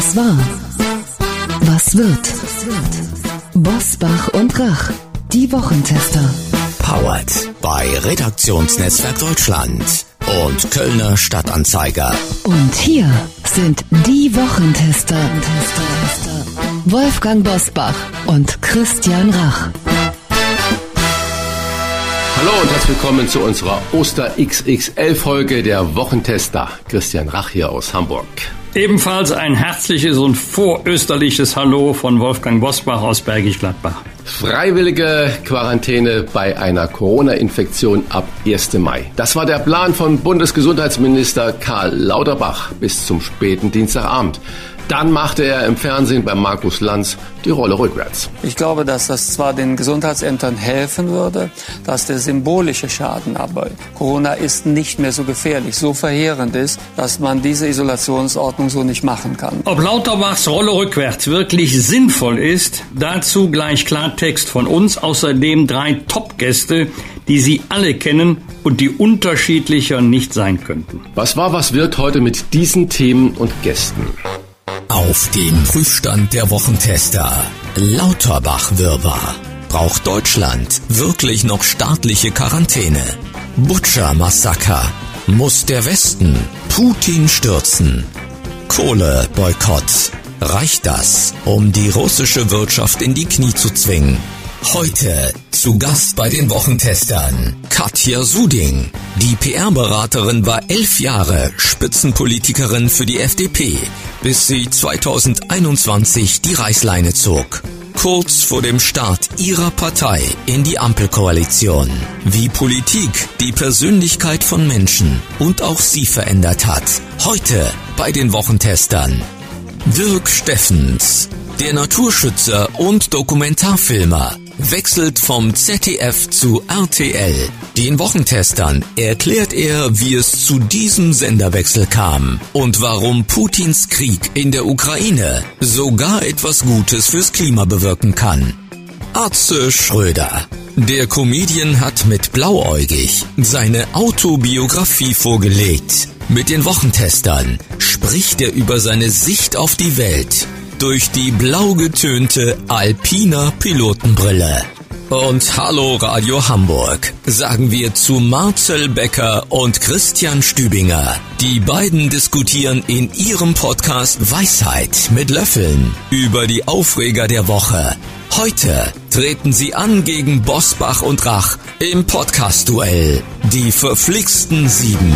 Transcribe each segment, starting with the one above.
Was war? Was wird? Bosbach und Rach, die Wochentester. Powered bei Redaktionsnetzwerk Deutschland und Kölner Stadtanzeiger. Und hier sind die Wochentester. Wolfgang Bosbach und Christian Rach. Hallo und herzlich willkommen zu unserer Oster XXL Folge der Wochentester. Christian Rach hier aus Hamburg. Ebenfalls ein herzliches und vorösterliches Hallo von Wolfgang Bosbach aus Bergisch Gladbach. Freiwillige Quarantäne bei einer Corona-Infektion ab 1. Mai. Das war der Plan von Bundesgesundheitsminister Karl Lauterbach bis zum späten Dienstagabend. Dann machte er im Fernsehen bei Markus Lanz die Rolle rückwärts. Ich glaube, dass das zwar den Gesundheitsämtern helfen würde, dass der symbolische Schaden aber Corona ist nicht mehr so gefährlich, so verheerend ist, dass man diese Isolationsordnung so nicht machen kann. Ob Lauterbachs Rolle rückwärts wirklich sinnvoll ist, dazu gleich Klartext von uns. Außerdem drei Top-Gäste, die Sie alle kennen und die unterschiedlicher nicht sein könnten. Was war, was wird heute mit diesen Themen und Gästen? Auf dem Prüfstand der Wochentester. Lauterbach-Wirrwarr. Braucht Deutschland wirklich noch staatliche Quarantäne? Butcher-Massaker. Muss der Westen Putin stürzen? Kohle-Boykott. Reicht das, um die russische Wirtschaft in die Knie zu zwingen? Heute zu Gast bei den Wochentestern Katja Suding. Die PR-Beraterin war elf Jahre Spitzenpolitikerin für die FDP, bis sie 2021 die Reißleine zog. Kurz vor dem Start ihrer Partei in die Ampelkoalition. Wie Politik die Persönlichkeit von Menschen und auch sie verändert hat. Heute bei den Wochentestern. Dirk Steffens, der Naturschützer und Dokumentarfilmer, wechselt vom ZDF zu RTL. Den Wochentestern erklärt er, wie es zu diesem Senderwechsel kam und warum Putins Krieg in der Ukraine sogar etwas Gutes fürs Klima bewirken kann. Atze Schröder. Der Comedian hat mit Blauäugig seine Autobiografie vorgelegt. Mit den Wochentestern spricht er über seine Sicht auf die Welt durch die blau getönte Alpina Pilotenbrille. Und Hallo Radio Hamburg sagen wir zu Marcel Becker und Christian Stübinger. Die beiden diskutieren in ihrem Podcast Weisheit mit Löffeln über die Aufreger der Woche. Heute treten sie an gegen Bosbach und Rach im Podcast-Duell. Die verflixten Sieben.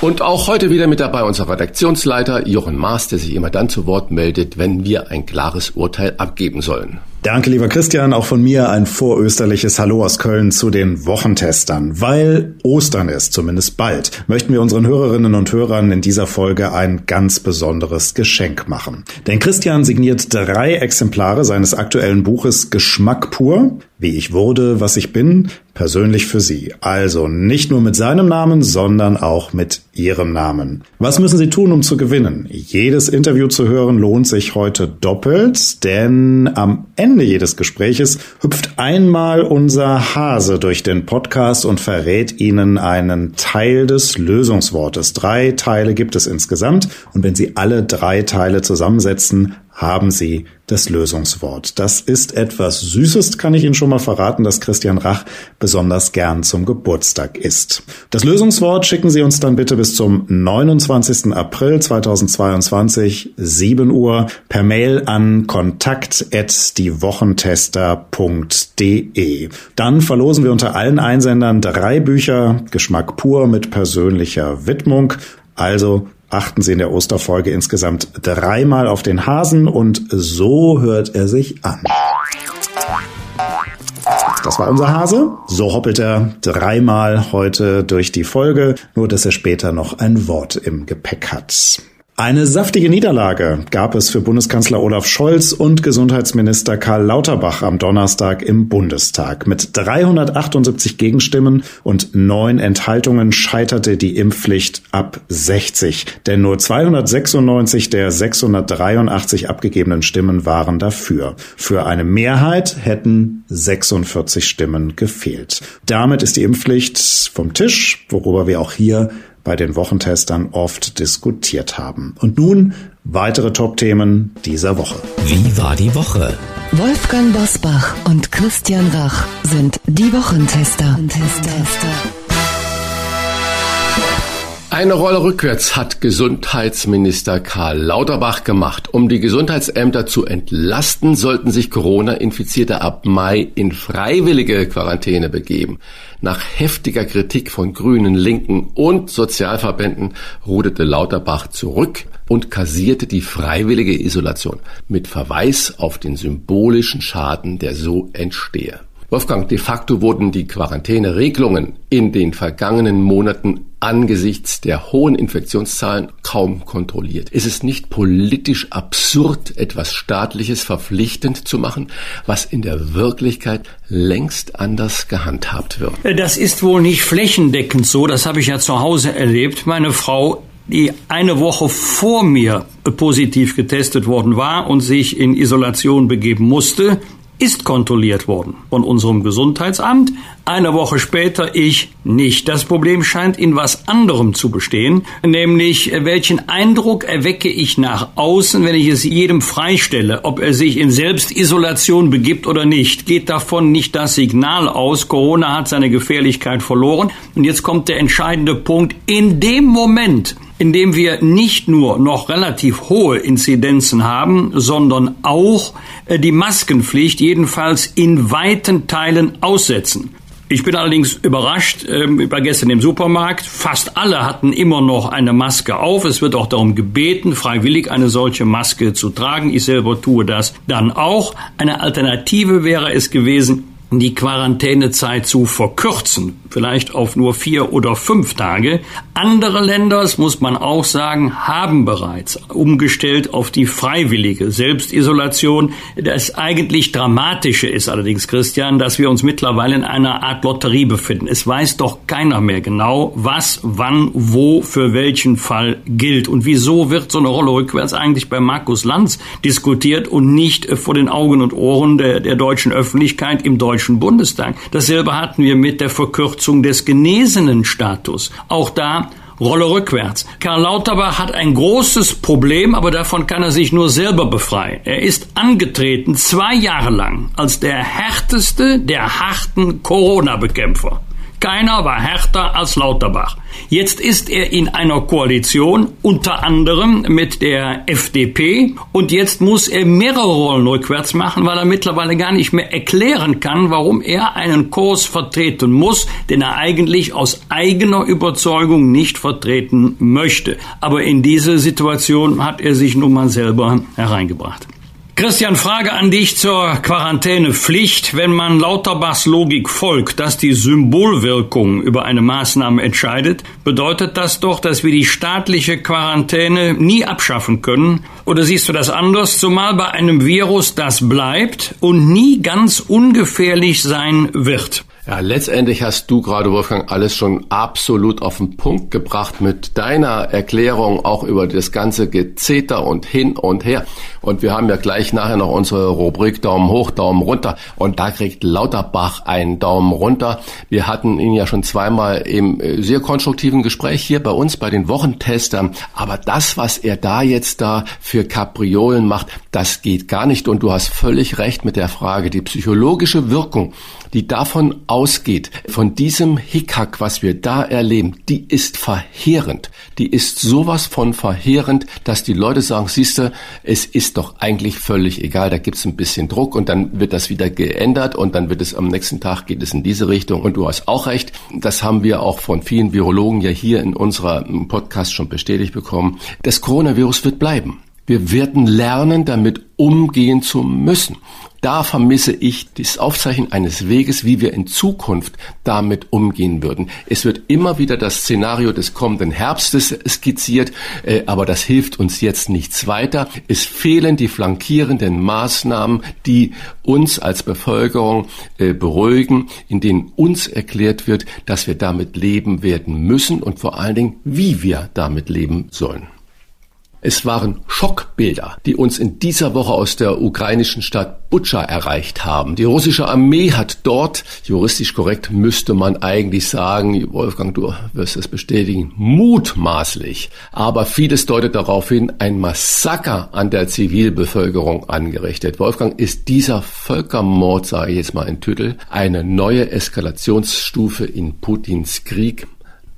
Und auch heute wieder mit dabei unser Redaktionsleiter Jochen Maas, der sich immer dann zu Wort meldet, wenn wir ein klares Urteil abgeben sollen. Danke, lieber Christian. Auch von mir ein vorösterliches Hallo aus Köln zu den Wochentestern. Weil Ostern ist, zumindest bald, möchten wir unseren Hörerinnen und Hörern in dieser Folge ein ganz besonderes Geschenk machen. Denn Christian signiert drei Exemplare seines aktuellen Buches Geschmack pur, wie ich wurde, was ich bin, persönlich für Sie. Also nicht nur mit seinem Namen, sondern auch mit Ihrem Namen. Was müssen Sie tun, um zu gewinnen? Jedes Interview zu hören lohnt sich heute doppelt, denn am Ende jedes Gespräches hüpft einmal unser Hase durch den Podcast und verrät Ihnen einen Teil des Lösungswortes. Drei Teile gibt es insgesamt und wenn Sie alle drei Teile zusammensetzen, haben Sie das Lösungswort. Das ist etwas Süßes, kann ich Ihnen schon mal verraten, dass Christian Rach besonders gern zum Geburtstag isst. Das Lösungswort schicken Sie uns dann bitte bis zum 29. April 2022, 7 Uhr, per Mail an kontakt.diewochentester.de. Dann verlosen wir unter allen Einsendern drei Bücher, Geschmack pur mit persönlicher Widmung. Also achten Sie in der Osterfolge insgesamt dreimal auf den Hasen und so hört er sich an. Das war unser Hase. So hoppelt er dreimal heute durch die Folge, nur dass er später noch ein Wort im Gepäck hat. Eine saftige Niederlage gab es für Bundeskanzler Olaf Scholz und Gesundheitsminister Karl Lauterbach am Donnerstag im Bundestag. Mit 378 Gegenstimmen und neun Enthaltungen scheiterte die Impfpflicht ab 60, denn nur 296 der 683 abgegebenen Stimmen waren dafür. Für eine Mehrheit hätten 46 Stimmen gefehlt. Damit ist die Impfpflicht vom Tisch, worüber wir auch hier bei den Wochentestern oft diskutiert haben. Und nun weitere Top-Themen dieser Woche. Wie war die Woche? Wolfgang Bosbach und Christian Rach sind die Wochentester. Eine Rolle rückwärts hat Gesundheitsminister Karl Lauterbach gemacht. Um die Gesundheitsämter zu entlasten, sollten sich Corona-Infizierte ab Mai in freiwillige Quarantäne begeben. Nach heftiger Kritik von Grünen, Linken und Sozialverbänden ruderte Lauterbach zurück und kassierte die freiwillige Isolation mit Verweis auf den symbolischen Schaden, der so entstehe. Wolfgang, de facto wurden die Quarantäneregelungen in den vergangenen Monaten angesichts der hohen Infektionszahlen kaum kontrolliert. Ist es nicht politisch absurd, etwas Staatliches verpflichtend zu machen, was in der Wirklichkeit längst anders gehandhabt wird? Das ist wohl nicht flächendeckend so. Das habe ich ja zu Hause erlebt. Meine Frau die eine Woche vor mir positiv getestet worden war und sich in Isolation begeben musste, ist kontrolliert worden von unserem Gesundheitsamt. Eine Woche später ich nicht. Das Problem scheint in was anderem zu bestehen, nämlich welchen Eindruck erwecke ich nach außen, wenn ich es jedem freistelle, ob er sich in Selbstisolation begibt oder nicht. Geht davon nicht das Signal aus, Corona hat seine Gefährlichkeit verloren. Und jetzt kommt der entscheidende Punkt. In dem Moment, indem wir nicht nur noch relativ hohe Inzidenzen haben, sondern auch äh, die Maskenpflicht jedenfalls in weiten Teilen aussetzen. Ich bin allerdings überrascht, ähm, ich war gestern im Supermarkt, fast alle hatten immer noch eine Maske auf. Es wird auch darum gebeten, freiwillig eine solche Maske zu tragen. Ich selber tue das dann auch. Eine Alternative wäre es gewesen, die Quarantänezeit zu verkürzen, vielleicht auf nur vier oder fünf Tage. Andere Länder, das muss man auch sagen, haben bereits umgestellt auf die freiwillige Selbstisolation. Das eigentlich Dramatische ist allerdings, Christian, dass wir uns mittlerweile in einer Art Lotterie befinden. Es weiß doch keiner mehr genau, was, wann, wo, für welchen Fall gilt. Und wieso wird so eine Rolle rückwärts eigentlich bei Markus Lanz diskutiert und nicht vor den Augen und Ohren der, der deutschen Öffentlichkeit im deutschen Bundestag. Dasselbe hatten wir mit der Verkürzung des genesenen Status. Auch da Rolle rückwärts. Karl Lauterbach hat ein großes Problem, aber davon kann er sich nur selber befreien. Er ist angetreten zwei Jahre lang als der härteste der harten Corona-Bekämpfer. Keiner war härter als Lauterbach. Jetzt ist er in einer Koalition, unter anderem mit der FDP, und jetzt muss er mehrere Rollen rückwärts machen, weil er mittlerweile gar nicht mehr erklären kann, warum er einen Kurs vertreten muss, den er eigentlich aus eigener Überzeugung nicht vertreten möchte. Aber in diese Situation hat er sich nun mal selber hereingebracht. Christian, Frage an dich zur Quarantänepflicht. Wenn man Lauterbachs Logik folgt, dass die Symbolwirkung über eine Maßnahme entscheidet, bedeutet das doch, dass wir die staatliche Quarantäne nie abschaffen können. Oder siehst du das anders? Zumal bei einem Virus, das bleibt und nie ganz ungefährlich sein wird. Ja, letztendlich hast du gerade, Wolfgang, alles schon absolut auf den Punkt gebracht mit deiner Erklärung auch über das ganze Gezeter und hin und her. Und wir haben ja gleich nachher noch unsere Rubrik Daumen hoch, Daumen runter. Und da kriegt Lauterbach einen Daumen runter. Wir hatten ihn ja schon zweimal im äh, sehr konstruktiven Gespräch hier bei uns, bei den Wochentestern. Aber das, was er da jetzt da für Kapriolen macht, das geht gar nicht. Und du hast völlig recht mit der Frage, die psychologische Wirkung, die davon ausgeht, von diesem Hickhack, was wir da erleben, die ist verheerend. Die ist sowas von verheerend, dass die Leute sagen, siehste, es ist doch eigentlich völlig egal, da gibt's ein bisschen Druck und dann wird das wieder geändert und dann wird es am nächsten Tag geht es in diese Richtung. Und du hast auch recht, das haben wir auch von vielen Virologen ja hier in unserer Podcast schon bestätigt bekommen. Das Coronavirus wird bleiben. Wir werden lernen, damit umgehen zu müssen. Da vermisse ich das Aufzeichen eines Weges, wie wir in Zukunft damit umgehen würden. Es wird immer wieder das Szenario des kommenden Herbstes skizziert, äh, aber das hilft uns jetzt nichts weiter. Es fehlen die flankierenden Maßnahmen, die uns als Bevölkerung äh, beruhigen, in denen uns erklärt wird, dass wir damit leben werden müssen und vor allen Dingen, wie wir damit leben sollen. Es waren Schockbilder, die uns in dieser Woche aus der ukrainischen Stadt Butscha erreicht haben. Die russische Armee hat dort, juristisch korrekt müsste man eigentlich sagen, Wolfgang, du wirst es bestätigen, mutmaßlich, aber vieles deutet darauf hin, ein Massaker an der Zivilbevölkerung angerichtet. Wolfgang, ist dieser Völkermord, sage ich jetzt mal in Tüttel, eine neue Eskalationsstufe in Putins Krieg?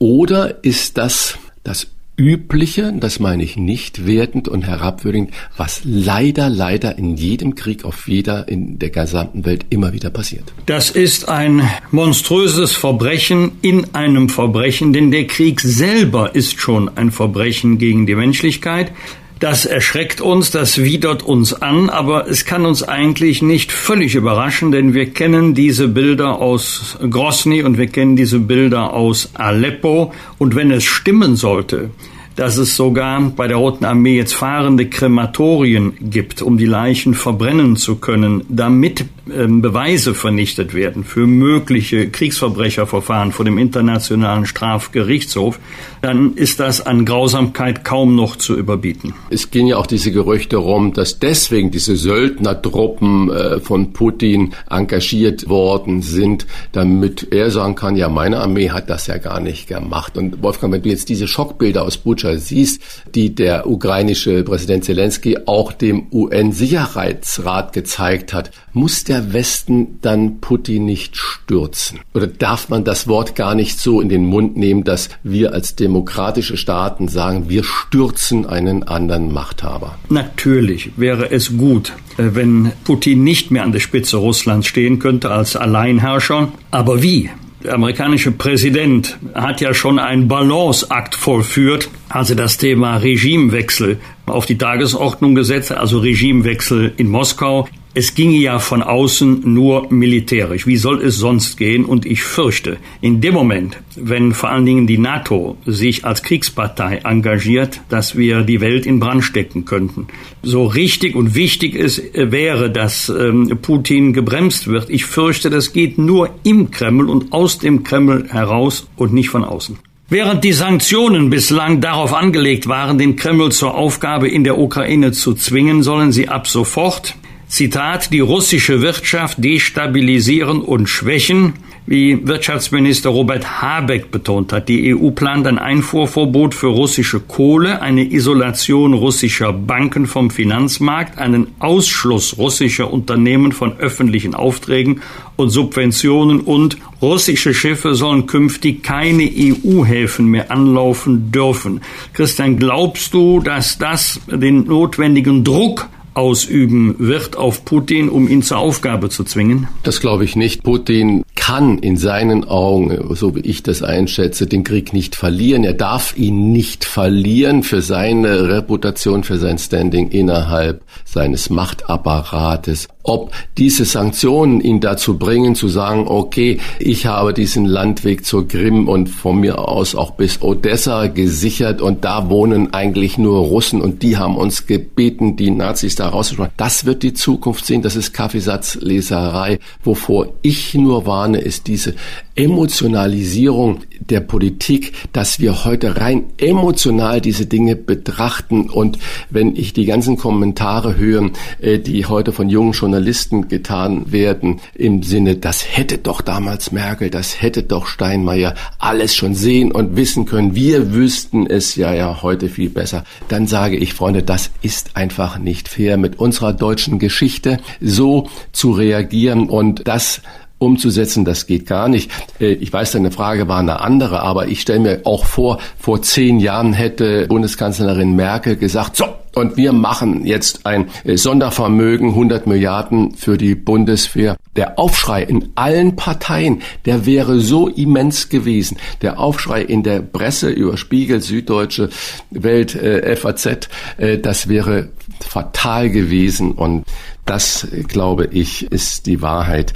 Oder ist das das Übliche, das meine ich nicht wertend und herabwürdigend, was leider, leider in jedem Krieg auf jeder in der gesamten Welt immer wieder passiert. Das ist ein monströses Verbrechen in einem Verbrechen, denn der Krieg selber ist schon ein Verbrechen gegen die Menschlichkeit. Das erschreckt uns, das widert uns an, aber es kann uns eigentlich nicht völlig überraschen, denn wir kennen diese Bilder aus Grosny und wir kennen diese Bilder aus Aleppo. Und wenn es stimmen sollte, dass es sogar bei der Roten Armee jetzt fahrende Krematorien gibt, um die Leichen verbrennen zu können, damit ähm, Beweise vernichtet werden für mögliche Kriegsverbrecherverfahren vor dem Internationalen Strafgerichtshof, dann ist das an Grausamkeit kaum noch zu überbieten. Es gehen ja auch diese Gerüchte rum, dass deswegen diese Söldnertruppen äh, von Putin engagiert worden sind, damit er sagen kann, ja, meine Armee hat das ja gar nicht gemacht. Und Wolfgang, wenn du jetzt diese Schockbilder aus Butscha siehst, die der ukrainische Präsident Zelensky auch dem UN-Sicherheitsrat gezeigt hat, muss der Westen dann Putin nicht stürzen? Oder darf man das Wort gar nicht so in den Mund nehmen, dass wir als demokratische Staaten sagen, wir stürzen einen anderen Machthaber? Natürlich wäre es gut, äh, wenn Putin nicht mehr an der Spitze Russlands stehen könnte als Alleinherrscher. Aber wie? Der amerikanische Präsident hat ja schon einen Balanceakt vollführt, als er das Thema Regimewechsel auf die Tagesordnung gesetzt hat, also Regimewechsel in Moskau. Es ginge ja von außen nur militärisch. Wie soll es sonst gehen? Und ich fürchte, in dem Moment, wenn vor allen Dingen die NATO sich als Kriegspartei engagiert, dass wir die Welt in Brand stecken könnten. So richtig und wichtig es äh, wäre, dass ähm, Putin gebremst wird. Ich fürchte, das geht nur im Kreml und aus dem Kreml heraus und nicht von außen. Während die Sanktionen bislang darauf angelegt waren, den Kreml zur Aufgabe in der Ukraine zu zwingen, sollen sie ab sofort Zitat, die russische Wirtschaft destabilisieren und schwächen, wie Wirtschaftsminister Robert Habeck betont hat. Die EU plant ein Einfuhrverbot für russische Kohle, eine Isolation russischer Banken vom Finanzmarkt, einen Ausschluss russischer Unternehmen von öffentlichen Aufträgen und Subventionen und russische Schiffe sollen künftig keine EU-Häfen mehr anlaufen dürfen. Christian, glaubst du, dass das den notwendigen Druck ausüben wird auf Putin, um ihn zur Aufgabe zu zwingen? Das glaube ich nicht. Putin kann in seinen Augen, so wie ich das einschätze, den Krieg nicht verlieren. Er darf ihn nicht verlieren für seine Reputation, für sein Standing innerhalb seines Machtapparates. Ob diese Sanktionen ihn dazu bringen, zu sagen, okay, ich habe diesen Landweg zur Krim und von mir aus auch bis Odessa gesichert und da wohnen eigentlich nur Russen und die haben uns gebeten, die Nazis da rauszuschmeißen. Das wird die Zukunft sehen. Das ist Kaffeesatzleserei. Wovor ich nur warne, ist diese Emotionalisierung der Politik, dass wir heute rein emotional diese Dinge betrachten. Und wenn ich die ganzen Kommentare höre, äh, die heute von jungen Journalisten getan werden, im Sinne, das hätte doch damals Merkel, das hätte doch Steinmeier alles schon sehen und wissen können, wir wüssten es ja ja heute viel besser, dann sage ich, Freunde, das ist einfach nicht fair, mit unserer deutschen Geschichte so zu reagieren. Und das umzusetzen, das geht gar nicht. Äh, ich weiß, deine Frage war eine andere, aber ich stelle mir auch vor, vor zehn Jahren hätte Bundeskanzlerin Merkel gesagt, so, und wir machen jetzt ein äh, Sondervermögen, 100 Milliarden für die Bundeswehr. Der Aufschrei in allen Parteien, der wäre so immens gewesen. Der Aufschrei in der Presse über Spiegel, Süddeutsche, Welt, äh, FAZ, äh, das wäre fatal gewesen. Und das, glaube ich, ist die Wahrheit.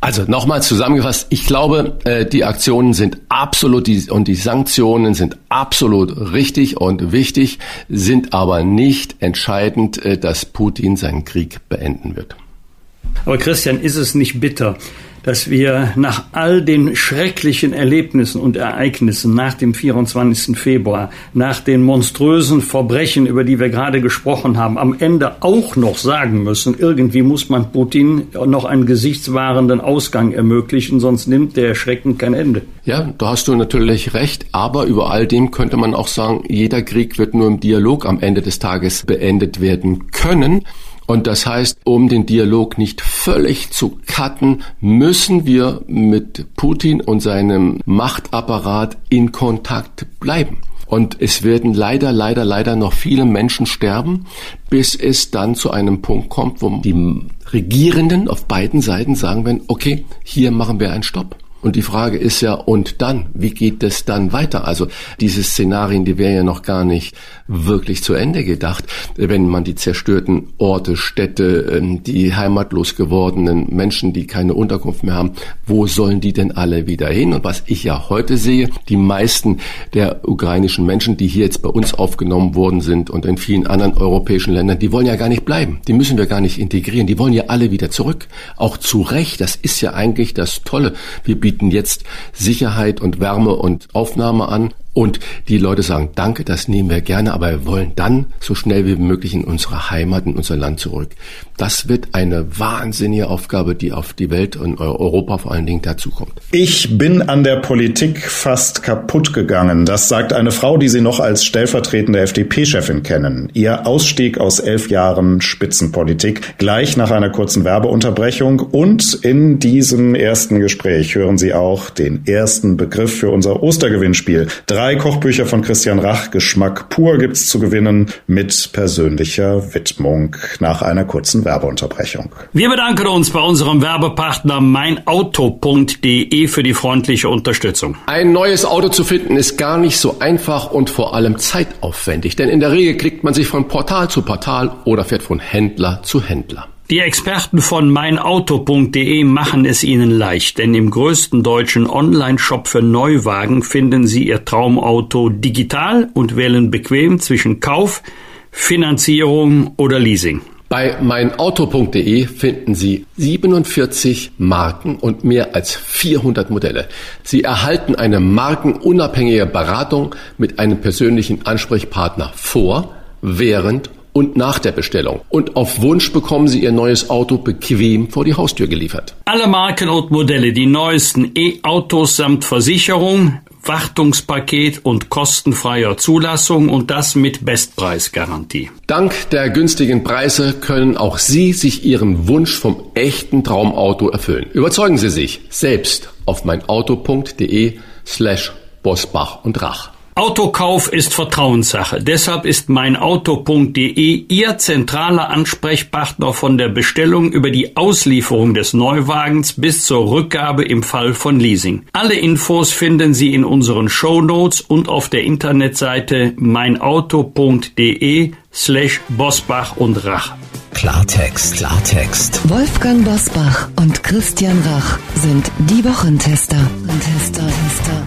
Also nochmal zusammengefasst, ich glaube, äh, die Aktionen sind absolut und die Sanktionen sind absolut richtig und wichtig, sind aber nicht entscheidend, äh, dass Putin seinen Krieg beenden wird. Aber Christian, ist es nicht bitter, dass wir nach all den schrecklichen Erlebnissen und Ereignissen nach dem 24. Februar, nach den monströsen Verbrechen, über die wir gerade gesprochen haben, am Ende auch noch sagen müssen, irgendwie muss man Putin noch einen gesichtswahrenden Ausgang ermöglichen, sonst nimmt der Schrecken kein Ende. Ja, da hast du natürlich recht, aber über all dem könnte man auch sagen, jeder Krieg wird nur im Dialog am Ende des Tages beendet werden können. Und das heißt, um den Dialog nicht völlig zu cutten, müssen wir mit Putin und seinem Machtapparat in Kontakt bleiben. Und es werden leider, leider, leider noch viele Menschen sterben, bis es dann zu einem Punkt kommt, wo die Regierenden auf beiden Seiten sagen werden, okay, hier machen wir einen Stopp. Und die Frage ist ja, und dann? Wie geht es dann weiter? Also diese Szenarien, die wären ja noch gar nicht wirklich zu Ende gedacht, wenn man die zerstörten Orte, Städte, ähm, die heimatlos gewordenen Menschen, die keine Unterkunft mehr haben, wo sollen die denn alle wieder hin? Und was ich ja heute sehe, die meisten der ukrainischen Menschen, die hier jetzt bei uns aufgenommen worden sind und in vielen anderen europäischen Ländern, die wollen ja gar nicht bleiben. Die müssen wir gar nicht integrieren. Die wollen ja alle wieder zurück. Auch zu Recht. Das ist ja eigentlich das Tolle. Wir bieten jetzt Sicherheit und Wärme und Aufnahme an. Und die Leute sagen, danke, das nehmen wir gerne, aber wir wollen dann so schnell wie möglich in unsere Heimat, in unser Land zurück. Das wird eine wahnsinnige Aufgabe, die auf die Welt und Europa vor allen Dingen dazukommt. Ich bin an der Politik fast kaputt gegangen. Das sagt eine Frau, die Sie noch als stellvertretende FDP-Chefin kennen. Ihr Ausstieg aus elf Jahren Spitzenpolitik gleich nach einer kurzen Werbeunterbrechung. Und in diesem ersten Gespräch hören Sie auch den ersten Begriff für unser Ostergewinnspiel. Drei Kochbücher von Christian Rach, Geschmack pur gibt's zu gewinnen mit persönlicher Widmung nach einer kurzen Werbeunterbrechung. Wir bedanken uns bei unserem Werbepartner meinauto.de für die freundliche Unterstützung. Ein neues Auto zu finden ist gar nicht so einfach und vor allem zeitaufwendig, denn in der Regel klickt man sich von Portal zu Portal oder fährt von Händler zu Händler. Die Experten von meinauto.de machen es Ihnen leicht, denn im größten deutschen Online-Shop für Neuwagen finden Sie Ihr Traumauto digital und wählen bequem zwischen Kauf, Finanzierung oder Leasing. Bei meinauto.de finden Sie 47 Marken und mehr als 400 Modelle. Sie erhalten eine markenunabhängige Beratung mit einem persönlichen Ansprechpartner vor, während und nach der Bestellung. Und auf Wunsch bekommen Sie Ihr neues Auto bequem vor die Haustür geliefert. Alle Marken und Modelle, die neuesten E-Autos samt Versicherung, Wartungspaket und kostenfreier Zulassung und das mit Bestpreisgarantie. Dank der günstigen Preise können auch Sie sich Ihren Wunsch vom echten Traumauto erfüllen. Überzeugen Sie sich selbst auf meinauto.de slash Bosbach und Rach. Autokauf ist Vertrauenssache. Deshalb ist meinauto.de Ihr zentraler Ansprechpartner von der Bestellung über die Auslieferung des Neuwagens bis zur Rückgabe im Fall von Leasing. Alle Infos finden Sie in unseren Show Notes und auf der Internetseite meinauto.de slash Bosbach und Rach. Klartext, Klartext. Wolfgang Bosbach und Christian Rach sind die Wochentester. Tester, Tester.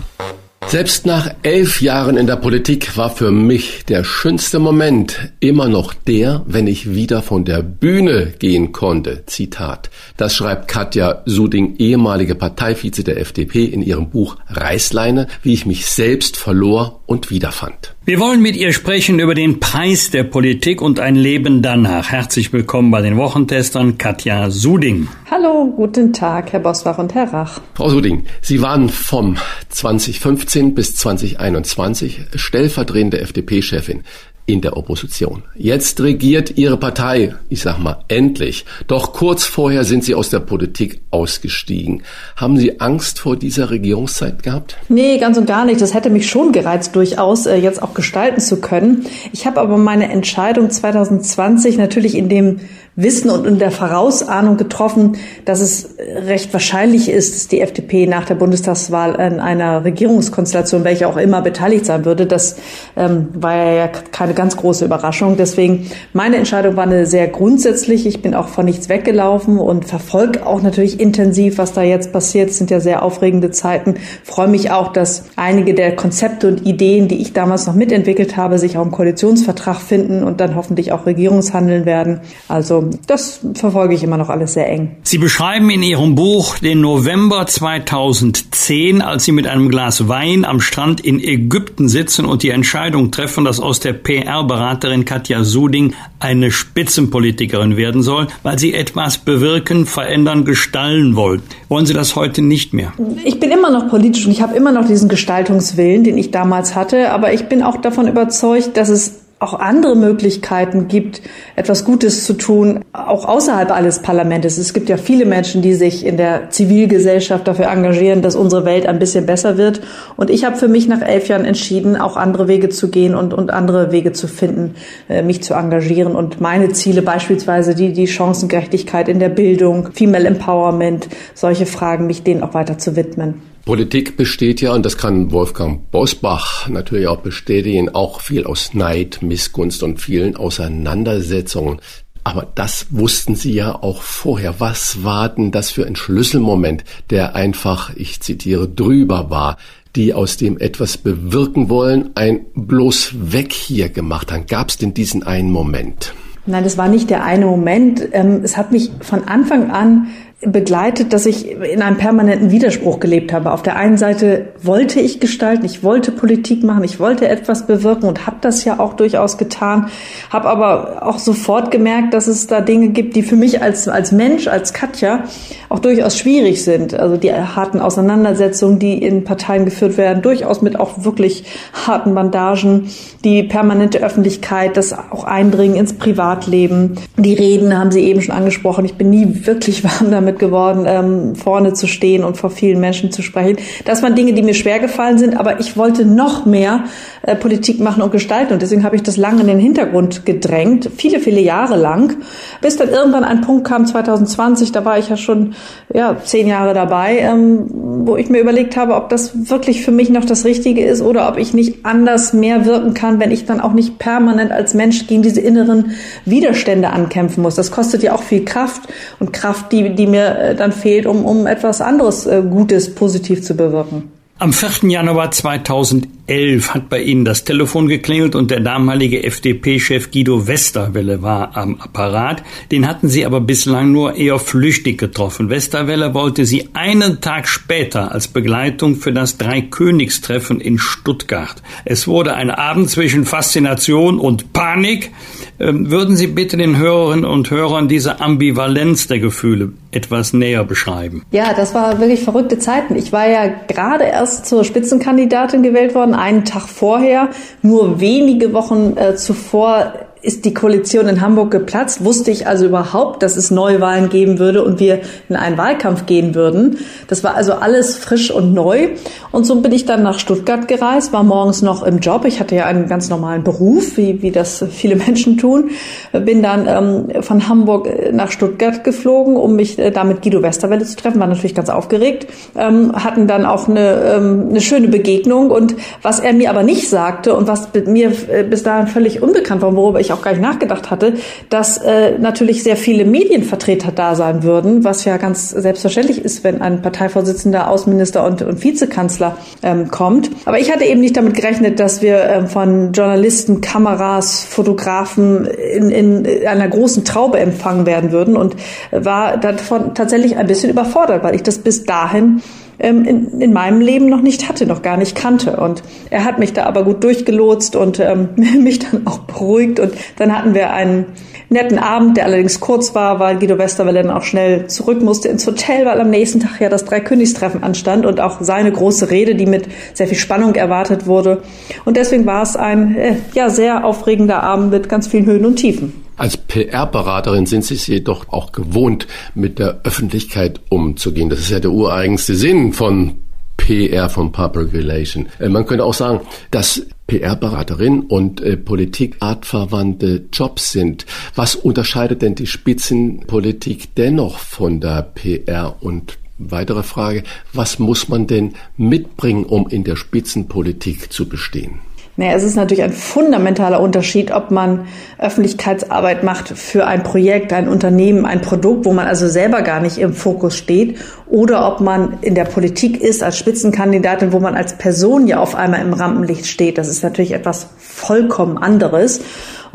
Selbst nach elf Jahren in der Politik war für mich der schönste Moment immer noch der, wenn ich wieder von der Bühne gehen konnte. Zitat. Das schreibt Katja Suding, ehemalige Parteivize der FDP, in ihrem Buch Reißleine, wie ich mich selbst verlor und wiederfand. Wir wollen mit ihr sprechen über den Preis der Politik und ein Leben danach. Herzlich willkommen bei den Wochentestern Katja Suding. Hallo, guten Tag, Herr Bosbach und Herr Rach. Frau Suding, Sie waren vom 2015 bis 2021 stellvertretende FDP-Chefin in der Opposition. Jetzt regiert Ihre Partei, ich sag mal, endlich. Doch kurz vorher sind Sie aus der Politik ausgestiegen. Haben Sie Angst vor dieser Regierungszeit gehabt? Nee, ganz und gar nicht. Das hätte mich schon gereizt, durchaus äh, jetzt auch gestalten zu können. Ich habe aber meine Entscheidung 2020 natürlich in dem Wissen und in der Vorausahnung getroffen, dass es recht wahrscheinlich ist, dass die FDP nach der Bundestagswahl in einer Regierungskonstellation, welche auch immer beteiligt sein würde, das ähm, war ja keine ganz große Überraschung. Deswegen, meine Entscheidung war eine sehr grundsätzlich. Ich bin auch von nichts weggelaufen und verfolge auch natürlich intensiv, was da jetzt passiert. Es sind ja sehr aufregende Zeiten. freue mich auch, dass einige der Konzepte und Ideen, die ich damals noch mitentwickelt habe, sich auch im Koalitionsvertrag finden und dann hoffentlich auch Regierungshandeln werden. Also das verfolge ich immer noch alles sehr eng. Sie beschreiben in Ihrem Buch den November 2010, als Sie mit einem Glas Wein am Strand in Ägypten sitzen und die Entscheidung treffen, dass aus der PR-Beraterin Katja Suding eine Spitzenpolitikerin werden soll, weil sie etwas bewirken, verändern, gestalten wollen. Wollen Sie das heute nicht mehr? Ich bin immer noch politisch und ich habe immer noch diesen Gestaltungswillen, den ich damals hatte, aber ich bin auch davon überzeugt, dass es auch andere Möglichkeiten gibt, etwas Gutes zu tun, auch außerhalb alles Parlaments. Es gibt ja viele Menschen, die sich in der Zivilgesellschaft dafür engagieren, dass unsere Welt ein bisschen besser wird. Und ich habe für mich nach elf Jahren entschieden, auch andere Wege zu gehen und, und andere Wege zu finden, äh, mich zu engagieren und meine Ziele, beispielsweise die, die Chancengerechtigkeit in der Bildung, Female Empowerment, solche Fragen, mich denen auch weiter zu widmen. Politik besteht ja, und das kann Wolfgang Bosbach natürlich auch bestätigen, auch viel aus Neid, Missgunst und vielen Auseinandersetzungen. Aber das wussten Sie ja auch vorher. Was war denn das für ein Schlüsselmoment, der einfach, ich zitiere, drüber war, die aus dem etwas bewirken wollen, ein bloß weg hier gemacht haben? Gab es denn diesen einen Moment? Nein, das war nicht der eine Moment. Ähm, es hat mich von Anfang an begleitet, dass ich in einem permanenten Widerspruch gelebt habe. Auf der einen Seite wollte ich gestalten, ich wollte Politik machen, ich wollte etwas bewirken und habe das ja auch durchaus getan, habe aber auch sofort gemerkt, dass es da Dinge gibt, die für mich als, als Mensch, als Katja auch durchaus schwierig sind. Also die harten Auseinandersetzungen, die in Parteien geführt werden, durchaus mit auch wirklich harten Bandagen, die permanente Öffentlichkeit, das auch Eindringen ins Privatleben. Die Reden haben Sie eben schon angesprochen. Ich bin nie wirklich warm damit damit geworden, ähm, vorne zu stehen und vor vielen Menschen zu sprechen. Das waren Dinge, die mir schwer gefallen sind, aber ich wollte noch mehr äh, Politik machen und gestalten und deswegen habe ich das lange in den Hintergrund gedrängt, viele, viele Jahre lang, bis dann irgendwann ein Punkt kam, 2020, da war ich ja schon ja, zehn Jahre dabei, ähm, wo ich mir überlegt habe, ob das wirklich für mich noch das Richtige ist oder ob ich nicht anders mehr wirken kann, wenn ich dann auch nicht permanent als Mensch gegen diese inneren Widerstände ankämpfen muss. Das kostet ja auch viel Kraft und Kraft, die, die mir äh, dann fehlt, um, um etwas anderes äh, Gutes, positiv zu bewirken. Am 4. Januar 2011 hat bei Ihnen das Telefon geklingelt und der damalige FDP-Chef Guido Westerwelle war am Apparat. Den hatten Sie aber bislang nur eher flüchtig getroffen. Westerwelle wollte Sie einen Tag später als Begleitung für das Dreikönigstreffen in Stuttgart. Es wurde ein Abend zwischen Faszination und Panik. Ähm, würden Sie bitte den Hörerinnen und Hörern diese Ambivalenz der Gefühle etwas näher beschreiben? Ja, das war wirklich verrückte Zeiten. Ich war ja gerade erst zur Spitzenkandidatin gewählt worden, einen Tag vorher. Nur wenige Wochen äh, zuvor ist die Koalition in Hamburg geplatzt, wusste ich also überhaupt, dass es Neuwahlen geben würde und wir in einen Wahlkampf gehen würden. Das war also alles frisch und neu. Und so bin ich dann nach Stuttgart gereist, war morgens noch im Job. Ich hatte ja einen ganz normalen Beruf, wie, wie das viele Menschen tun. Bin dann ähm, von Hamburg äh, nach Stuttgart geflogen, um mich äh, da mit Guido Westerwelle zu treffen. War natürlich ganz aufgeregt. Ähm, hatten dann auch eine, ähm, eine schöne Begegnung. Und was er mir aber nicht sagte und was mir äh, bis dahin völlig unbekannt war, worüber ich auch gar nicht nachgedacht hatte, dass äh, natürlich sehr viele Medienvertreter da sein würden, was ja ganz selbstverständlich ist, wenn ein Parteivorsitzender, Außenminister und, und Vizekanzler ähm, kommt. Aber ich hatte eben nicht damit gerechnet, dass wir ähm, von Journalisten, Kameras, Fotografen in, in einer großen Traube empfangen werden würden und war davon tatsächlich ein bisschen überfordert, weil ich das bis dahin ähm, in, in meinem Leben noch nicht hatte, noch gar nicht kannte. Und er hat mich da aber gut durchgelotst und ähm, mich dann auch beruhigt. Und dann hatten wir einen netten Abend, der allerdings kurz war, weil Guido Westerwelle dann auch schnell zurück musste ins Hotel, weil am nächsten Tag ja das Dreikönigstreffen anstand und auch seine große Rede, die mit sehr viel Spannung erwartet wurde. Und deswegen war es ein äh, ja sehr aufregender Abend mit ganz vielen Höhen und Tiefen. Als PR-Beraterin sind Sie es jedoch auch gewohnt, mit der Öffentlichkeit umzugehen. Das ist ja der ureigenste Sinn von PR, von Public Relation. Äh, man könnte auch sagen, dass PR-Beraterin und äh, Politik artverwandte Jobs sind. Was unterscheidet denn die Spitzenpolitik dennoch von der PR und Weitere Frage, was muss man denn mitbringen, um in der Spitzenpolitik zu bestehen? Naja, es ist natürlich ein fundamentaler Unterschied, ob man Öffentlichkeitsarbeit macht für ein Projekt, ein Unternehmen, ein Produkt, wo man also selber gar nicht im Fokus steht, oder ob man in der Politik ist als Spitzenkandidatin, wo man als Person ja auf einmal im Rampenlicht steht. Das ist natürlich etwas vollkommen anderes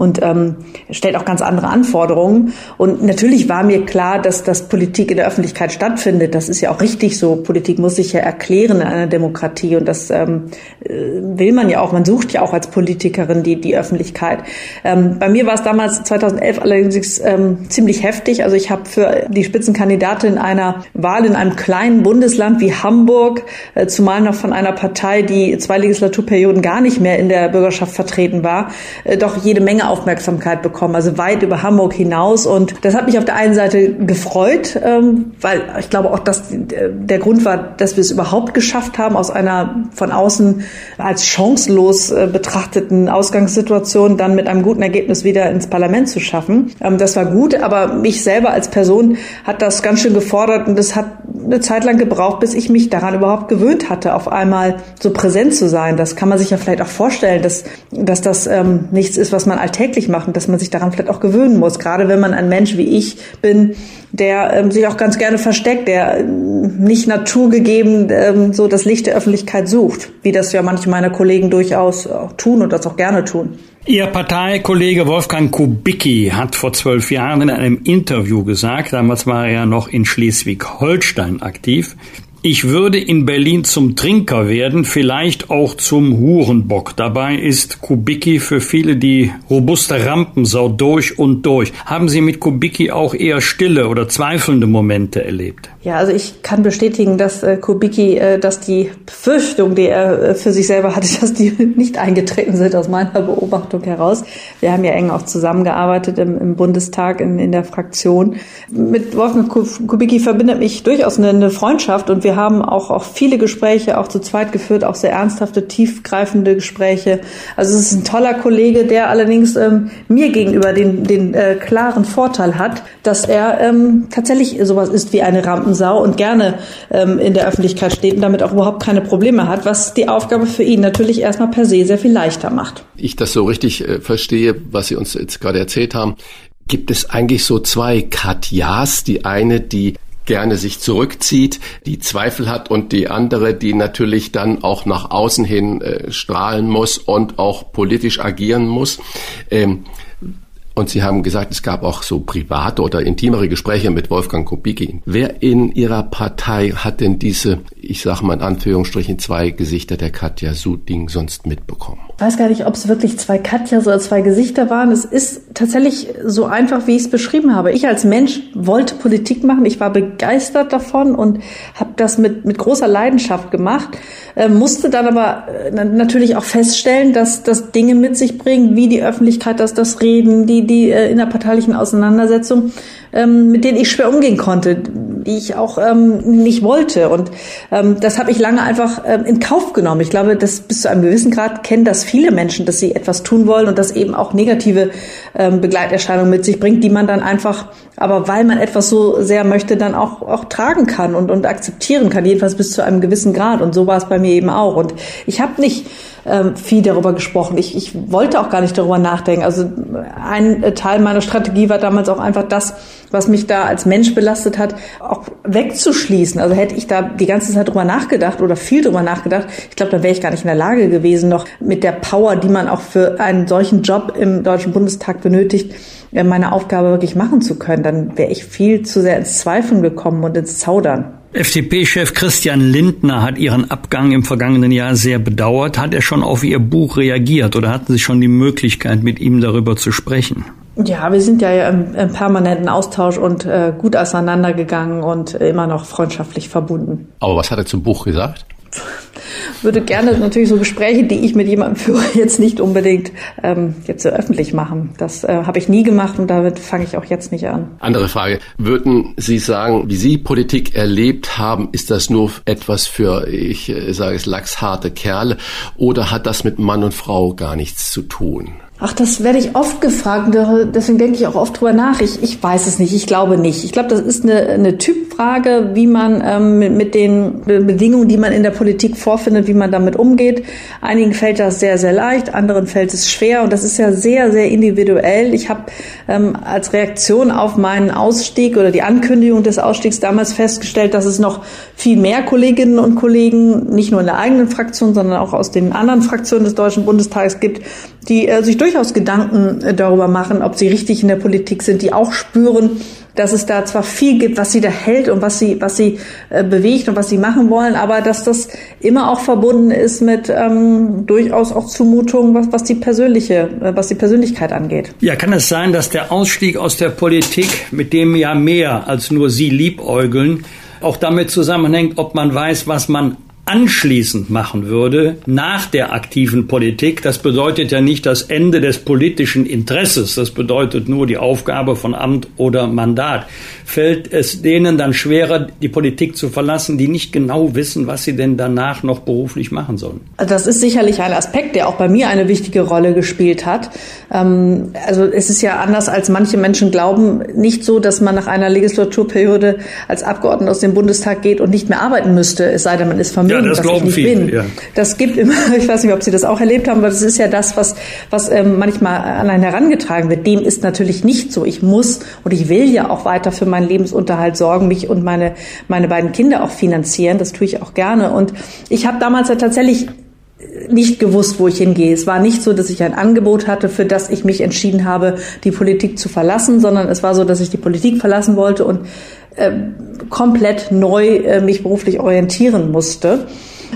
und ähm, stellt auch ganz andere Anforderungen. Und natürlich war mir klar, dass das Politik in der Öffentlichkeit stattfindet. Das ist ja auch richtig so. Politik muss sich ja erklären in einer Demokratie und das ähm, äh, will man ja auch. Man sucht ja auch als Politikerin die, die Öffentlichkeit. Ähm, bei mir war es damals 2011 allerdings ähm, ziemlich heftig. Also ich habe für die Spitzenkandidatin einer Wahl in einem kleinen Bundesland wie Hamburg, äh, zumal noch von einer Partei, die zwei Legislaturperioden gar nicht mehr in der Bürgerschaft vertreten war, äh, doch jede Menge Aufmerksamkeit bekommen, also weit über Hamburg hinaus. Und das hat mich auf der einen Seite gefreut, ähm, weil ich glaube auch, dass der Grund war, dass wir es überhaupt geschafft haben, aus einer von außen als chancenlos äh, betrachteten Ausgangssituation dann mit einem guten Ergebnis wieder ins Parlament zu schaffen. Ähm, das war gut, aber mich selber als Person hat das ganz schön gefordert und es hat eine Zeit lang gebraucht, bis ich mich daran überhaupt gewöhnt hatte, auf einmal so präsent zu sein. Das kann man sich ja vielleicht auch vorstellen, dass, dass das ähm, nichts ist, was man alltäglich macht und dass man sich daran vielleicht auch gewöhnen muss. Gerade wenn man ein Mensch wie ich bin, der ähm, sich auch ganz gerne versteckt, der ähm, nicht naturgegeben ähm, so das Licht der Öffentlichkeit sucht, wie das ja manche meiner Kollegen durchaus auch tun und das auch gerne tun. Ihr Parteikollege Wolfgang Kubicki hat vor zwölf Jahren in einem Interview gesagt, damals war er noch in Schleswig-Holstein aktiv, ich würde in Berlin zum Trinker werden, vielleicht auch zum Hurenbock. Dabei ist Kubicki für viele die robuste Rampensau durch und durch. Haben Sie mit Kubicki auch eher stille oder zweifelnde Momente erlebt? Ja, also ich kann bestätigen, dass äh, Kubicki, äh, dass die Befürchtung, die er äh, für sich selber hatte, dass die nicht eingetreten sind aus meiner Beobachtung heraus. Wir haben ja eng auch zusammengearbeitet im, im Bundestag in, in der Fraktion. Mit Wolfgang Kubicki verbindet mich durchaus eine, eine Freundschaft und wir haben auch, auch viele Gespräche auch zu zweit geführt, auch sehr ernsthafte, tiefgreifende Gespräche. Also es ist ein toller Kollege, der allerdings ähm, mir gegenüber den, den äh, klaren Vorteil hat, dass er ähm, tatsächlich sowas ist wie eine Rampe Rampensau und gerne ähm, in der Öffentlichkeit steht und damit auch überhaupt keine Probleme hat, was die Aufgabe für ihn natürlich erstmal per se sehr viel leichter macht. Ich das so richtig äh, verstehe, was Sie uns jetzt gerade erzählt haben, gibt es eigentlich so zwei Katjas. Die eine, die gerne sich zurückzieht, die Zweifel hat und die andere, die natürlich dann auch nach außen hin äh, strahlen muss und auch politisch agieren muss. Ähm, und Sie haben gesagt, es gab auch so private oder intimere Gespräche mit Wolfgang Kubicki. Wer in Ihrer Partei hat denn diese, ich sage mal in Anführungsstrichen, zwei Gesichter der Katja Suding sonst mitbekommen? Ich weiß gar nicht, ob es wirklich zwei Katjas oder zwei Gesichter waren. Es ist tatsächlich so einfach, wie ich es beschrieben habe. Ich als Mensch wollte Politik machen. Ich war begeistert davon und habe das mit, mit großer Leidenschaft gemacht. Äh, musste dann aber äh, natürlich auch feststellen, dass das Dinge mit sich bringen, wie die Öffentlichkeit, dass das Reden, die, die äh, innerparteilichen Auseinandersetzungen, ähm, mit denen ich schwer umgehen konnte, die ich auch ähm, nicht wollte. Und ähm, das habe ich lange einfach ähm, in Kauf genommen. Ich glaube, dass bis zu einem gewissen Grad kennen das viele Menschen, dass sie etwas tun wollen und das eben auch negative ähm, Begleiterscheinungen mit sich bringt, die man dann einfach, aber weil man etwas so sehr möchte, dann auch, auch tragen kann und, und akzeptieren kann, jedenfalls bis zu einem gewissen Grad. Und so war es bei mir eben auch. Und ich habe nicht ähm, viel darüber gesprochen. Ich, ich wollte auch gar nicht darüber nachdenken. Also ein äh, Teil meiner Strategie war damals auch einfach das, was mich da als Mensch belastet hat, auch wegzuschließen. Also hätte ich da die ganze Zeit drüber nachgedacht oder viel drüber nachgedacht, ich glaube, da wäre ich gar nicht in der Lage gewesen, noch mit der Power, die man auch für einen solchen Job im Deutschen Bundestag benötigt, äh, meine Aufgabe wirklich machen zu können. Dann wäre ich viel zu sehr ins Zweifeln gekommen und ins Zaudern. FDP-Chef Christian Lindner hat Ihren Abgang im vergangenen Jahr sehr bedauert. Hat er schon auf Ihr Buch reagiert oder hatten Sie schon die Möglichkeit, mit ihm darüber zu sprechen? Ja, wir sind ja im, im permanenten Austausch und äh, gut auseinandergegangen und immer noch freundschaftlich verbunden. Aber was hat er zum Buch gesagt? Würde gerne natürlich so Gespräche, die ich mit jemandem führe, jetzt nicht unbedingt ähm, jetzt so öffentlich machen. Das äh, habe ich nie gemacht und damit fange ich auch jetzt nicht an. Andere Frage. Würden Sie sagen, wie Sie Politik erlebt haben, ist das nur etwas für, ich äh, sage es, lachsharte Kerle oder hat das mit Mann und Frau gar nichts zu tun? Ach, das werde ich oft gefragt. Deswegen denke ich auch oft drüber nach. Ich, ich weiß es nicht. Ich glaube nicht. Ich glaube, das ist eine, eine Typfrage, wie man ähm, mit, mit den Bedingungen, die man in der Politik vorfindet, wie man damit umgeht. Einigen fällt das sehr, sehr leicht, anderen fällt es schwer. Und das ist ja sehr, sehr individuell. Ich habe ähm, als Reaktion auf meinen Ausstieg oder die Ankündigung des Ausstiegs damals festgestellt, dass es noch viel mehr Kolleginnen und Kollegen, nicht nur in der eigenen Fraktion, sondern auch aus den anderen Fraktionen des Deutschen Bundestages gibt, die äh, sich durchaus Gedanken äh, darüber machen, ob sie richtig in der Politik sind, die auch spüren, dass es da zwar viel gibt, was sie da hält und was sie, was sie äh, bewegt und was sie machen wollen, aber dass das immer auch verbunden ist mit ähm, durchaus auch Zumutungen, was, was die persönliche, äh, was die Persönlichkeit angeht. Ja, kann es sein, dass der Ausstieg aus der Politik, mit dem ja mehr als nur Sie liebäugeln, auch damit zusammenhängt, ob man weiß, was man anschließend machen würde, nach der aktiven Politik, das bedeutet ja nicht das Ende des politischen Interesses, das bedeutet nur die Aufgabe von Amt oder Mandat. Fällt es denen dann schwerer, die Politik zu verlassen, die nicht genau wissen, was sie denn danach noch beruflich machen sollen? Das ist sicherlich ein Aspekt, der auch bei mir eine wichtige Rolle gespielt hat. Ähm, also es ist ja anders, als manche Menschen glauben, nicht so, dass man nach einer Legislaturperiode als Abgeordneter aus dem Bundestag geht und nicht mehr arbeiten müsste, es sei denn, man ist vermögend das glauben viele. Ja. Das gibt immer, ich weiß nicht, ob Sie das auch erlebt haben, aber das ist ja das, was, was ähm, manchmal an einen herangetragen wird. Dem ist natürlich nicht so. Ich muss und ich will ja auch weiter für meinen Lebensunterhalt sorgen, mich und meine, meine beiden Kinder auch finanzieren. Das tue ich auch gerne. Und ich habe damals ja tatsächlich nicht gewusst, wo ich hingehe. Es war nicht so, dass ich ein Angebot hatte, für das ich mich entschieden habe, die Politik zu verlassen, sondern es war so, dass ich die Politik verlassen wollte und äh, komplett neu äh, mich beruflich orientieren musste.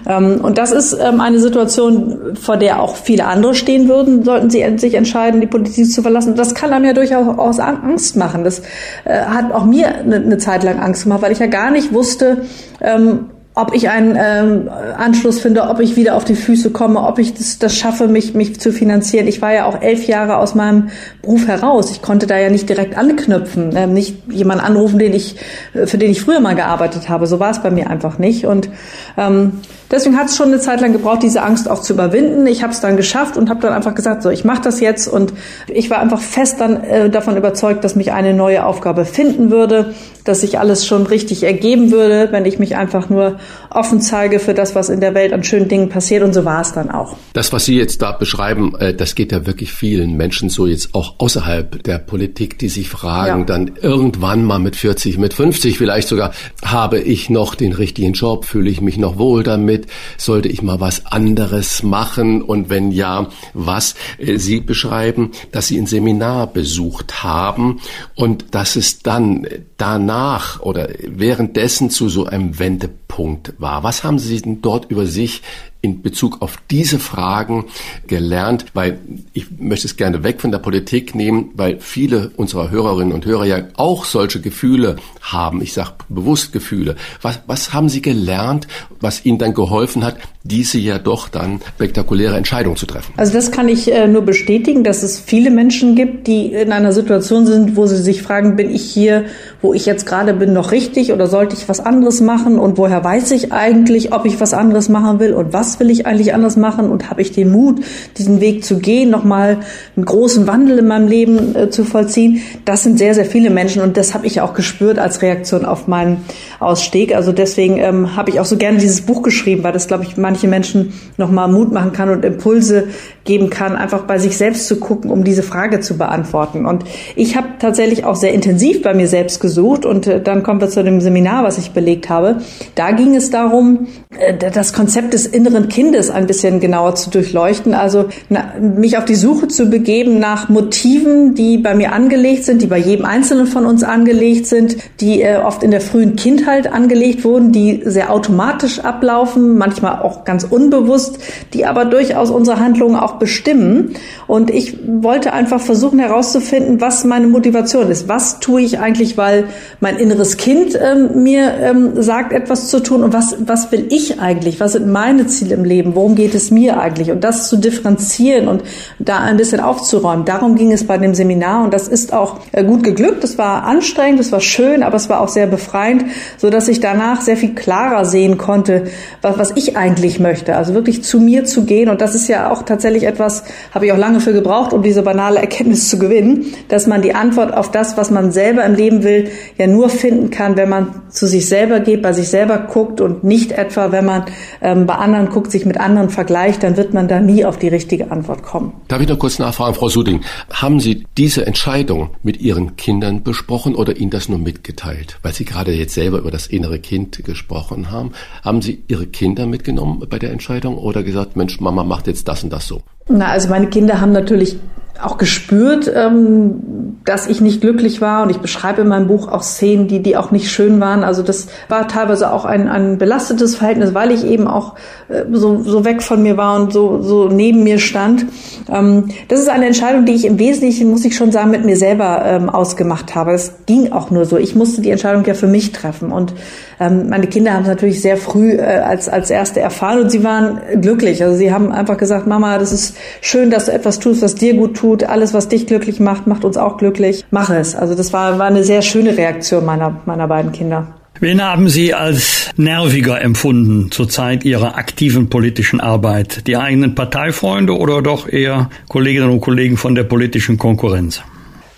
Ähm, und das ist ähm, eine Situation, vor der auch viele andere stehen würden, sollten sie sich entscheiden, die Politik zu verlassen. Das kann einem ja durchaus Angst machen. Das äh, hat auch mir eine, eine Zeit lang Angst gemacht, weil ich ja gar nicht wusste, ähm, ob ich einen ähm, Anschluss finde, ob ich wieder auf die Füße komme, ob ich das, das schaffe, mich, mich zu finanzieren. Ich war ja auch elf Jahre aus meinem Beruf heraus. Ich konnte da ja nicht direkt anknüpfen, äh, nicht jemanden anrufen, den ich, für den ich früher mal gearbeitet habe. So war es bei mir einfach nicht. Und ähm, deswegen hat es schon eine Zeit lang gebraucht, diese Angst auch zu überwinden. Ich habe es dann geschafft und habe dann einfach gesagt, so ich mache das jetzt. Und ich war einfach fest dann äh, davon überzeugt, dass mich eine neue Aufgabe finden würde, dass sich alles schon richtig ergeben würde, wenn ich mich einfach nur offen zeige für das, was in der Welt an schönen Dingen passiert. Und so war es dann auch. Das, was Sie jetzt da beschreiben, äh, das geht ja wirklich vielen Menschen so jetzt auch außerhalb der Politik, die sich fragen, ja. dann irgendwann mal mit 40, mit 50 vielleicht sogar, habe ich noch den richtigen Job? Fühle ich mich noch wohl damit? Sollte ich mal was anderes machen? Und wenn ja, was? Äh, Sie beschreiben, dass Sie ein Seminar besucht haben und dass es dann danach oder währenddessen zu so einem Wendepunkt war. Was haben Sie denn dort über sich in Bezug auf diese Fragen gelernt, weil ich möchte es gerne weg von der Politik nehmen, weil viele unserer Hörerinnen und Hörer ja auch solche Gefühle haben. Ich sage bewusst Gefühle. Was, was haben Sie gelernt, was Ihnen dann geholfen hat, diese ja doch dann spektakuläre Entscheidung zu treffen? Also das kann ich äh, nur bestätigen, dass es viele Menschen gibt, die in einer Situation sind, wo sie sich fragen, bin ich hier, wo ich jetzt gerade bin, noch richtig oder sollte ich was anderes machen und woher weiß ich eigentlich, ob ich was anderes machen will und was will ich eigentlich anders machen und habe ich den Mut, diesen Weg zu gehen, nochmal einen großen Wandel in meinem Leben äh, zu vollziehen. Das sind sehr, sehr viele Menschen und das habe ich auch gespürt als Reaktion auf meinen Ausstieg. Also deswegen ähm, habe ich auch so gerne dieses Buch geschrieben, weil das, glaube ich, manche Menschen nochmal Mut machen kann und Impulse geben kann, einfach bei sich selbst zu gucken, um diese Frage zu beantworten. Und ich habe tatsächlich auch sehr intensiv bei mir selbst gesucht und äh, dann kommen wir zu dem Seminar, was ich belegt habe. Da ging es darum, äh, das Konzept des inneren Kindes ein bisschen genauer zu durchleuchten, also na, mich auf die Suche zu begeben nach Motiven, die bei mir angelegt sind, die bei jedem Einzelnen von uns angelegt sind, die äh, oft in der frühen Kindheit angelegt wurden, die sehr automatisch ablaufen, manchmal auch ganz unbewusst, die aber durchaus unsere Handlungen auch bestimmen. Und ich wollte einfach versuchen herauszufinden, was meine Motivation ist. Was tue ich eigentlich, weil mein inneres Kind ähm, mir ähm, sagt, etwas zu tun und was, was will ich eigentlich? Was sind meine Ziele im Leben? Worum geht es mir eigentlich? Und das zu differenzieren und da ein bisschen aufzuräumen. Darum ging es bei dem Seminar und das ist auch äh, gut geglückt. Es war anstrengend, es war schön, aber es war auch sehr befreiend, so dass ich danach sehr viel klarer sehen konnte, was, was ich eigentlich möchte. Also wirklich zu mir zu gehen. Und das ist ja auch tatsächlich etwas, habe ich auch lange für gebraucht, um diese banale Erkenntnis zu gewinnen, dass man die Antwort auf das, was man selber im Leben will, ja nur finden kann, wenn man zu sich selber geht, bei sich selber guckt und nicht etwa, wenn man ähm, bei anderen guckt, sich mit anderen vergleicht, dann wird man da nie auf die richtige Antwort kommen. Darf ich noch kurz nachfragen, Frau Suding? Haben Sie diese Entscheidung mit Ihren Kindern besprochen oder Ihnen das nur mitgeteilt? Weil Sie gerade jetzt selber über das innere Kind gesprochen haben. Haben Sie Ihre Kinder mitgenommen bei der Entscheidung oder gesagt, Mensch, Mama macht jetzt das und das so? Na, also meine Kinder haben natürlich auch gespürt, ähm, dass ich nicht glücklich war und ich beschreibe in meinem Buch auch Szenen, die, die auch nicht schön waren. Also das war teilweise auch ein, ein belastetes Verhältnis, weil ich eben auch äh, so, so weg von mir war und so, so neben mir stand. Ähm, das ist eine Entscheidung, die ich im Wesentlichen, muss ich schon sagen, mit mir selber ähm, ausgemacht habe. Das ging auch nur so. Ich musste die Entscheidung ja für mich treffen und ähm, meine Kinder haben es natürlich sehr früh äh, als, als erste erfahren und sie waren glücklich. Also sie haben einfach gesagt, Mama, das ist schön, dass du etwas tust, was dir gut tut. Alles, was dich glücklich macht, macht uns auch glücklich. Mach es. Also das war, war eine sehr schöne Reaktion meiner, meiner beiden Kinder. Wen haben Sie als nerviger empfunden zur Zeit Ihrer aktiven politischen Arbeit? Die eigenen Parteifreunde oder doch eher Kolleginnen und Kollegen von der politischen Konkurrenz?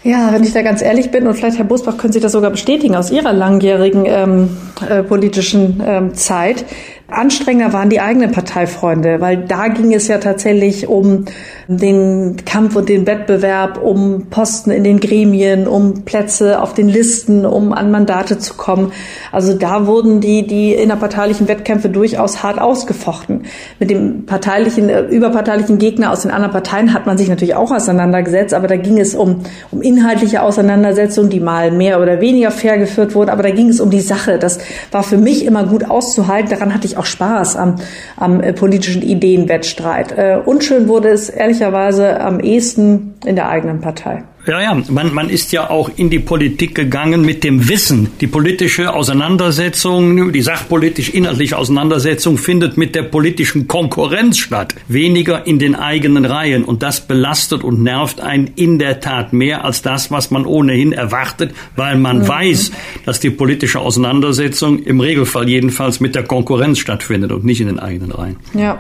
Ja, wenn ich da ganz ehrlich bin, und vielleicht Herr Busbach können Sie das sogar bestätigen aus Ihrer langjährigen ähm, äh, politischen ähm, Zeit, Anstrengender waren die eigenen Parteifreunde, weil da ging es ja tatsächlich um den Kampf und den Wettbewerb, um Posten in den Gremien, um Plätze auf den Listen, um an Mandate zu kommen. Also da wurden die, die innerparteilichen Wettkämpfe durchaus hart ausgefochten. Mit dem parteilichen, äh, überparteilichen Gegner aus den anderen Parteien hat man sich natürlich auch auseinandergesetzt, aber da ging es um, um inhaltliche Auseinandersetzungen, die mal mehr oder weniger fair geführt wurden, aber da ging es um die Sache. Das war für mich immer gut auszuhalten. Daran hatte ich auch Spaß am, am äh, politischen Ideenwettstreit. Äh, unschön wurde es ehrlicherweise am ehesten in der eigenen Partei. Ja, ja, man, man ist ja auch in die Politik gegangen mit dem Wissen. Die politische Auseinandersetzung, die sachpolitisch-inhaltliche Auseinandersetzung findet mit der politischen Konkurrenz statt, weniger in den eigenen Reihen. Und das belastet und nervt einen in der Tat mehr als das, was man ohnehin erwartet, weil man mhm. weiß, dass die politische Auseinandersetzung im Regelfall jedenfalls mit der Konkurrenz stattfindet und nicht in den eigenen Reihen. Ja.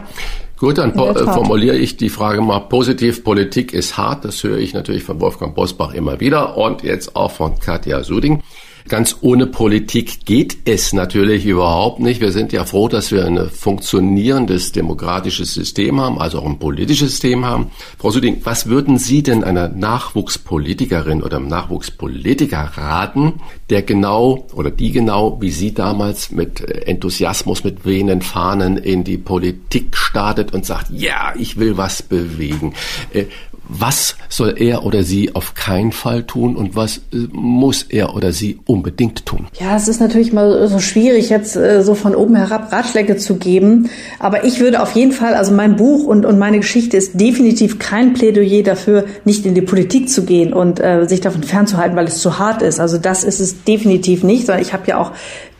Gut, dann formuliere ich die Frage mal positiv. Politik ist hart. Das höre ich natürlich von Wolfgang Bosbach immer wieder und jetzt auch von Katja Suding. Ganz ohne Politik geht es natürlich überhaupt nicht. Wir sind ja froh, dass wir ein funktionierendes demokratisches System haben, also auch ein politisches System haben. Frau Süding, was würden Sie denn einer Nachwuchspolitikerin oder einem Nachwuchspolitiker raten, der genau oder die genau wie Sie damals mit Enthusiasmus, mit wehenden Fahnen in die Politik startet und sagt, ja, ich will was bewegen. Was soll er oder sie auf keinen Fall tun und was äh, muss er oder sie unbedingt tun? Ja, es ist natürlich mal so schwierig, jetzt äh, so von oben herab Ratschläge zu geben. Aber ich würde auf jeden Fall, also mein Buch und, und meine Geschichte ist definitiv kein Plädoyer dafür, nicht in die Politik zu gehen und äh, sich davon fernzuhalten, weil es zu hart ist. Also das ist es definitiv nicht, sondern ich habe ja auch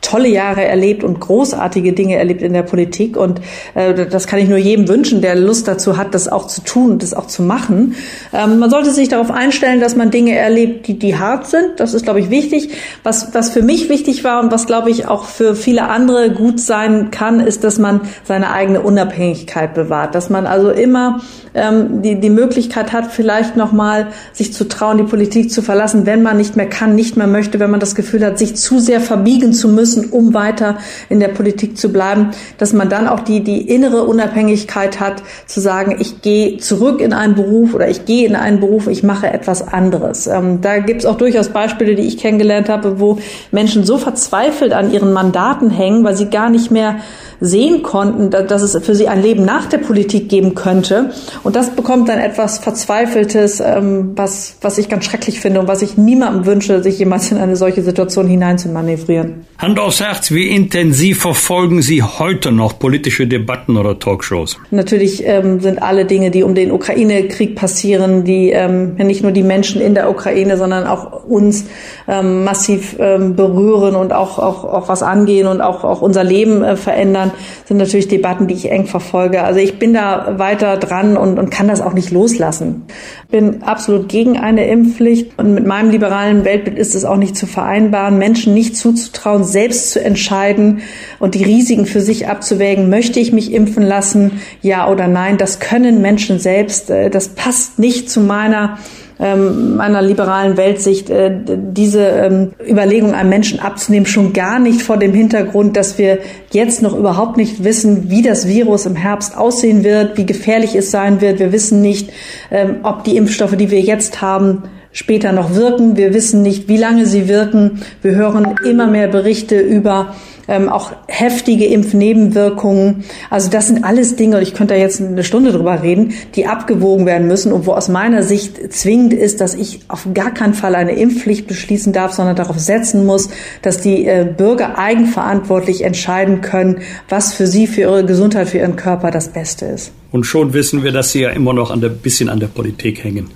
tolle Jahre erlebt und großartige Dinge erlebt in der Politik. Und äh, das kann ich nur jedem wünschen, der Lust dazu hat, das auch zu tun und das auch zu machen. Ähm, man sollte sich darauf einstellen, dass man Dinge erlebt, die, die hart sind. Das ist, glaube ich, wichtig. Was, was für mich wichtig war und was, glaube ich, auch für viele andere gut sein kann, ist, dass man seine eigene Unabhängigkeit bewahrt. Dass man also immer ähm, die, die Möglichkeit hat, vielleicht nochmal sich zu trauen, die Politik zu verlassen, wenn man nicht mehr kann, nicht mehr möchte, wenn man das Gefühl hat, sich zu sehr verbiegen zu müssen müssen, um weiter in der Politik zu bleiben, dass man dann auch die, die innere Unabhängigkeit hat, zu sagen, ich gehe zurück in einen Beruf oder ich gehe in einen Beruf, ich mache etwas anderes. Ähm, da gibt es auch durchaus Beispiele, die ich kennengelernt habe, wo Menschen so verzweifelt an ihren Mandaten hängen, weil sie gar nicht mehr sehen konnten, dass es für sie ein Leben nach der Politik geben könnte. Und das bekommt dann etwas Verzweifeltes, ähm, was, was ich ganz schrecklich finde und was ich niemandem wünsche, sich jemals in eine solche Situation hineinzumanövrieren. Hand aufs Herz, wie intensiv verfolgen Sie heute noch politische Debatten oder Talkshows? Natürlich ähm, sind alle Dinge, die um den Ukraine-Krieg passieren, die ähm, nicht nur die Menschen in der Ukraine, sondern auch uns ähm, massiv ähm, berühren und auch, auch, auch was angehen und auch, auch unser Leben äh, verändern Ländern sind natürlich Debatten, die ich eng verfolge. Also ich bin da weiter dran und, und kann das auch nicht loslassen. Bin absolut gegen eine Impfpflicht und mit meinem liberalen Weltbild ist es auch nicht zu vereinbaren, Menschen nicht zuzutrauen, selbst zu entscheiden und die Risiken für sich abzuwägen. Möchte ich mich impfen lassen? Ja oder nein? Das können Menschen selbst. Äh, das passt nicht zu meiner ähm, meiner liberalen Weltsicht, äh, diese ähm, Überlegung einem Menschen abzunehmen, schon gar nicht vor dem Hintergrund, dass wir jetzt noch überhaupt nicht wissen, wie das Virus im Herbst aussehen wird, wie gefährlich es sein wird. Wir wissen nicht, ähm, ob die Impfstoffe, die wir jetzt haben, später noch wirken. Wir wissen nicht, wie lange sie wirken. Wir hören immer mehr Berichte über ähm, auch heftige Impfnebenwirkungen. Also das sind alles Dinge, und ich könnte da jetzt eine Stunde drüber reden, die abgewogen werden müssen und wo aus meiner Sicht zwingend ist, dass ich auf gar keinen Fall eine Impfpflicht beschließen darf, sondern darauf setzen muss, dass die äh, Bürger eigenverantwortlich entscheiden können, was für sie, für ihre Gesundheit, für ihren Körper das Beste ist. Und schon wissen wir, dass Sie ja immer noch ein bisschen an der Politik hängen.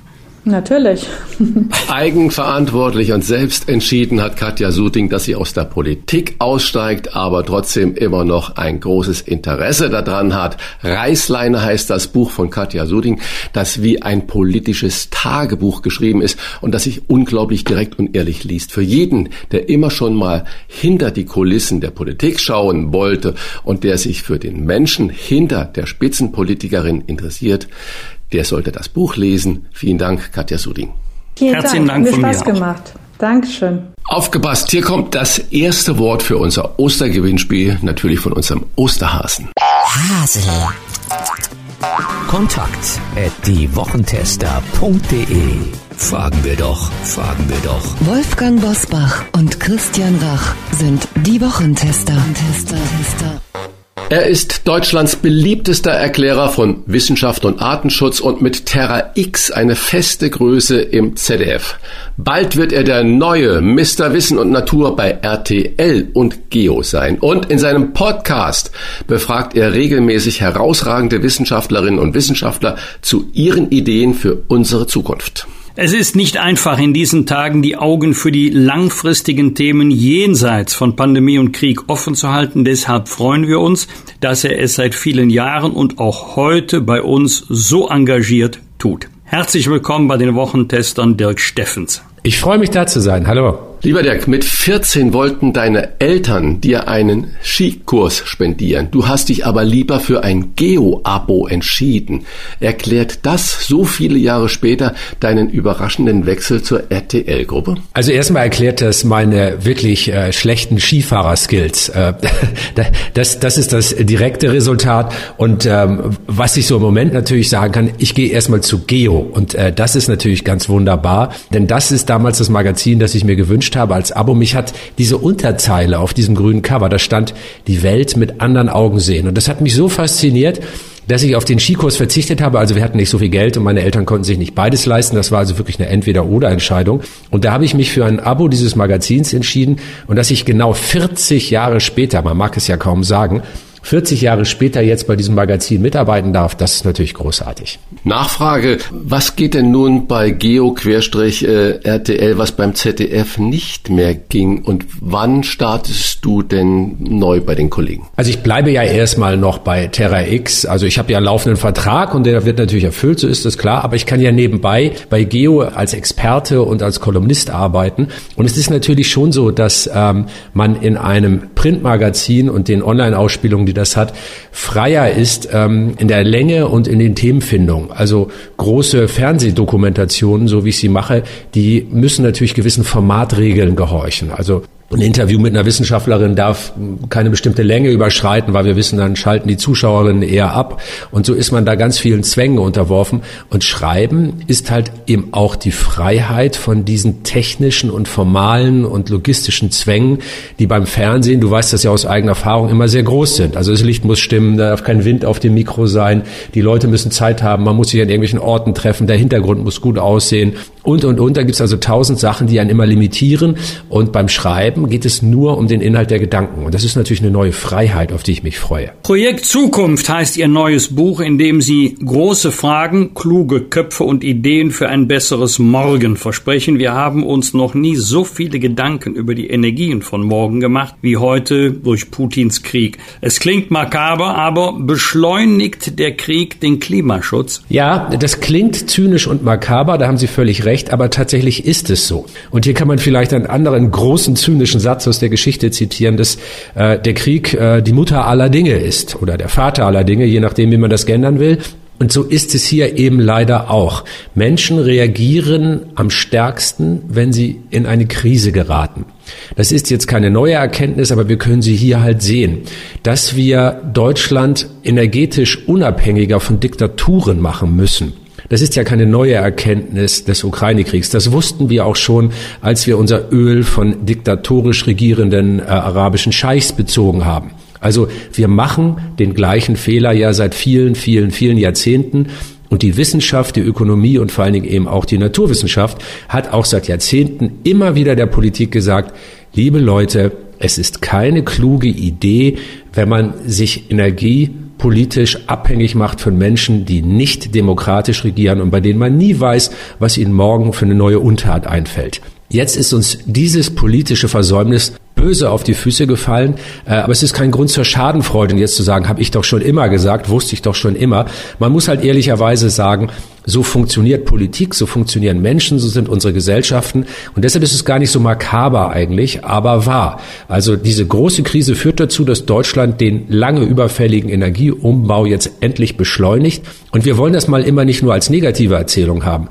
Natürlich. Eigenverantwortlich und selbst entschieden hat Katja Suting, dass sie aus der Politik aussteigt, aber trotzdem immer noch ein großes Interesse daran hat. Reißleine heißt das Buch von Katja Suting, das wie ein politisches Tagebuch geschrieben ist und das sich unglaublich direkt und ehrlich liest. Für jeden, der immer schon mal hinter die Kulissen der Politik schauen wollte und der sich für den Menschen hinter der Spitzenpolitikerin interessiert, der sollte das Buch lesen. Vielen Dank, Katja Suding. Vielen Herzlichen Dank, Dank von Spaß mir gemacht. Auch. Dankeschön. Aufgepasst, hier kommt das erste Wort für unser Ostergewinnspiel, natürlich von unserem Osterhasen. Hasel. Kontakt at diewochentester.de Fragen wir doch, fragen wir doch. Wolfgang Bosbach und Christian Rach sind die Wochentester. Tester, Tester. Er ist Deutschlands beliebtester Erklärer von Wissenschaft und Artenschutz und mit Terra X eine feste Größe im ZDF. Bald wird er der neue Mr. Wissen und Natur bei RTL und Geo sein. Und in seinem Podcast befragt er regelmäßig herausragende Wissenschaftlerinnen und Wissenschaftler zu ihren Ideen für unsere Zukunft. Es ist nicht einfach in diesen Tagen die Augen für die langfristigen Themen jenseits von Pandemie und Krieg offen zu halten. Deshalb freuen wir uns, dass er es seit vielen Jahren und auch heute bei uns so engagiert tut. Herzlich willkommen bei den Wochentestern Dirk Steffens. Ich freue mich da zu sein. Hallo. Lieber Dirk, mit 14 wollten deine Eltern dir einen Skikurs spendieren. Du hast dich aber lieber für ein Geo-Abo entschieden. Erklärt das so viele Jahre später deinen überraschenden Wechsel zur RTL-Gruppe? Also erstmal erklärt das meine wirklich äh, schlechten Skifahrerskills. Äh, das, das ist das direkte Resultat. Und ähm, was ich so im Moment natürlich sagen kann, ich gehe erstmal zu Geo. Und äh, das ist natürlich ganz wunderbar, denn das ist damals das Magazin, das ich mir gewünscht habe als Abo. Mich hat diese Unterzeile auf diesem grünen Cover, da stand die Welt mit anderen Augen sehen. Und das hat mich so fasziniert, dass ich auf den Skikurs verzichtet habe. Also wir hatten nicht so viel Geld und meine Eltern konnten sich nicht beides leisten. Das war also wirklich eine Entweder-Oder-Entscheidung. Und da habe ich mich für ein Abo dieses Magazins entschieden und dass ich genau 40 Jahre später, man mag es ja kaum sagen, 40 Jahre später jetzt bei diesem Magazin mitarbeiten darf, das ist natürlich großartig. Nachfrage, was geht denn nun bei Geo-RTL, äh, was beim ZDF nicht mehr ging und wann startest du denn neu bei den Kollegen? Also ich bleibe ja erstmal noch bei Terra X, also ich habe ja einen laufenden Vertrag und der wird natürlich erfüllt, so ist das klar, aber ich kann ja nebenbei bei Geo als Experte und als Kolumnist arbeiten und es ist natürlich schon so, dass ähm, man in einem Printmagazin und den Online-Ausspielungen, die das hat, freier ist ähm, in der Länge und in den Themenfindungen. Also große Fernsehdokumentationen, so wie ich sie mache, die müssen natürlich gewissen Formatregeln gehorchen. Also ein Interview mit einer Wissenschaftlerin darf keine bestimmte Länge überschreiten, weil wir wissen, dann schalten die Zuschauerinnen eher ab. Und so ist man da ganz vielen Zwängen unterworfen. Und Schreiben ist halt eben auch die Freiheit von diesen technischen und formalen und logistischen Zwängen, die beim Fernsehen, du weißt das ja aus eigener Erfahrung, immer sehr groß sind. Also das Licht muss stimmen, da darf kein Wind auf dem Mikro sein, die Leute müssen Zeit haben, man muss sich an irgendwelchen Orten treffen, der Hintergrund muss gut aussehen. Und, und, und. Da gibt's also tausend Sachen, die einen immer limitieren. Und beim Schreiben geht es nur um den Inhalt der Gedanken. Und das ist natürlich eine neue Freiheit, auf die ich mich freue. Projekt Zukunft heißt Ihr neues Buch, in dem Sie große Fragen, kluge Köpfe und Ideen für ein besseres Morgen versprechen. Wir haben uns noch nie so viele Gedanken über die Energien von morgen gemacht wie heute durch Putins Krieg. Es klingt makaber, aber beschleunigt der Krieg den Klimaschutz? Ja, das klingt zynisch und makaber, da haben Sie völlig recht, aber tatsächlich ist es so. Und hier kann man vielleicht einen anderen großen zynischen Satz aus der Geschichte zitieren, dass äh, der Krieg äh, die Mutter aller Dinge ist oder der Vater aller Dinge, je nachdem, wie man das gendern will. Und so ist es hier eben leider auch. Menschen reagieren am stärksten, wenn sie in eine Krise geraten. Das ist jetzt keine neue Erkenntnis, aber wir können sie hier halt sehen, dass wir Deutschland energetisch unabhängiger von Diktaturen machen müssen. Das ist ja keine neue Erkenntnis des Ukraine-Kriegs. Das wussten wir auch schon, als wir unser Öl von diktatorisch regierenden äh, arabischen Scheichs bezogen haben. Also wir machen den gleichen Fehler ja seit vielen, vielen, vielen Jahrzehnten. Und die Wissenschaft, die Ökonomie und vor allen Dingen eben auch die Naturwissenschaft hat auch seit Jahrzehnten immer wieder der Politik gesagt, liebe Leute, es ist keine kluge Idee, wenn man sich energiepolitisch abhängig macht von Menschen, die nicht demokratisch regieren und bei denen man nie weiß, was ihnen morgen für eine neue Untat einfällt. Jetzt ist uns dieses politische Versäumnis böse auf die Füße gefallen. Äh, aber es ist kein Grund zur Schadenfreude, jetzt zu sagen, habe ich doch schon immer gesagt, wusste ich doch schon immer. Man muss halt ehrlicherweise sagen, so funktioniert Politik, so funktionieren Menschen, so sind unsere Gesellschaften. Und deshalb ist es gar nicht so makaber eigentlich, aber wahr. Also diese große Krise führt dazu, dass Deutschland den lange überfälligen Energieumbau jetzt endlich beschleunigt. Und wir wollen das mal immer nicht nur als negative Erzählung haben.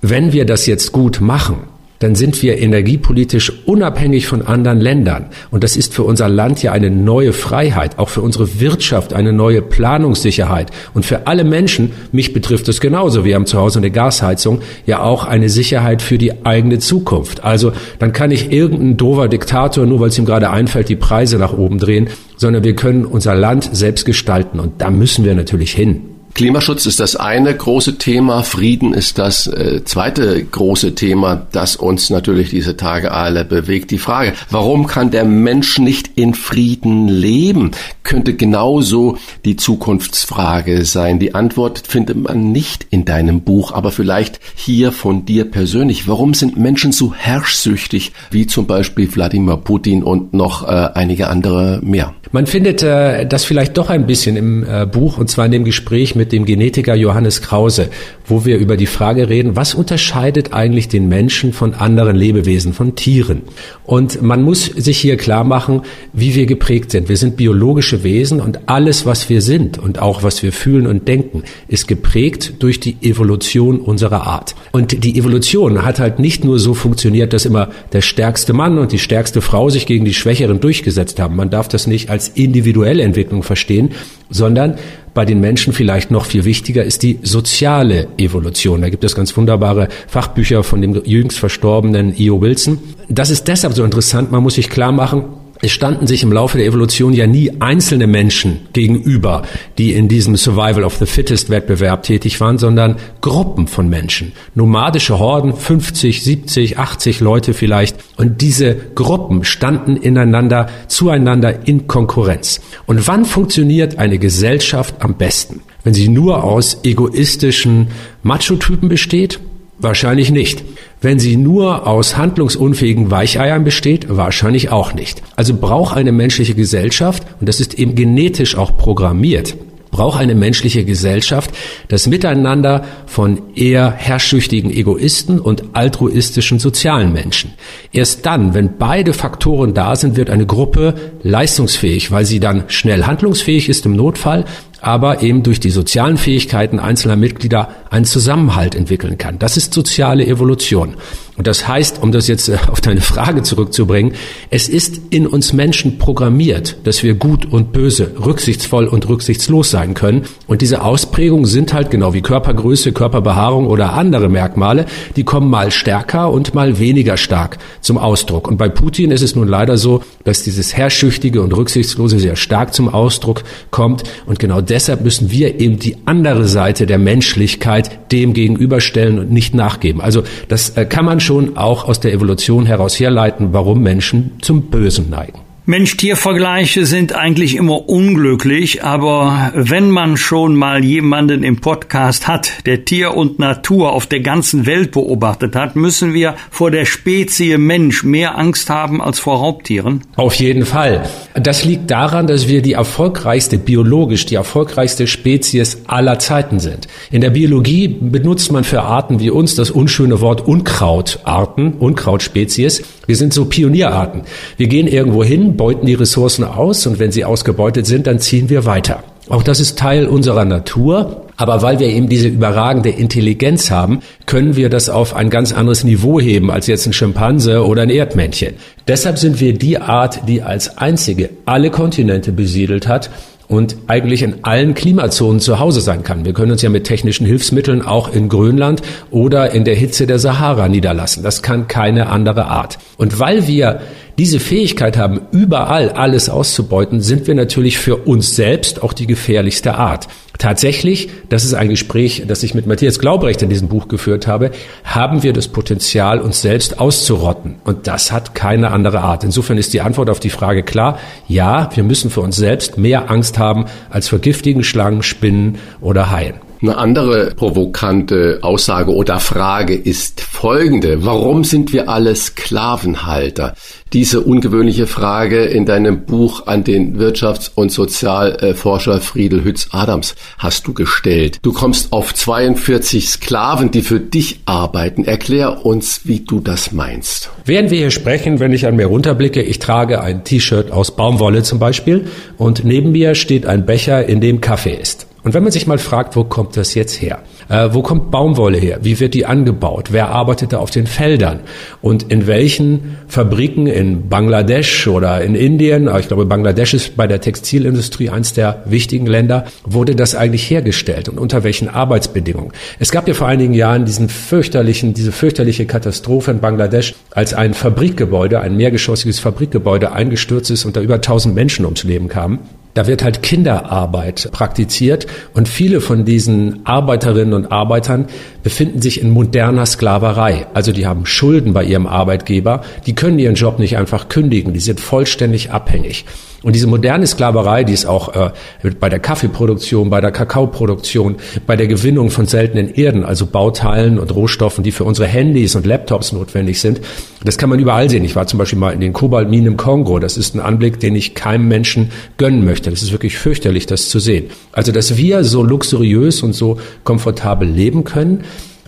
Wenn wir das jetzt gut machen, dann sind wir energiepolitisch unabhängig von anderen Ländern. Und das ist für unser Land ja eine neue Freiheit, auch für unsere Wirtschaft eine neue Planungssicherheit. Und für alle Menschen, mich betrifft es genauso, wir haben zu Hause eine Gasheizung, ja auch eine Sicherheit für die eigene Zukunft. Also dann kann ich irgendein dover Diktator, nur weil es ihm gerade einfällt, die Preise nach oben drehen, sondern wir können unser Land selbst gestalten. Und da müssen wir natürlich hin. Klimaschutz ist das eine große Thema, Frieden ist das äh, zweite große Thema, das uns natürlich diese Tage alle bewegt. Die Frage, warum kann der Mensch nicht in Frieden leben, könnte genauso die Zukunftsfrage sein. Die Antwort findet man nicht in deinem Buch, aber vielleicht hier von dir persönlich. Warum sind Menschen so herrschsüchtig, wie zum Beispiel Wladimir Putin und noch äh, einige andere mehr? Man findet äh, das vielleicht doch ein bisschen im äh, Buch, und zwar in dem Gespräch mit dem Genetiker Johannes Krause, wo wir über die Frage reden, was unterscheidet eigentlich den Menschen von anderen Lebewesen, von Tieren? Und man muss sich hier klar machen, wie wir geprägt sind. Wir sind biologische Wesen und alles, was wir sind und auch was wir fühlen und denken, ist geprägt durch die Evolution unserer Art. Und die Evolution hat halt nicht nur so funktioniert, dass immer der stärkste Mann und die stärkste Frau sich gegen die Schwächeren durchgesetzt haben. Man darf das nicht als individuelle Entwicklung verstehen, sondern bei den Menschen vielleicht noch viel wichtiger ist die soziale Evolution. Da gibt es ganz wunderbare Fachbücher von dem jüngst verstorbenen E.O. Wilson. Das ist deshalb so interessant. Man muss sich klar machen, es standen sich im Laufe der Evolution ja nie einzelne Menschen gegenüber, die in diesem Survival of the Fittest Wettbewerb tätig waren, sondern Gruppen von Menschen. Nomadische Horden, 50, 70, 80 Leute vielleicht. Und diese Gruppen standen ineinander, zueinander in Konkurrenz. Und wann funktioniert eine Gesellschaft am besten? Wenn sie nur aus egoistischen Macho-Typen besteht? Wahrscheinlich nicht. Wenn sie nur aus handlungsunfähigen Weicheiern besteht, wahrscheinlich auch nicht. Also braucht eine menschliche Gesellschaft, und das ist eben genetisch auch programmiert, braucht eine menschliche Gesellschaft das Miteinander von eher herrschsüchtigen Egoisten und altruistischen sozialen Menschen. Erst dann, wenn beide Faktoren da sind, wird eine Gruppe leistungsfähig, weil sie dann schnell handlungsfähig ist im Notfall, aber eben durch die sozialen Fähigkeiten einzelner Mitglieder einen Zusammenhalt entwickeln kann. Das ist soziale Evolution. Und das heißt, um das jetzt äh, auf deine Frage zurückzubringen, es ist in uns Menschen programmiert, dass wir gut und böse, rücksichtsvoll und rücksichtslos sein können. Und diese Ausprägungen sind halt genau wie Körpergröße, Körperbehaarung oder andere Merkmale, die kommen mal stärker und mal weniger stark zum Ausdruck. Und bei Putin ist es nun leider so, dass dieses Herrschüchtige und Rücksichtslose sehr stark zum Ausdruck kommt. Und genau deshalb müssen wir eben die andere Seite der Menschlichkeit dem gegenüberstellen und nicht nachgeben. Also das äh, kann man schon auch aus der Evolution heraus herleiten, warum Menschen zum Bösen neigen. Mensch-Tier-Vergleiche sind eigentlich immer unglücklich, aber wenn man schon mal jemanden im Podcast hat, der Tier und Natur auf der ganzen Welt beobachtet hat, müssen wir vor der Spezie Mensch mehr Angst haben als vor Raubtieren? Auf jeden Fall. Das liegt daran, dass wir die erfolgreichste, biologisch die erfolgreichste Spezies aller Zeiten sind. In der Biologie benutzt man für Arten wie uns das unschöne Wort Unkrautarten, Unkrautspezies. Wir sind so Pionierarten. Wir gehen irgendwo hin, beuten die Ressourcen aus und wenn sie ausgebeutet sind, dann ziehen wir weiter. Auch das ist Teil unserer Natur. Aber weil wir eben diese überragende Intelligenz haben, können wir das auf ein ganz anderes Niveau heben als jetzt ein Schimpanse oder ein Erdmännchen. Deshalb sind wir die Art, die als einzige alle Kontinente besiedelt hat und eigentlich in allen Klimazonen zu Hause sein kann. Wir können uns ja mit technischen Hilfsmitteln auch in Grönland oder in der Hitze der Sahara niederlassen. Das kann keine andere Art. Und weil wir diese Fähigkeit haben, überall alles auszubeuten, sind wir natürlich für uns selbst auch die gefährlichste Art. Tatsächlich, das ist ein Gespräch, das ich mit Matthias Glaubrecht in diesem Buch geführt habe, haben wir das Potenzial, uns selbst auszurotten. Und das hat keine andere Art. Insofern ist die Antwort auf die Frage klar, ja, wir müssen für uns selbst mehr Angst haben als vor giftigen Schlangen, Spinnen oder Haien. Eine andere provokante Aussage oder Frage ist folgende. Warum sind wir alle Sklavenhalter? Diese ungewöhnliche Frage in deinem Buch an den Wirtschafts- und Sozialforscher Friedel Hütz-Adams hast du gestellt. Du kommst auf 42 Sklaven, die für dich arbeiten. Erklär uns, wie du das meinst. Während wir hier sprechen, wenn ich an mir runterblicke, ich trage ein T-Shirt aus Baumwolle zum Beispiel und neben mir steht ein Becher, in dem Kaffee ist. Und wenn man sich mal fragt, wo kommt das jetzt her? Äh, wo kommt Baumwolle her? Wie wird die angebaut? Wer arbeitet da auf den Feldern? Und in welchen Fabriken in Bangladesch oder in Indien, ich glaube Bangladesch ist bei der Textilindustrie eines der wichtigen Länder, wurde das eigentlich hergestellt und unter welchen Arbeitsbedingungen? Es gab ja vor einigen Jahren diesen fürchterlichen, diese fürchterliche Katastrophe in Bangladesch, als ein Fabrikgebäude, ein mehrgeschossiges Fabrikgebäude eingestürzt ist und da über 1000 Menschen ums Leben kamen. Da wird halt Kinderarbeit praktiziert und viele von diesen Arbeiterinnen und Arbeitern befinden sich in moderner Sklaverei. Also die haben Schulden bei ihrem Arbeitgeber, die können ihren Job nicht einfach kündigen, die sind vollständig abhängig. Und diese moderne Sklaverei, die ist auch äh, bei der Kaffeeproduktion, bei der Kakaoproduktion, bei der Gewinnung von seltenen Erden, also Bauteilen und Rohstoffen, die für unsere Handys und Laptops notwendig sind, das kann man überall sehen. Ich war zum Beispiel mal in den Kobaltminen im Kongo. Das ist ein Anblick, den ich keinem Menschen gönnen möchte. Das ist wirklich fürchterlich, das zu sehen. Also, dass wir so luxuriös und so komfortabel leben können,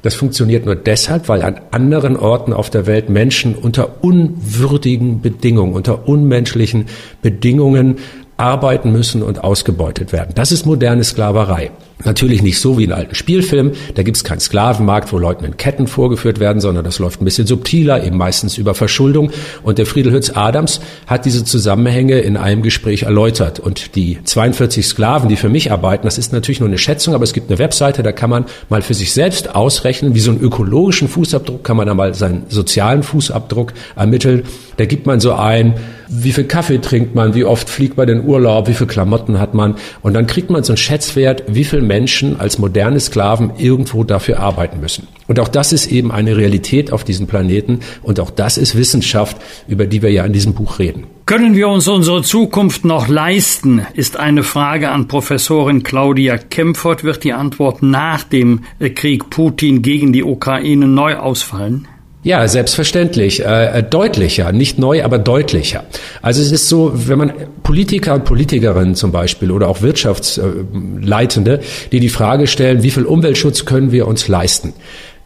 das funktioniert nur deshalb, weil an anderen Orten auf der Welt Menschen unter unwürdigen Bedingungen, unter unmenschlichen Bedingungen arbeiten müssen und ausgebeutet werden. Das ist moderne Sklaverei. Natürlich nicht so wie in alten Spielfilmen. Da gibt es keinen Sklavenmarkt, wo Leuten in Ketten vorgeführt werden, sondern das läuft ein bisschen subtiler, eben meistens über Verschuldung. Und der Friedel Hütz Adams hat diese Zusammenhänge in einem Gespräch erläutert. Und die 42 Sklaven, die für mich arbeiten, das ist natürlich nur eine Schätzung, aber es gibt eine Webseite, da kann man mal für sich selbst ausrechnen, wie so einen ökologischen Fußabdruck, kann man da mal seinen sozialen Fußabdruck ermitteln. Da gibt man so ein, wie viel Kaffee trinkt man, wie oft fliegt man in Urlaub, wie viel Klamotten hat man. Und dann kriegt man so einen Schätzwert, wie viel Menschen als moderne Sklaven irgendwo dafür arbeiten müssen. Und auch das ist eben eine Realität auf diesem Planeten und auch das ist Wissenschaft, über die wir ja in diesem Buch reden. Können wir uns unsere Zukunft noch leisten, ist eine Frage an Professorin Claudia Kempfert. Wird die Antwort nach dem Krieg Putin gegen die Ukraine neu ausfallen? Ja, selbstverständlich. Äh, deutlicher, nicht neu, aber deutlicher. Also es ist so, wenn man Politiker und Politikerinnen zum Beispiel oder auch Wirtschaftsleitende, die die Frage stellen, wie viel Umweltschutz können wir uns leisten?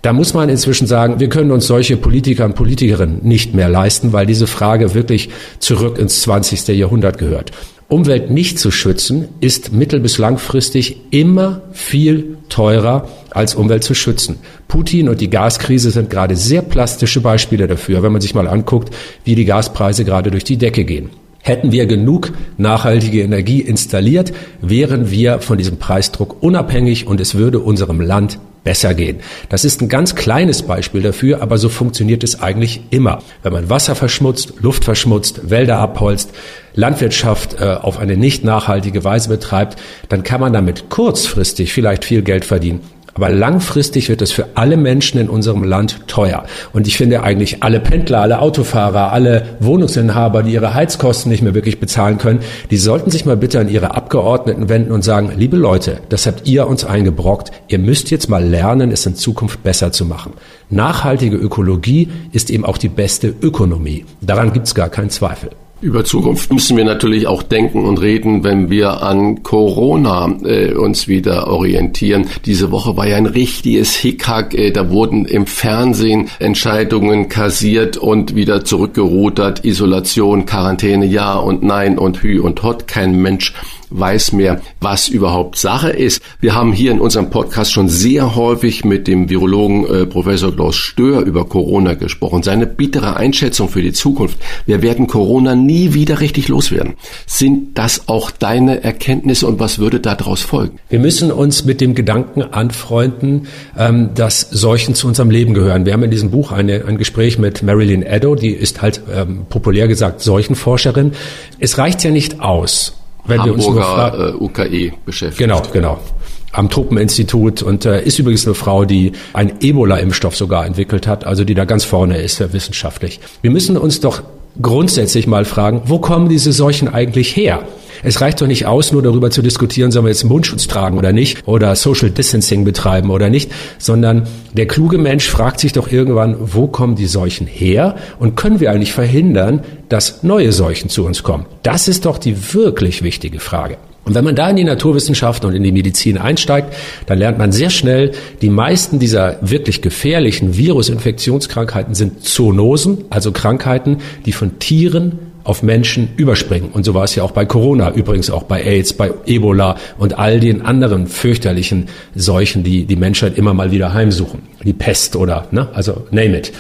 Da muss man inzwischen sagen, wir können uns solche Politiker und Politikerinnen nicht mehr leisten, weil diese Frage wirklich zurück ins 20. Jahrhundert gehört. Umwelt nicht zu schützen, ist mittel- bis langfristig immer viel teurer als Umwelt zu schützen. Putin und die Gaskrise sind gerade sehr plastische Beispiele dafür, wenn man sich mal anguckt, wie die Gaspreise gerade durch die Decke gehen. Hätten wir genug nachhaltige Energie installiert, wären wir von diesem Preisdruck unabhängig und es würde unserem Land besser gehen. Das ist ein ganz kleines Beispiel dafür, aber so funktioniert es eigentlich immer. Wenn man Wasser verschmutzt, Luft verschmutzt, Wälder abholzt, Landwirtschaft äh, auf eine nicht nachhaltige Weise betreibt, dann kann man damit kurzfristig vielleicht viel Geld verdienen. Aber langfristig wird es für alle Menschen in unserem Land teuer. Und ich finde eigentlich alle Pendler, alle Autofahrer, alle Wohnungsinhaber, die ihre Heizkosten nicht mehr wirklich bezahlen können, die sollten sich mal bitte an ihre Abgeordneten wenden und sagen, liebe Leute, das habt ihr uns eingebrockt. Ihr müsst jetzt mal lernen, es in Zukunft besser zu machen. Nachhaltige Ökologie ist eben auch die beste Ökonomie. Daran gibt's gar keinen Zweifel. Über Zukunft müssen wir natürlich auch denken und reden, wenn wir an Corona äh, uns wieder orientieren. Diese Woche war ja ein richtiges Hickhack. Äh, da wurden im Fernsehen Entscheidungen kassiert und wieder zurückgerudert. Isolation, Quarantäne, ja und nein und hü und hot. Kein Mensch weiß mehr, was überhaupt Sache ist. Wir haben hier in unserem Podcast schon sehr häufig mit dem Virologen äh, Professor Klaus Stör über Corona gesprochen. Seine bittere Einschätzung für die Zukunft. Wir werden Corona nie wieder richtig loswerden. Sind das auch deine Erkenntnisse und was würde daraus folgen? Wir müssen uns mit dem Gedanken anfreunden, ähm, dass Seuchen zu unserem Leben gehören. Wir haben in diesem Buch eine, ein Gespräch mit Marilyn Eddo, die ist halt ähm, populär gesagt Seuchenforscherin. Es reicht ja nicht aus, wenn Hamburger, wir uns nur fragen, äh, UKE beschäftigt. Genau, genau. Am Tropeninstitut und äh, ist übrigens eine Frau, die einen Ebola-Impfstoff sogar entwickelt hat, also die da ganz vorne ist äh, wissenschaftlich. Wir müssen uns doch grundsätzlich mal fragen, wo kommen diese Seuchen eigentlich her? Es reicht doch nicht aus, nur darüber zu diskutieren, sollen wir jetzt Mundschutz tragen oder nicht oder Social Distancing betreiben oder nicht, sondern der kluge Mensch fragt sich doch irgendwann, wo kommen die Seuchen her und können wir eigentlich verhindern, dass neue Seuchen zu uns kommen? Das ist doch die wirklich wichtige Frage. Und wenn man da in die Naturwissenschaften und in die Medizin einsteigt, dann lernt man sehr schnell, die meisten dieser wirklich gefährlichen Virusinfektionskrankheiten sind Zoonosen, also Krankheiten, die von Tieren auf Menschen überspringen. Und so war es ja auch bei Corona, übrigens auch bei AIDS, bei Ebola und all den anderen fürchterlichen Seuchen, die die Menschheit immer mal wieder heimsuchen. Die Pest oder, ne, also name it.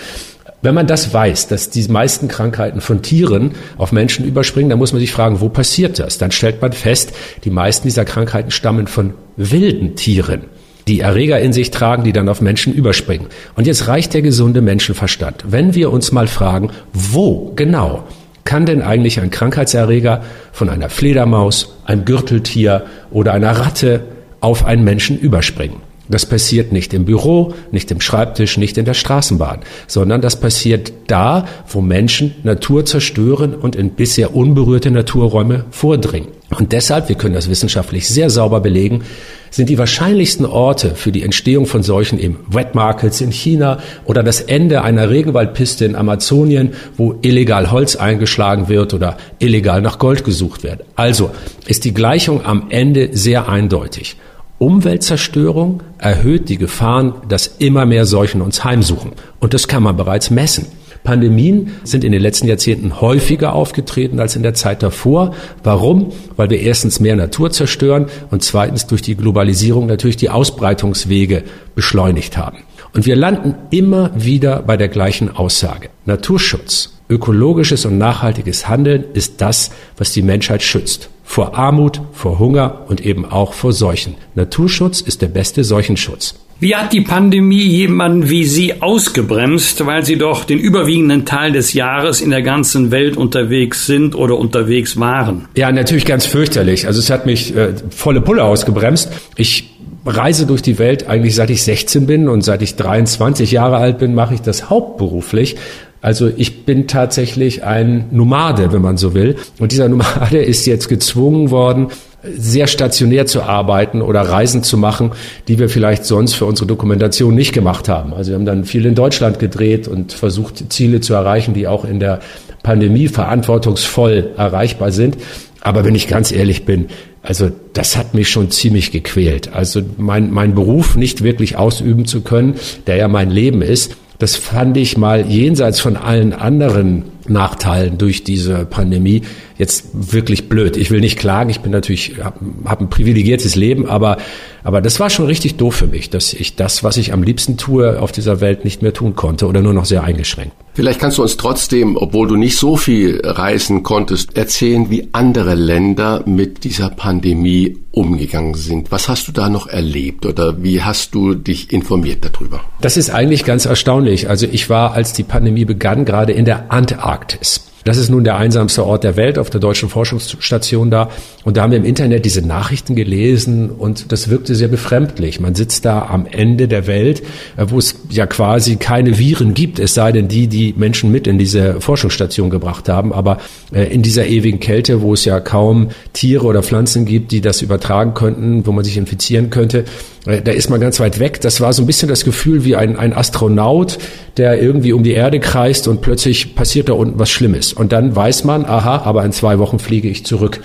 Wenn man das weiß, dass die meisten Krankheiten von Tieren auf Menschen überspringen, dann muss man sich fragen, wo passiert das? Dann stellt man fest, die meisten dieser Krankheiten stammen von wilden Tieren die Erreger in sich tragen, die dann auf Menschen überspringen. Und jetzt reicht der gesunde Menschenverstand. Wenn wir uns mal fragen, wo genau kann denn eigentlich ein Krankheitserreger von einer Fledermaus, einem Gürteltier oder einer Ratte auf einen Menschen überspringen? Das passiert nicht im Büro, nicht im Schreibtisch, nicht in der Straßenbahn, sondern das passiert da, wo Menschen Natur zerstören und in bisher unberührte Naturräume vordringen. Und deshalb, wir können das wissenschaftlich sehr sauber belegen, sind die wahrscheinlichsten Orte für die Entstehung von solchen eben Wet Markets in China oder das Ende einer Regenwaldpiste in Amazonien, wo illegal Holz eingeschlagen wird oder illegal nach Gold gesucht wird. Also ist die Gleichung am Ende sehr eindeutig. Umweltzerstörung erhöht die Gefahren, dass immer mehr Seuchen uns heimsuchen. Und das kann man bereits messen. Pandemien sind in den letzten Jahrzehnten häufiger aufgetreten als in der Zeit davor. Warum? Weil wir erstens mehr Natur zerstören und zweitens durch die Globalisierung natürlich die Ausbreitungswege beschleunigt haben. Und wir landen immer wieder bei der gleichen Aussage. Naturschutz, ökologisches und nachhaltiges Handeln ist das, was die Menschheit schützt vor Armut, vor Hunger und eben auch vor Seuchen. Naturschutz ist der beste Seuchenschutz. Wie hat die Pandemie jemanden wie Sie ausgebremst, weil Sie doch den überwiegenden Teil des Jahres in der ganzen Welt unterwegs sind oder unterwegs waren? Ja, natürlich ganz fürchterlich. Also es hat mich äh, volle Pulle ausgebremst. Ich reise durch die Welt eigentlich seit ich 16 bin und seit ich 23 Jahre alt bin, mache ich das hauptberuflich. Also ich bin tatsächlich ein Nomade, wenn man so will. Und dieser Nomade ist jetzt gezwungen worden, sehr stationär zu arbeiten oder Reisen zu machen, die wir vielleicht sonst für unsere Dokumentation nicht gemacht haben. Also wir haben dann viel in Deutschland gedreht und versucht, Ziele zu erreichen, die auch in der Pandemie verantwortungsvoll erreichbar sind. Aber wenn ich ganz ehrlich bin, also das hat mich schon ziemlich gequält. Also mein, mein Beruf nicht wirklich ausüben zu können, der ja mein Leben ist, das fand ich mal jenseits von allen anderen Nachteilen durch diese Pandemie jetzt wirklich blöd. Ich will nicht klagen, ich bin natürlich, habe hab ein privilegiertes Leben, aber, aber das war schon richtig doof für mich, dass ich das, was ich am liebsten tue, auf dieser Welt nicht mehr tun konnte oder nur noch sehr eingeschränkt. Vielleicht kannst du uns trotzdem, obwohl du nicht so viel reisen konntest, erzählen, wie andere Länder mit dieser Pandemie umgegangen sind. Was hast du da noch erlebt oder wie hast du dich informiert darüber? Das ist eigentlich ganz erstaunlich. Also ich war, als die Pandemie begann, gerade in der Antarktis. practice Das ist nun der einsamste Ort der Welt auf der deutschen Forschungsstation da. Und da haben wir im Internet diese Nachrichten gelesen und das wirkte sehr befremdlich. Man sitzt da am Ende der Welt, äh, wo es ja quasi keine Viren gibt, es sei denn die, die Menschen mit in diese Forschungsstation gebracht haben. Aber äh, in dieser ewigen Kälte, wo es ja kaum Tiere oder Pflanzen gibt, die das übertragen könnten, wo man sich infizieren könnte, äh, da ist man ganz weit weg. Das war so ein bisschen das Gefühl wie ein, ein Astronaut, der irgendwie um die Erde kreist und plötzlich passiert da unten was Schlimmes. Und dann weiß man, aha, aber in zwei Wochen fliege ich zurück.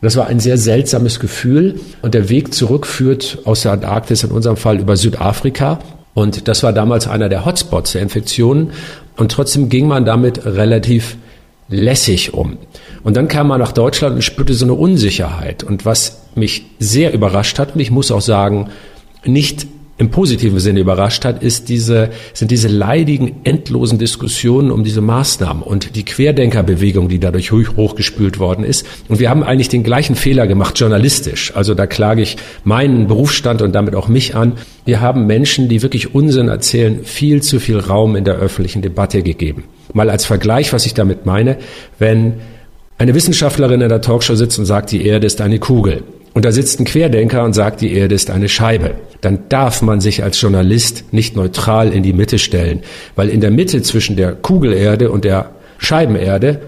Das war ein sehr seltsames Gefühl. Und der Weg zurück führt aus der Antarktis in unserem Fall über Südafrika. Und das war damals einer der Hotspots der Infektionen. Und trotzdem ging man damit relativ lässig um. Und dann kam man nach Deutschland und spürte so eine Unsicherheit. Und was mich sehr überrascht hat, und ich muss auch sagen, nicht im positiven Sinne überrascht hat, ist diese, sind diese leidigen, endlosen Diskussionen um diese Maßnahmen und die Querdenkerbewegung, die dadurch hochgespült worden ist. Und wir haben eigentlich den gleichen Fehler gemacht, journalistisch. Also da klage ich meinen Berufsstand und damit auch mich an. Wir haben Menschen, die wirklich Unsinn erzählen, viel zu viel Raum in der öffentlichen Debatte gegeben. Mal als Vergleich, was ich damit meine, wenn eine Wissenschaftlerin in der Talkshow sitzt und sagt, die Erde ist eine Kugel und da sitzt ein Querdenker und sagt, die Erde ist eine Scheibe, dann darf man sich als Journalist nicht neutral in die Mitte stellen, weil in der Mitte zwischen der Kugelerde und der Scheibenerde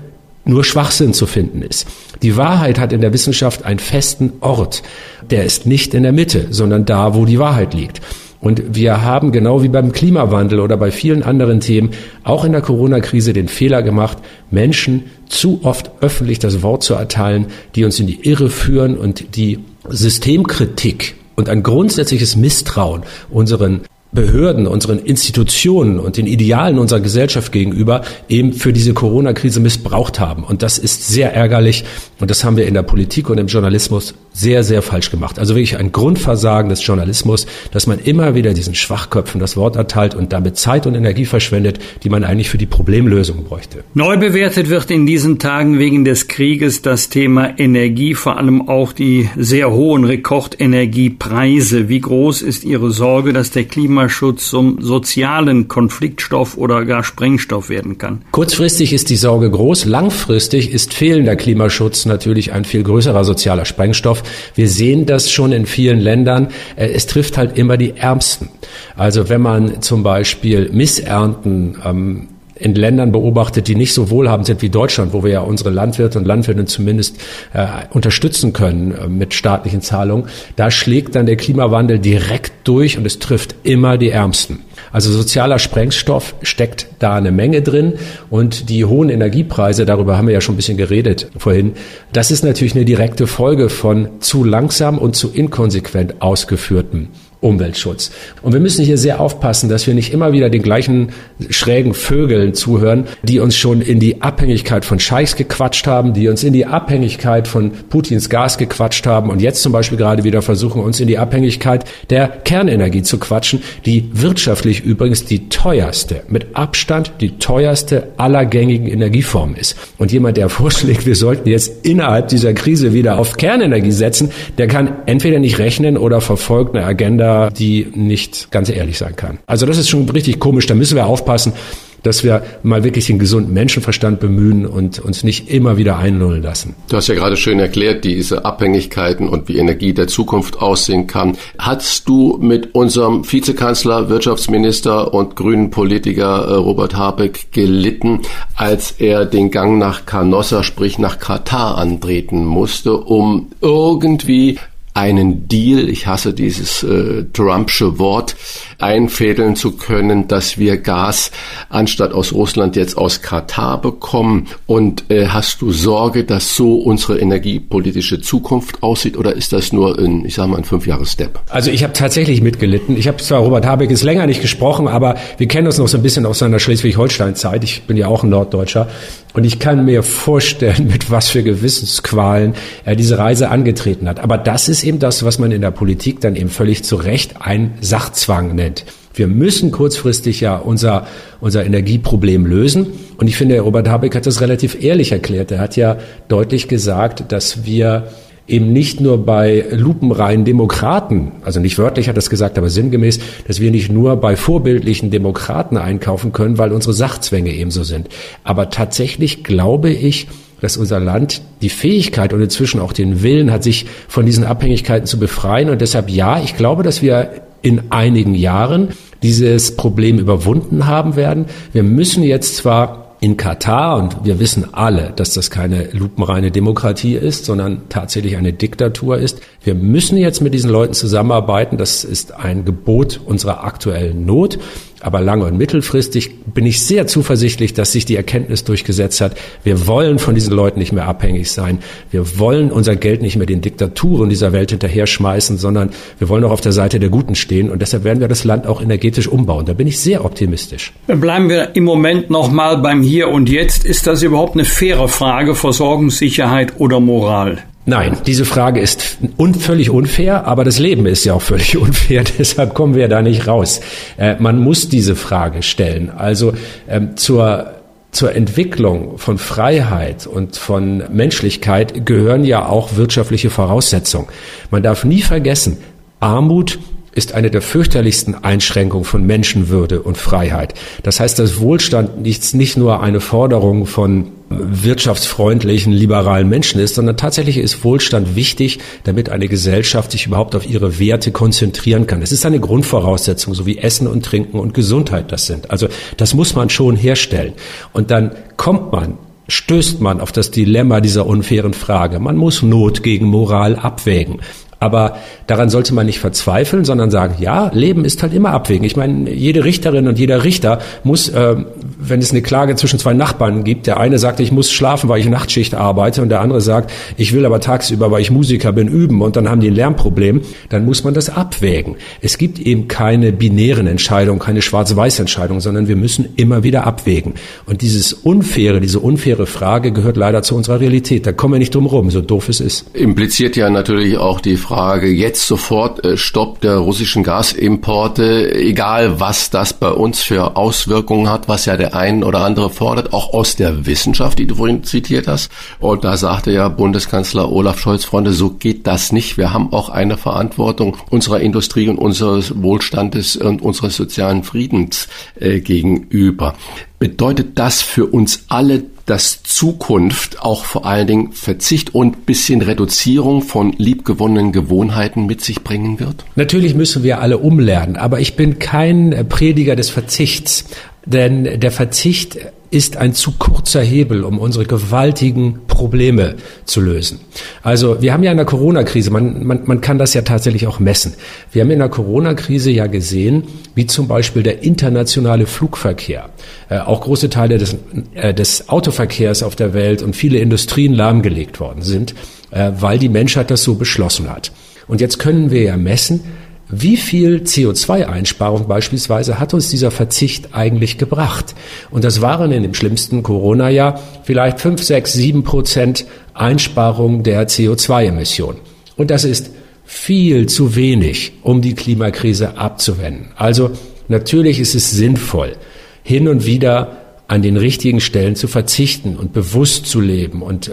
nur Schwachsinn zu finden ist. Die Wahrheit hat in der Wissenschaft einen festen Ort. Der ist nicht in der Mitte, sondern da, wo die Wahrheit liegt. Und wir haben genau wie beim Klimawandel oder bei vielen anderen Themen auch in der Corona-Krise den Fehler gemacht, Menschen zu oft öffentlich das Wort zu erteilen, die uns in die Irre führen und die Systemkritik und ein grundsätzliches Misstrauen unseren Behörden, unseren Institutionen und den Idealen unserer Gesellschaft gegenüber eben für diese Corona-Krise missbraucht haben. Und das ist sehr ärgerlich. Und das haben wir in der Politik und im Journalismus sehr, sehr falsch gemacht. Also wirklich ein Grundversagen des Journalismus, dass man immer wieder diesen Schwachköpfen das Wort erteilt und damit Zeit und Energie verschwendet, die man eigentlich für die Problemlösung bräuchte. Neu bewertet wird in diesen Tagen wegen des Krieges das Thema Energie, vor allem auch die sehr hohen Rekordenergiepreise. Wie groß ist Ihre Sorge, dass der Klimaschutz zum sozialen Konfliktstoff oder gar Sprengstoff werden kann? Kurzfristig ist die Sorge groß, langfristig ist fehlender Klimaschutz natürlich ein viel größerer sozialer Sprengstoff. Wir sehen das schon in vielen Ländern. Äh, es trifft halt immer die Ärmsten. Also wenn man zum Beispiel Missernten ähm, in Ländern beobachtet, die nicht so wohlhabend sind wie Deutschland, wo wir ja unsere Landwirte und Landwirte zumindest äh, unterstützen können äh, mit staatlichen Zahlungen, da schlägt dann der Klimawandel direkt durch und es trifft immer die Ärmsten. Also sozialer Sprengstoff steckt da eine Menge drin und die hohen Energiepreise, darüber haben wir ja schon ein bisschen geredet vorhin, das ist natürlich eine direkte Folge von zu langsam und zu inkonsequent ausgeführten Umweltschutz. Und wir müssen hier sehr aufpassen, dass wir nicht immer wieder den gleichen schrägen Vögeln zuhören, die uns schon in die Abhängigkeit von Scheichs gequatscht haben, die uns in die Abhängigkeit von Putins Gas gequatscht haben und jetzt zum Beispiel gerade wieder versuchen, uns in die Abhängigkeit der Kernenergie zu quatschen, die wirtschaftlich übrigens die teuerste, mit Abstand die teuerste aller gängigen Energieformen ist. Und jemand, der vorschlägt, wir sollten jetzt innerhalb dieser Krise wieder auf Kernenergie setzen, der kann entweder nicht rechnen oder verfolgt eine Agenda, die nicht ganz ehrlich sein kann. Also das ist schon richtig komisch. Da müssen wir aufpassen, dass wir mal wirklich den gesunden Menschenverstand bemühen und uns nicht immer wieder einlullen lassen. Du hast ja gerade schön erklärt, diese Abhängigkeiten und wie Energie der Zukunft aussehen kann. Hast du mit unserem Vizekanzler, Wirtschaftsminister und grünen Politiker äh, Robert Habeck gelitten, als er den Gang nach Canossa, sprich nach Katar antreten musste, um irgendwie einen Deal, ich hasse dieses äh, Trumpsche Wort, einfädeln zu können, dass wir Gas anstatt aus Russland jetzt aus Katar bekommen? Und äh, hast du Sorge, dass so unsere energiepolitische Zukunft aussieht oder ist das nur ein, ich sage mal, ein Fünfjahres-Step? Also ich habe tatsächlich mitgelitten. Ich habe zwar Robert Habeck ist länger nicht gesprochen, aber wir kennen uns noch so ein bisschen aus seiner Schleswig-Holstein-Zeit. Ich bin ja auch ein Norddeutscher und ich kann mir vorstellen, mit was für Gewissensqualen er diese Reise angetreten hat. Aber das ist eben das, was man in der Politik dann eben völlig zu Recht ein Sachzwang nennt. Wir müssen kurzfristig ja unser, unser Energieproblem lösen. Und ich finde, Robert Habeck hat das relativ ehrlich erklärt. Er hat ja deutlich gesagt, dass wir eben nicht nur bei lupenreinen Demokraten, also nicht wörtlich hat er es gesagt, aber sinngemäß, dass wir nicht nur bei vorbildlichen Demokraten einkaufen können, weil unsere Sachzwänge ebenso sind. Aber tatsächlich glaube ich, dass unser Land die Fähigkeit und inzwischen auch den Willen hat, sich von diesen Abhängigkeiten zu befreien. Und deshalb ja, ich glaube, dass wir in einigen Jahren dieses Problem überwunden haben werden. Wir müssen jetzt zwar in Katar, und wir wissen alle, dass das keine lupenreine Demokratie ist, sondern tatsächlich eine Diktatur ist. Wir müssen jetzt mit diesen Leuten zusammenarbeiten. Das ist ein Gebot unserer aktuellen Not. Aber lange und mittelfristig bin ich sehr zuversichtlich, dass sich die Erkenntnis durchgesetzt hat. Wir wollen von diesen Leuten nicht mehr abhängig sein. Wir wollen unser Geld nicht mehr den Diktaturen dieser Welt hinterher schmeißen, sondern wir wollen auch auf der Seite der Guten stehen. Und deshalb werden wir das Land auch energetisch umbauen. Da bin ich sehr optimistisch. Bleiben wir im Moment nochmal beim Hier und Jetzt. Ist das überhaupt eine faire Frage, Versorgungssicherheit oder Moral? Nein, diese Frage ist un völlig unfair, aber das Leben ist ja auch völlig unfair, deshalb kommen wir da nicht raus. Äh, man muss diese Frage stellen. Also ähm, zur zur Entwicklung von Freiheit und von Menschlichkeit gehören ja auch wirtschaftliche Voraussetzungen. Man darf nie vergessen, Armut ist eine der fürchterlichsten Einschränkungen von Menschenwürde und Freiheit. Das heißt, dass Wohlstand nicht, nicht nur eine Forderung von wirtschaftsfreundlichen, liberalen Menschen ist, sondern tatsächlich ist Wohlstand wichtig, damit eine Gesellschaft sich überhaupt auf ihre Werte konzentrieren kann. Es ist eine Grundvoraussetzung, so wie Essen und Trinken und Gesundheit das sind. Also das muss man schon herstellen. Und dann kommt man stößt man auf das Dilemma dieser unfairen Frage. Man muss Not gegen Moral abwägen. Aber daran sollte man nicht verzweifeln, sondern sagen, ja, Leben ist halt immer abwägen. Ich meine, jede Richterin und jeder Richter muss, äh, wenn es eine Klage zwischen zwei Nachbarn gibt, der eine sagt, ich muss schlafen, weil ich Nachtschicht arbeite, und der andere sagt, ich will aber tagsüber, weil ich Musiker bin, üben, und dann haben die ein Lärmproblem, dann muss man das abwägen. Es gibt eben keine binären Entscheidungen, keine Schwarz-Weiß-Entscheidungen, sondern wir müssen immer wieder abwägen. Und dieses Unfaire, diese unfaire Frage gehört leider zu unserer Realität. Da kommen wir nicht drum rum, so doof es ist. Impliziert ja natürlich auch die Frage, jetzt sofort äh, Stopp der russischen Gasimporte, egal was das bei uns für Auswirkungen hat, was ja der ein oder andere fordert, auch aus der Wissenschaft, die du vorhin zitiert hast. Und da sagte ja Bundeskanzler Olaf Scholz, Freunde, so geht das nicht. Wir haben auch eine Verantwortung unserer Industrie und unseres Wohlstandes und unseres sozialen Friedens äh, gegenüber. Bedeutet das für uns alle dass Zukunft auch vor allen Dingen Verzicht und bisschen Reduzierung von liebgewonnenen Gewohnheiten mit sich bringen wird? Natürlich müssen wir alle umlernen, aber ich bin kein Prediger des Verzichts. Denn der Verzicht ist ein zu kurzer Hebel, um unsere gewaltigen Probleme zu lösen. Also wir haben ja in der Corona-Krise, man, man, man kann das ja tatsächlich auch messen. Wir haben in der Corona-Krise ja gesehen, wie zum Beispiel der internationale Flugverkehr, äh, auch große Teile des, äh, des Autoverkehrs auf der Welt und viele Industrien lahmgelegt worden sind, äh, weil die Menschheit das so beschlossen hat. Und jetzt können wir ja messen, wie viel CO2-Einsparung beispielsweise hat uns dieser Verzicht eigentlich gebracht? Und das waren in dem schlimmsten Corona-Jahr vielleicht fünf, sechs, sieben Prozent Einsparung der CO2-Emissionen. Und das ist viel zu wenig, um die Klimakrise abzuwenden. Also natürlich ist es sinnvoll, hin und wieder an den richtigen Stellen zu verzichten und bewusst zu leben und äh,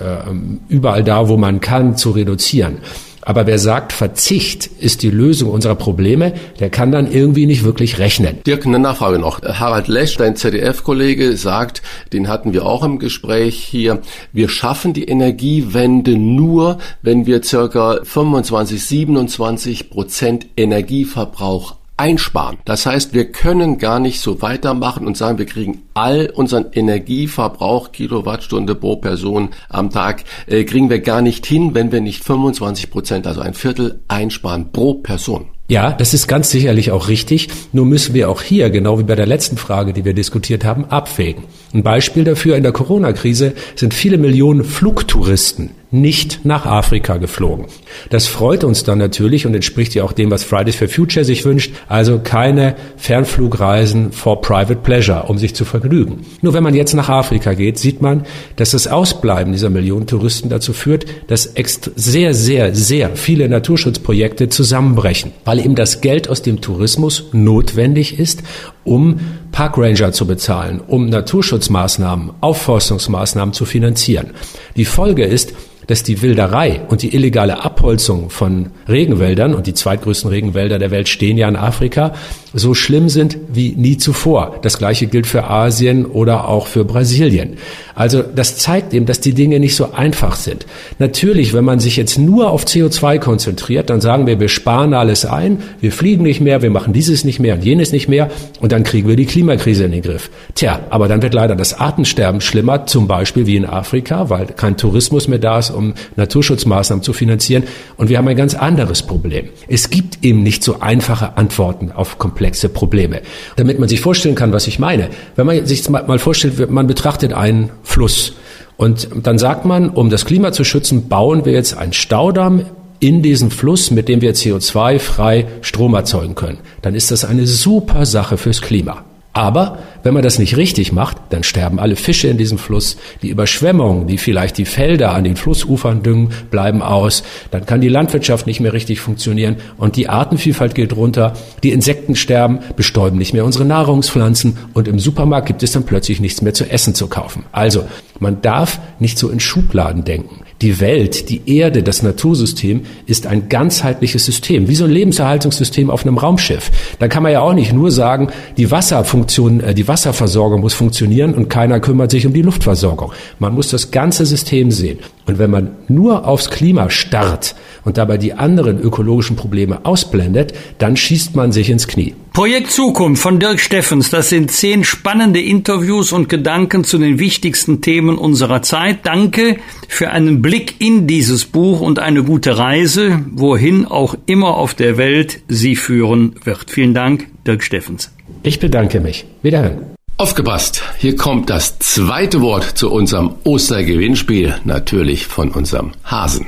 überall da, wo man kann, zu reduzieren. Aber wer sagt, Verzicht ist die Lösung unserer Probleme, der kann dann irgendwie nicht wirklich rechnen. Dirk, eine Nachfrage noch. Harald Lesch, dein ZDF-Kollege, sagt, den hatten wir auch im Gespräch hier, wir schaffen die Energiewende nur, wenn wir circa 25, 27 Prozent Energieverbrauch einsparen. Das heißt, wir können gar nicht so weitermachen und sagen, wir kriegen all unseren Energieverbrauch Kilowattstunde pro Person am Tag, äh, kriegen wir gar nicht hin, wenn wir nicht 25 Prozent, also ein Viertel einsparen pro Person. Ja, das ist ganz sicherlich auch richtig. Nur müssen wir auch hier, genau wie bei der letzten Frage, die wir diskutiert haben, abwägen. Ein Beispiel dafür in der Corona-Krise sind viele Millionen Flugtouristen nicht nach Afrika geflogen. Das freut uns dann natürlich und entspricht ja auch dem, was Fridays for Future sich wünscht. Also keine Fernflugreisen for private pleasure, um sich zu vergnügen. Nur wenn man jetzt nach Afrika geht, sieht man, dass das Ausbleiben dieser Millionen Touristen dazu führt, dass sehr, sehr, sehr viele Naturschutzprojekte zusammenbrechen, weil eben das Geld aus dem Tourismus notwendig ist, um Parkranger zu bezahlen, um Naturschutzmaßnahmen, Aufforstungsmaßnahmen zu finanzieren. Die Folge ist, dass die Wilderei und die illegale Abholzung von Regenwäldern und die zweitgrößten Regenwälder der Welt stehen ja in Afrika, so schlimm sind wie nie zuvor. Das gleiche gilt für Asien oder auch für Brasilien. Also das zeigt eben, dass die Dinge nicht so einfach sind. Natürlich, wenn man sich jetzt nur auf CO2 konzentriert, dann sagen wir, wir sparen alles ein, wir fliegen nicht mehr, wir machen dieses nicht mehr und jenes nicht mehr und dann kriegen wir die Klimakrise in den Griff. Tja, aber dann wird leider das Artensterben schlimmer, zum Beispiel wie in Afrika, weil kein Tourismus mehr da ist, um Naturschutzmaßnahmen zu finanzieren. Und wir haben ein ganz anderes Problem. Es gibt eben nicht so einfache Antworten auf komplexe Probleme. Damit man sich vorstellen kann, was ich meine. Wenn man sich mal vorstellt, man betrachtet einen Fluss. Und dann sagt man, um das Klima zu schützen, bauen wir jetzt einen Staudamm in diesen Fluss, mit dem wir CO2-frei Strom erzeugen können. Dann ist das eine super Sache fürs Klima. Aber wenn man das nicht richtig macht, dann sterben alle Fische in diesem Fluss, die Überschwemmungen, die vielleicht die Felder an den Flussufern düngen, bleiben aus, dann kann die Landwirtschaft nicht mehr richtig funktionieren und die Artenvielfalt geht runter, die Insekten sterben, bestäuben nicht mehr unsere Nahrungspflanzen und im Supermarkt gibt es dann plötzlich nichts mehr zu essen zu kaufen. Also, man darf nicht so in Schubladen denken. Die Welt, die Erde, das Natursystem ist ein ganzheitliches System, wie so ein Lebenserhaltungssystem auf einem Raumschiff. Da kann man ja auch nicht nur sagen, die Wasserfunktion, äh, die Wasserversorgung muss funktionieren und keiner kümmert sich um die Luftversorgung. Man muss das ganze System sehen. Und wenn man nur aufs Klima starrt und dabei die anderen ökologischen Probleme ausblendet, dann schießt man sich ins Knie. Projekt Zukunft von Dirk Steffens, das sind zehn spannende Interviews und Gedanken zu den wichtigsten Themen unserer Zeit. Danke für einen Blick in dieses Buch und eine gute Reise, wohin auch immer auf der Welt sie führen wird. Vielen Dank, Dirk Steffens. Ich bedanke mich. Wiederhören. Aufgepasst, hier kommt das zweite Wort zu unserem Ostergewinnspiel, natürlich von unserem Hasen.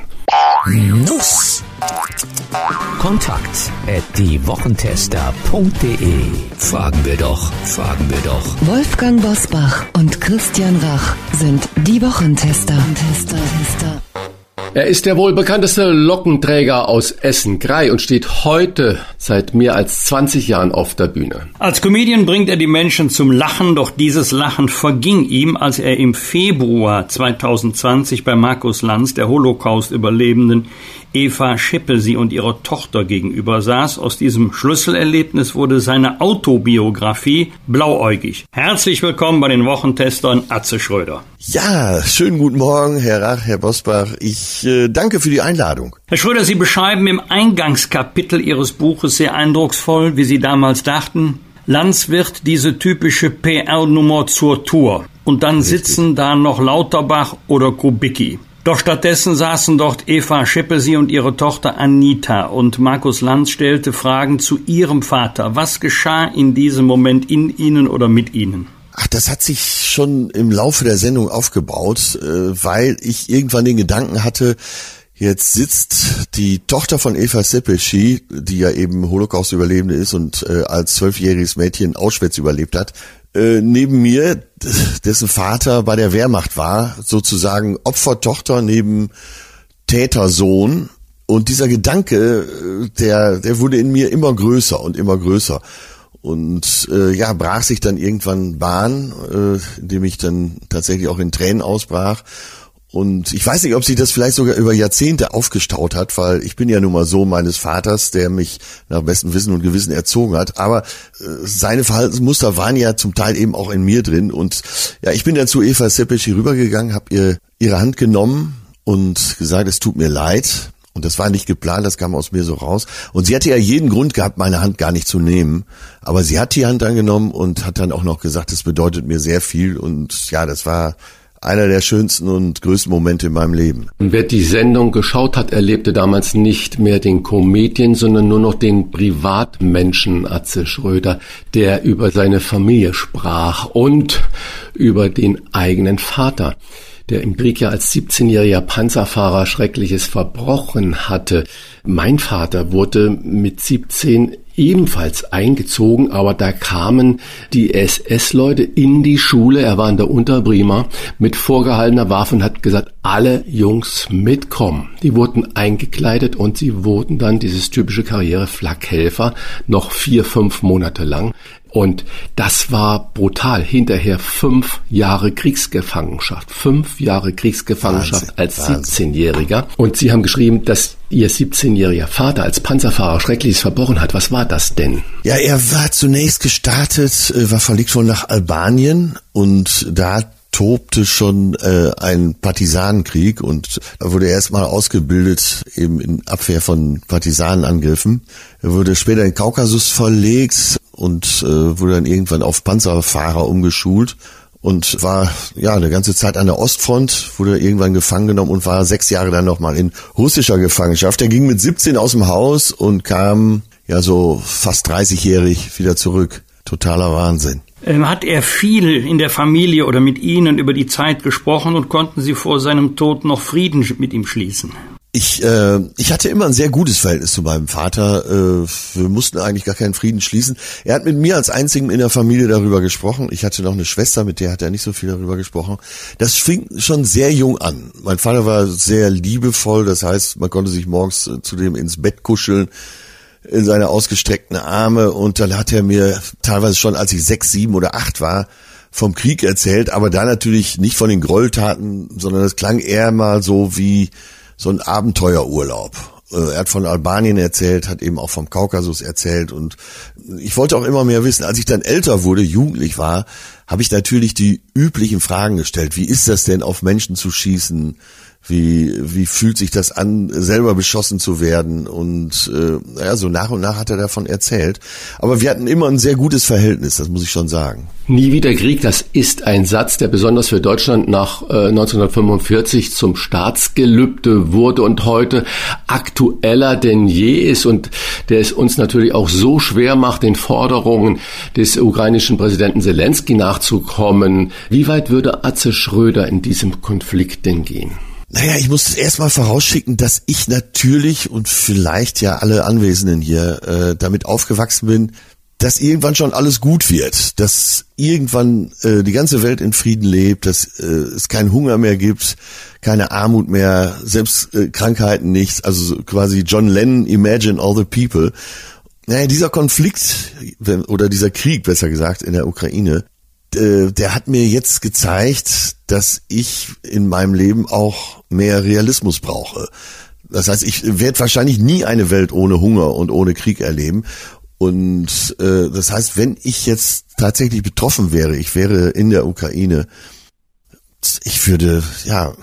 Nuss. Kontakt at diewochentester.de. Fragen wir doch, fragen wir doch. Wolfgang Bosbach und Christian Rach sind die Wochentester. Tester, Tester. Er ist der wohl bekannteste Lockenträger aus Essen, Grei, und steht heute seit mehr als 20 Jahren auf der Bühne. Als Comedian bringt er die Menschen zum Lachen, doch dieses Lachen verging ihm, als er im Februar 2020 bei Markus Lanz, der Holocaust-Überlebenden, Eva Schippesi und ihrer Tochter gegenüber saß. Aus diesem Schlüsselerlebnis wurde seine Autobiografie blauäugig. Herzlich willkommen bei den Wochentestern Atze Schröder. Ja, schönen guten Morgen, Herr Rach, Herr Bosbach. Ich äh, danke für die Einladung. Herr Schröder, Sie beschreiben im Eingangskapitel Ihres Buches sehr eindrucksvoll, wie Sie damals dachten, Lanz wird diese typische PR-Nummer zur Tour. Und dann Richtig. sitzen da noch Lauterbach oder Kubicki. Doch stattdessen saßen dort Eva Schippesi und ihre Tochter Anita und Markus Lanz stellte Fragen zu ihrem Vater. Was geschah in diesem Moment in ihnen oder mit ihnen? Ach, das hat sich schon im Laufe der Sendung aufgebaut, äh, weil ich irgendwann den Gedanken hatte, Jetzt sitzt die Tochter von Eva Seppelschi, die ja eben Holocaust-Überlebende ist und äh, als zwölfjähriges Mädchen Auschwitz überlebt hat, äh, neben mir, dessen Vater bei der Wehrmacht war, sozusagen Opfertochter neben Tätersohn. Und dieser Gedanke, der, der wurde in mir immer größer und immer größer. Und äh, ja, brach sich dann irgendwann Bahn, äh, indem ich dann tatsächlich auch in Tränen ausbrach und ich weiß nicht, ob sich das vielleicht sogar über Jahrzehnte aufgestaut hat, weil ich bin ja nun mal so meines Vaters, der mich nach bestem Wissen und Gewissen erzogen hat. Aber äh, seine Verhaltensmuster waren ja zum Teil eben auch in mir drin. Und ja, ich bin dann zu Eva Seppeschi rübergegangen, habe ihr ihre Hand genommen und gesagt, es tut mir leid. Und das war nicht geplant, das kam aus mir so raus. Und sie hatte ja jeden Grund gehabt, meine Hand gar nicht zu nehmen. Aber sie hat die Hand angenommen und hat dann auch noch gesagt, es bedeutet mir sehr viel. Und ja, das war einer der schönsten und größten Momente in meinem Leben. Und wer die Sendung geschaut hat, erlebte damals nicht mehr den Comedian, sondern nur noch den Privatmenschen Atze Schröder, der über seine Familie sprach und über den eigenen Vater der im Krieg ja als 17-jähriger Panzerfahrer Schreckliches verbrochen hatte. Mein Vater wurde mit 17 ebenfalls eingezogen, aber da kamen die SS-Leute in die Schule, er war in der Unterbrima, mit vorgehaltener Waffe und hat gesagt, alle Jungs mitkommen. Die wurden eingekleidet und sie wurden dann dieses typische Karriere Flakhelfer noch vier, fünf Monate lang. Und das war brutal. Hinterher fünf Jahre Kriegsgefangenschaft. Fünf Jahre Kriegsgefangenschaft Wahnsinn, als 17-Jähriger. Und sie haben geschrieben, dass ihr 17-jähriger Vater als Panzerfahrer Schreckliches verbrochen hat. Was war das denn? Ja, er war zunächst gestartet, äh, war verlegt worden nach Albanien und da tobte schon äh, ein Partisanenkrieg und er wurde erstmal ausgebildet eben in Abwehr von Partisanenangriffen. Er wurde später in den Kaukasus verlegt und äh, wurde dann irgendwann auf Panzerfahrer umgeschult und war ja eine ganze Zeit an der Ostfront, wurde irgendwann gefangen genommen und war sechs Jahre dann nochmal in russischer Gefangenschaft. Er ging mit 17 aus dem Haus und kam ja so fast 30-jährig wieder zurück. Totaler Wahnsinn. Ähm, hat er viel in der Familie oder mit Ihnen über die Zeit gesprochen und konnten Sie vor seinem Tod noch Frieden mit ihm schließen? Ich, äh, ich hatte immer ein sehr gutes Verhältnis zu meinem Vater. Äh, wir mussten eigentlich gar keinen Frieden schließen. Er hat mit mir als einzigen in der Familie darüber gesprochen. Ich hatte noch eine Schwester, mit der hat er nicht so viel darüber gesprochen. Das fing schon sehr jung an. Mein Vater war sehr liebevoll, das heißt, man konnte sich morgens äh, zu dem ins Bett kuscheln in seine ausgestreckten Arme und dann hat er mir teilweise schon, als ich sechs, sieben oder acht war, vom Krieg erzählt, aber da natürlich nicht von den Gräueltaten, sondern es klang eher mal so wie so ein Abenteuerurlaub. Äh, er hat von Albanien erzählt, hat eben auch vom Kaukasus erzählt und ich wollte auch immer mehr wissen. Als ich dann älter wurde, jugendlich war, habe ich natürlich die üblichen Fragen gestellt. Wie ist das denn, auf Menschen zu schießen? Wie, wie fühlt sich das an, selber beschossen zu werden und äh, ja, so nach und nach hat er davon erzählt. Aber wir hatten immer ein sehr gutes Verhältnis, das muss ich schon sagen. Nie wieder Krieg, das ist ein Satz, der besonders für Deutschland nach äh, 1945 zum Staatsgelübde wurde und heute aktueller denn je ist und der es uns natürlich auch so schwer macht, den Forderungen des ukrainischen Präsidenten Zelensky nachzukommen. Wie weit würde Atze Schröder in diesem Konflikt denn gehen? Naja, ich muss erstmal vorausschicken, dass ich natürlich und vielleicht ja alle Anwesenden hier äh, damit aufgewachsen bin, dass irgendwann schon alles gut wird, dass irgendwann äh, die ganze Welt in Frieden lebt, dass äh, es keinen Hunger mehr gibt, keine Armut mehr, selbst äh, Krankheiten nicht, also quasi John Lennon, Imagine all the people. Naja, dieser Konflikt oder dieser Krieg, besser gesagt, in der Ukraine, äh, der hat mir jetzt gezeigt, dass ich in meinem Leben auch mehr Realismus brauche. Das heißt, ich werde wahrscheinlich nie eine Welt ohne Hunger und ohne Krieg erleben. Und äh, das heißt, wenn ich jetzt tatsächlich betroffen wäre, ich wäre in der Ukraine, ich würde ja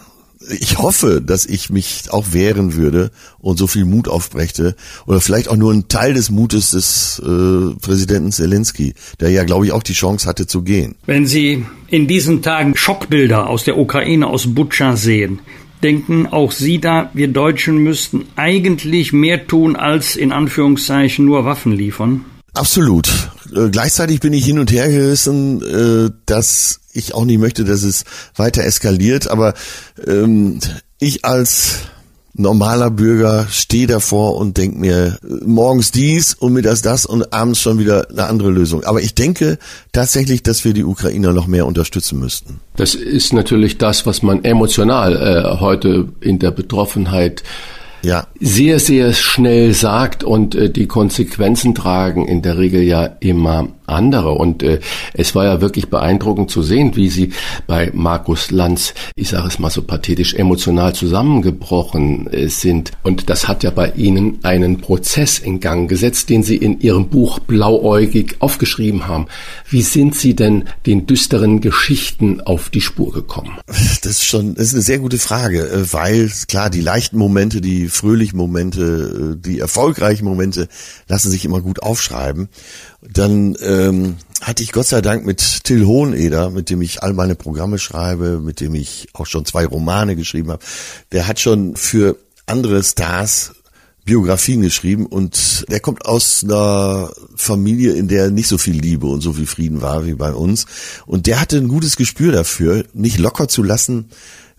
ich hoffe, dass ich mich auch wehren würde und so viel Mut aufbrächte oder vielleicht auch nur ein Teil des Mutes des äh, Präsidenten Zelensky, der ja, glaube ich, auch die Chance hatte zu gehen. Wenn Sie in diesen Tagen Schockbilder aus der Ukraine, aus Butscha sehen, denken auch Sie da, wir Deutschen müssten eigentlich mehr tun als in Anführungszeichen nur Waffen liefern? Absolut. Äh, gleichzeitig bin ich hin und her gerissen, äh, dass ich auch nicht möchte, dass es weiter eskaliert, aber ähm, ich als normaler Bürger stehe davor und denke mir morgens dies und mittags das und abends schon wieder eine andere Lösung. Aber ich denke tatsächlich, dass wir die Ukrainer noch mehr unterstützen müssten. Das ist natürlich das, was man emotional äh, heute in der Betroffenheit ja. sehr, sehr schnell sagt und äh, die Konsequenzen tragen in der Regel ja immer andere. Und äh, es war ja wirklich beeindruckend zu sehen, wie sie bei Markus Lanz, ich sage es mal so pathetisch, emotional zusammengebrochen äh, sind. Und das hat ja bei Ihnen einen Prozess in Gang gesetzt, den Sie in Ihrem Buch blauäugig aufgeschrieben haben. Wie sind Sie denn den düsteren Geschichten auf die Spur gekommen? Das ist schon, das ist eine sehr gute Frage, äh, weil klar, die leichten Momente, die fröhlichen Momente, äh, die erfolgreichen Momente lassen sich immer gut aufschreiben dann ähm, hatte ich Gott sei Dank mit Till Hoheneder, mit dem ich all meine Programme schreibe, mit dem ich auch schon zwei Romane geschrieben habe. Der hat schon für andere Stars Biografien geschrieben und der kommt aus einer Familie, in der nicht so viel Liebe und so viel Frieden war wie bei uns. Und der hatte ein gutes Gespür dafür, nicht locker zu lassen,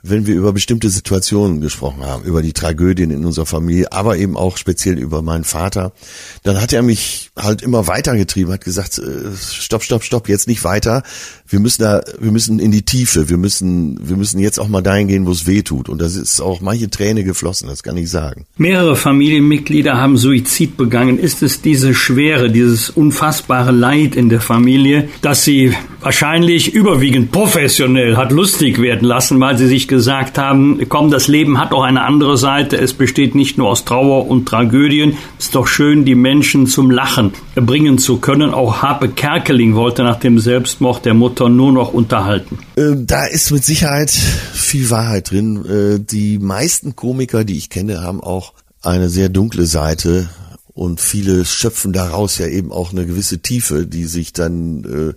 wenn wir über bestimmte Situationen gesprochen haben, über die Tragödien in unserer Familie, aber eben auch speziell über meinen Vater, dann hat er mich halt immer weitergetrieben, hat gesagt, äh, stopp, stopp, stopp, jetzt nicht weiter. Wir müssen da, wir müssen in die Tiefe, wir müssen, wir müssen jetzt auch mal dahin gehen, wo es weh tut. Und das ist auch manche Träne geflossen, das kann ich sagen. Mehrere Familienmitglieder haben Suizid begangen. Ist es diese Schwere, dieses unfassbare Leid in der Familie, dass sie wahrscheinlich überwiegend professionell hat lustig werden lassen, weil sie sich gesagt haben, komm, das Leben hat auch eine andere Seite. Es besteht nicht nur aus Trauer und Tragödien. Es ist doch schön, die Menschen zum Lachen bringen zu können. Auch Harpe Kerkeling wollte nach dem Selbstmord der Mutter nur noch unterhalten. Äh, da ist mit Sicherheit viel Wahrheit drin. Äh, die meisten Komiker, die ich kenne, haben auch eine sehr dunkle Seite und viele schöpfen daraus ja eben auch eine gewisse Tiefe, die sich dann äh,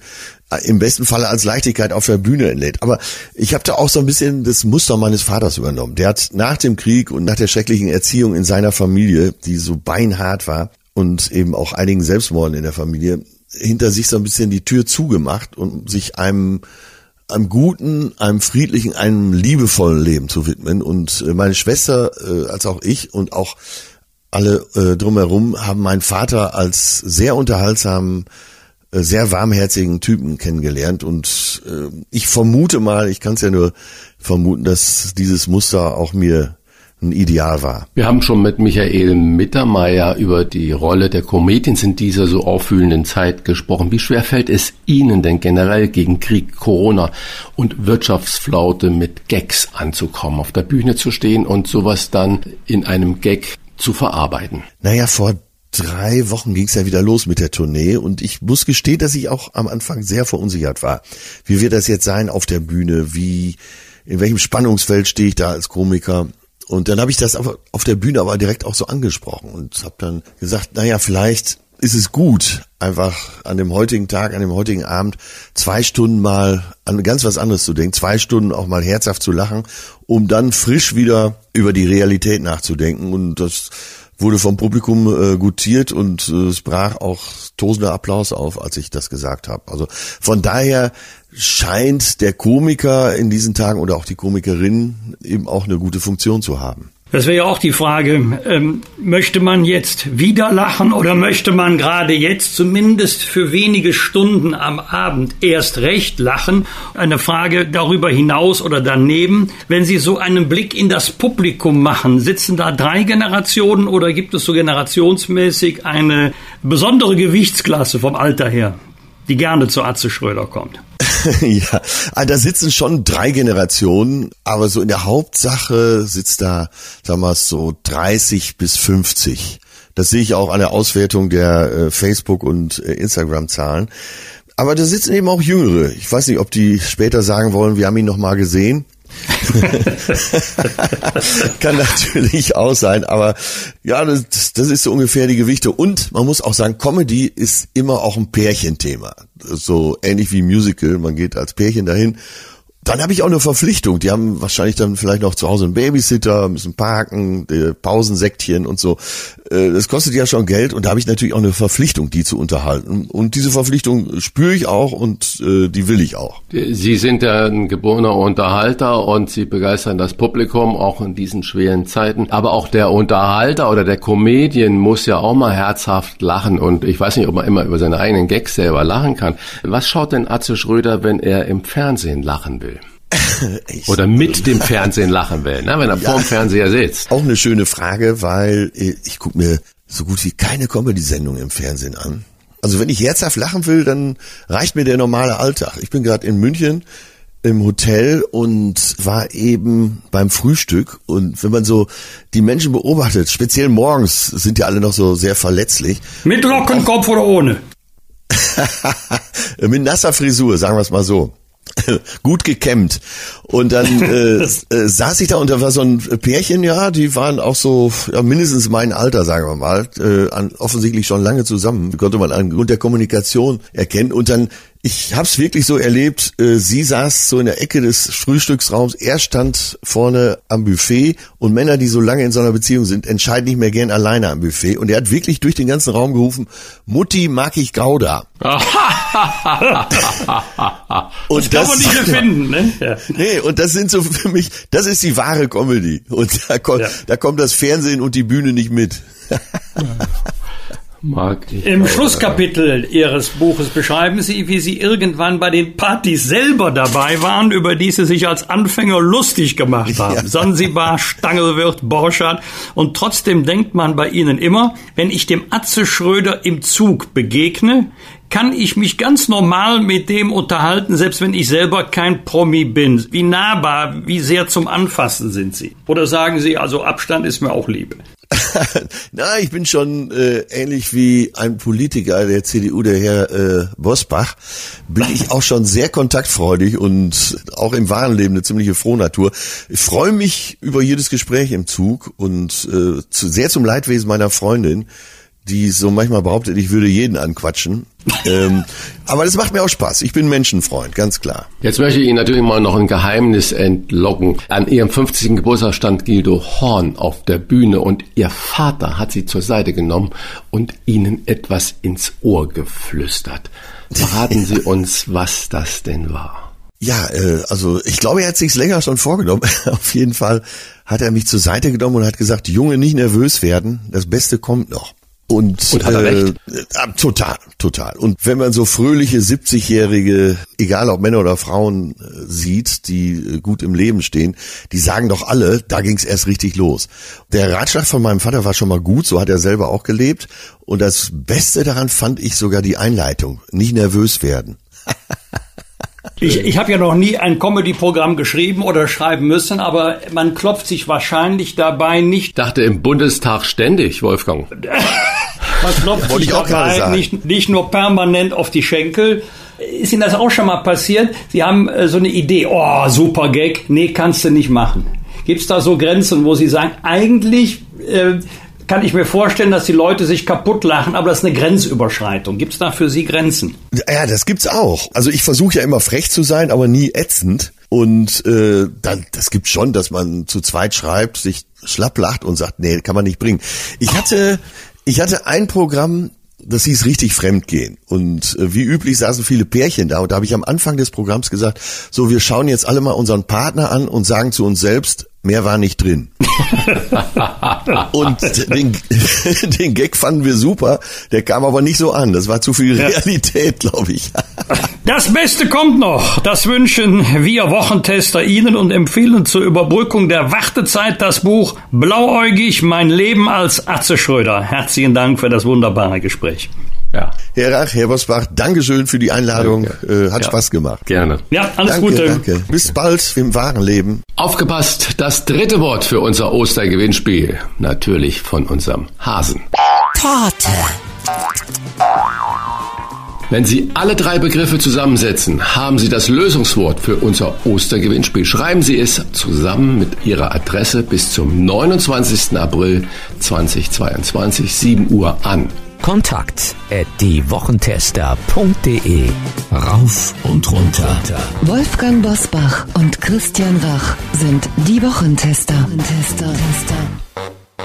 im besten Falle als Leichtigkeit auf der Bühne entlädt. Aber ich habe da auch so ein bisschen das Muster meines Vaters übernommen. Der hat nach dem Krieg und nach der schrecklichen Erziehung in seiner Familie, die so beinhart war und eben auch einigen Selbstmorden in der Familie, hinter sich so ein bisschen die Tür zugemacht und sich einem einem guten, einem friedlichen, einem liebevollen Leben zu widmen. Und äh, meine Schwester, äh, als auch ich und auch alle äh, drumherum haben meinen Vater als sehr unterhaltsamen, sehr warmherzigen Typen kennengelernt. Und äh, ich vermute mal, ich kann es ja nur vermuten, dass dieses Muster auch mir ein Ideal war. Wir haben schon mit Michael Mittermeier über die Rolle der Comedians in dieser so auffühlenden Zeit gesprochen. Wie schwer fällt es Ihnen denn generell gegen Krieg, Corona und Wirtschaftsflaute mit Gags anzukommen, auf der Bühne zu stehen und sowas dann in einem Gag zu verarbeiten? Naja, vor drei Wochen ging es ja wieder los mit der Tournee und ich muss gestehen, dass ich auch am Anfang sehr verunsichert war. Wie wird das jetzt sein auf der Bühne? Wie, in welchem Spannungsfeld stehe ich da als Komiker? Und dann habe ich das auf der Bühne aber direkt auch so angesprochen und habe dann gesagt, naja, vielleicht ist es gut, einfach an dem heutigen Tag, an dem heutigen Abend zwei Stunden mal an ganz was anderes zu denken, zwei Stunden auch mal herzhaft zu lachen, um dann frisch wieder über die Realität nachzudenken. Und das wurde vom Publikum äh, gutiert und äh, es brach auch tosender Applaus auf, als ich das gesagt habe. Also von daher scheint der Komiker in diesen Tagen oder auch die Komikerin eben auch eine gute Funktion zu haben. Das wäre ja auch die Frage, ähm, möchte man jetzt wieder lachen oder möchte man gerade jetzt zumindest für wenige Stunden am Abend erst recht lachen? Eine Frage darüber hinaus oder daneben, wenn Sie so einen Blick in das Publikum machen, sitzen da drei Generationen oder gibt es so generationsmäßig eine besondere Gewichtsklasse vom Alter her, die gerne zu Atze Schröder kommt? ja, also da sitzen schon drei Generationen, aber so in der Hauptsache sitzt da, sagen wir so 30 bis 50. Das sehe ich auch an der Auswertung der äh, Facebook- und äh, Instagram-Zahlen. Aber da sitzen eben auch Jüngere. Ich weiß nicht, ob die später sagen wollen, wir haben ihn noch mal gesehen. Kann natürlich auch sein, aber ja, das, das ist so ungefähr die Gewichte. Und man muss auch sagen, Comedy ist immer auch ein Pärchenthema. So ähnlich wie Musical, man geht als Pärchen dahin dann habe ich auch eine Verpflichtung. Die haben wahrscheinlich dann vielleicht noch zu Hause einen Babysitter, müssen parken, Pausensektchen und so. Äh, das kostet ja schon Geld und da habe ich natürlich auch eine Verpflichtung, die zu unterhalten. Und diese Verpflichtung spüre ich auch und äh, die will ich auch. Sie sind ja ein geborener Unterhalter und Sie begeistern das Publikum auch in diesen schweren Zeiten. Aber auch der Unterhalter oder der Comedian muss ja auch mal herzhaft lachen. Und ich weiß nicht, ob man immer über seine eigenen Gags selber lachen kann. Was schaut denn Atze Schröder, wenn er im Fernsehen lachen will? Oder mit dem Fernsehen lachen will, ne? wenn er ja, vorm Fernseher sitzt. Auch eine schöne Frage, weil ich gucke mir so gut wie keine Comedy-Sendung im Fernsehen an. Also wenn ich herzhaft lachen will, dann reicht mir der normale Alltag. Ich bin gerade in München im Hotel und war eben beim Frühstück und wenn man so die Menschen beobachtet, speziell morgens sind ja alle noch so sehr verletzlich. Mit Lockenkopf oder ohne? Mit nasser Frisur, sagen wir es mal so. gut gekämmt. Und dann äh, äh, saß ich da und da war so ein Pärchen, ja, die waren auch so ja, mindestens mein Alter, sagen wir mal, äh, an, offensichtlich schon lange zusammen, konnte man anhand der Kommunikation erkennen. Und dann ich habe es wirklich so erlebt, äh, sie saß so in der Ecke des Frühstücksraums, er stand vorne am Buffet und Männer, die so lange in so einer Beziehung sind, entscheiden nicht mehr gern alleine am Buffet. Und er hat wirklich durch den ganzen Raum gerufen, Mutti mag ich Gouda. und das, das kann man nicht erfinden, ne? Ja. Nee, und das sind so für mich, das ist die wahre Comedy. Und da kommt, ja. da kommt das Fernsehen und die Bühne nicht mit. Mag ich Im Schlusskapitel Ihres Buches beschreiben Sie, wie Sie irgendwann bei den Partys selber dabei waren, über die Sie sich als Anfänger lustig gemacht haben. Ja. Sansibar, Stangelwirt, Borschardt. Und trotzdem denkt man bei Ihnen immer, wenn ich dem Atze Schröder im Zug begegne, kann ich mich ganz normal mit dem unterhalten, selbst wenn ich selber kein Promi bin. Wie nahbar, wie sehr zum Anfassen sind Sie? Oder sagen Sie, also Abstand ist mir auch Liebe? Na, ich bin schon äh, ähnlich wie ein Politiker der CDU, der Herr äh, Bosbach, bin ich auch schon sehr kontaktfreudig und auch im wahren Leben eine ziemliche Frohnatur. Ich freue mich über jedes Gespräch im Zug und äh, zu, sehr zum Leidwesen meiner Freundin, die so manchmal behauptet, ich würde jeden anquatschen. ähm, aber das macht mir auch Spaß. Ich bin Menschenfreund, ganz klar. Jetzt möchte ich Ihnen natürlich mal noch ein Geheimnis entlocken. An Ihrem 50. Geburtstag stand Gildo Horn auf der Bühne und Ihr Vater hat Sie zur Seite genommen und Ihnen etwas ins Ohr geflüstert. Verraten Sie uns, was das denn war. Ja, äh, also ich glaube, er hat sich's länger schon vorgenommen. auf jeden Fall hat er mich zur Seite genommen und hat gesagt, Junge, nicht nervös werden, das Beste kommt noch. Und, und hat er äh, recht? Äh, total, total. Und wenn man so fröhliche 70-Jährige, egal ob Männer oder Frauen, äh, sieht, die äh, gut im Leben stehen, die sagen doch alle, da ging's erst richtig los. Der Ratschlag von meinem Vater war schon mal gut, so hat er selber auch gelebt. Und das Beste daran fand ich sogar die Einleitung. Nicht nervös werden. Ich, ich habe ja noch nie ein Comedy-Programm geschrieben oder schreiben müssen, aber man klopft sich wahrscheinlich dabei nicht. Ich dachte im Bundestag ständig, Wolfgang. man klopft sich dabei nicht, nicht nur permanent auf die Schenkel. Ist Ihnen das auch schon mal passiert? Sie haben äh, so eine Idee, oh, super Gag, nee, kannst du nicht machen. Gibt es da so Grenzen, wo Sie sagen, eigentlich äh, kann ich mir vorstellen, dass die Leute sich kaputt lachen, aber das ist eine Grenzüberschreitung. Gibt es da für Sie Grenzen? Ja, das gibt's auch. Also ich versuche ja immer frech zu sein, aber nie ätzend. Und äh, dann, das gibt schon, dass man zu zweit schreibt, sich schlapp lacht und sagt, nee, kann man nicht bringen. Ich hatte, ich hatte ein Programm, das hieß richtig Fremdgehen. Und äh, wie üblich saßen viele Pärchen da. Und da habe ich am Anfang des Programms gesagt, so, wir schauen jetzt alle mal unseren Partner an und sagen zu uns selbst, mehr war nicht drin. und den, den Gag fanden wir super, der kam aber nicht so an. Das war zu viel Realität, glaube ich. das Beste kommt noch. Das wünschen wir Wochentester Ihnen und empfehlen zur Überbrückung der Wartezeit das Buch Blauäugig, mein Leben als Atze Schröder. Herzlichen Dank für das wunderbare Gespräch. Ja. Herr Rach, Herr Bosbach, Dankeschön für die Einladung. Äh, hat ja. Spaß gemacht. Gerne. Ja, alles danke, Gute. Danke. Bis bald im wahren Leben. Aufgepasst, das dritte Wort für unser Ostergewinnspiel. Natürlich von unserem Hasen. Torte. Wenn Sie alle drei Begriffe zusammensetzen, haben Sie das Lösungswort für unser Ostergewinnspiel. Schreiben Sie es zusammen mit Ihrer Adresse bis zum 29. April 2022, 7 Uhr an. Kontakt at diewochentester.de Rauf und runter. Wolfgang Bosbach und Christian Rach sind die Wochentester. Tester.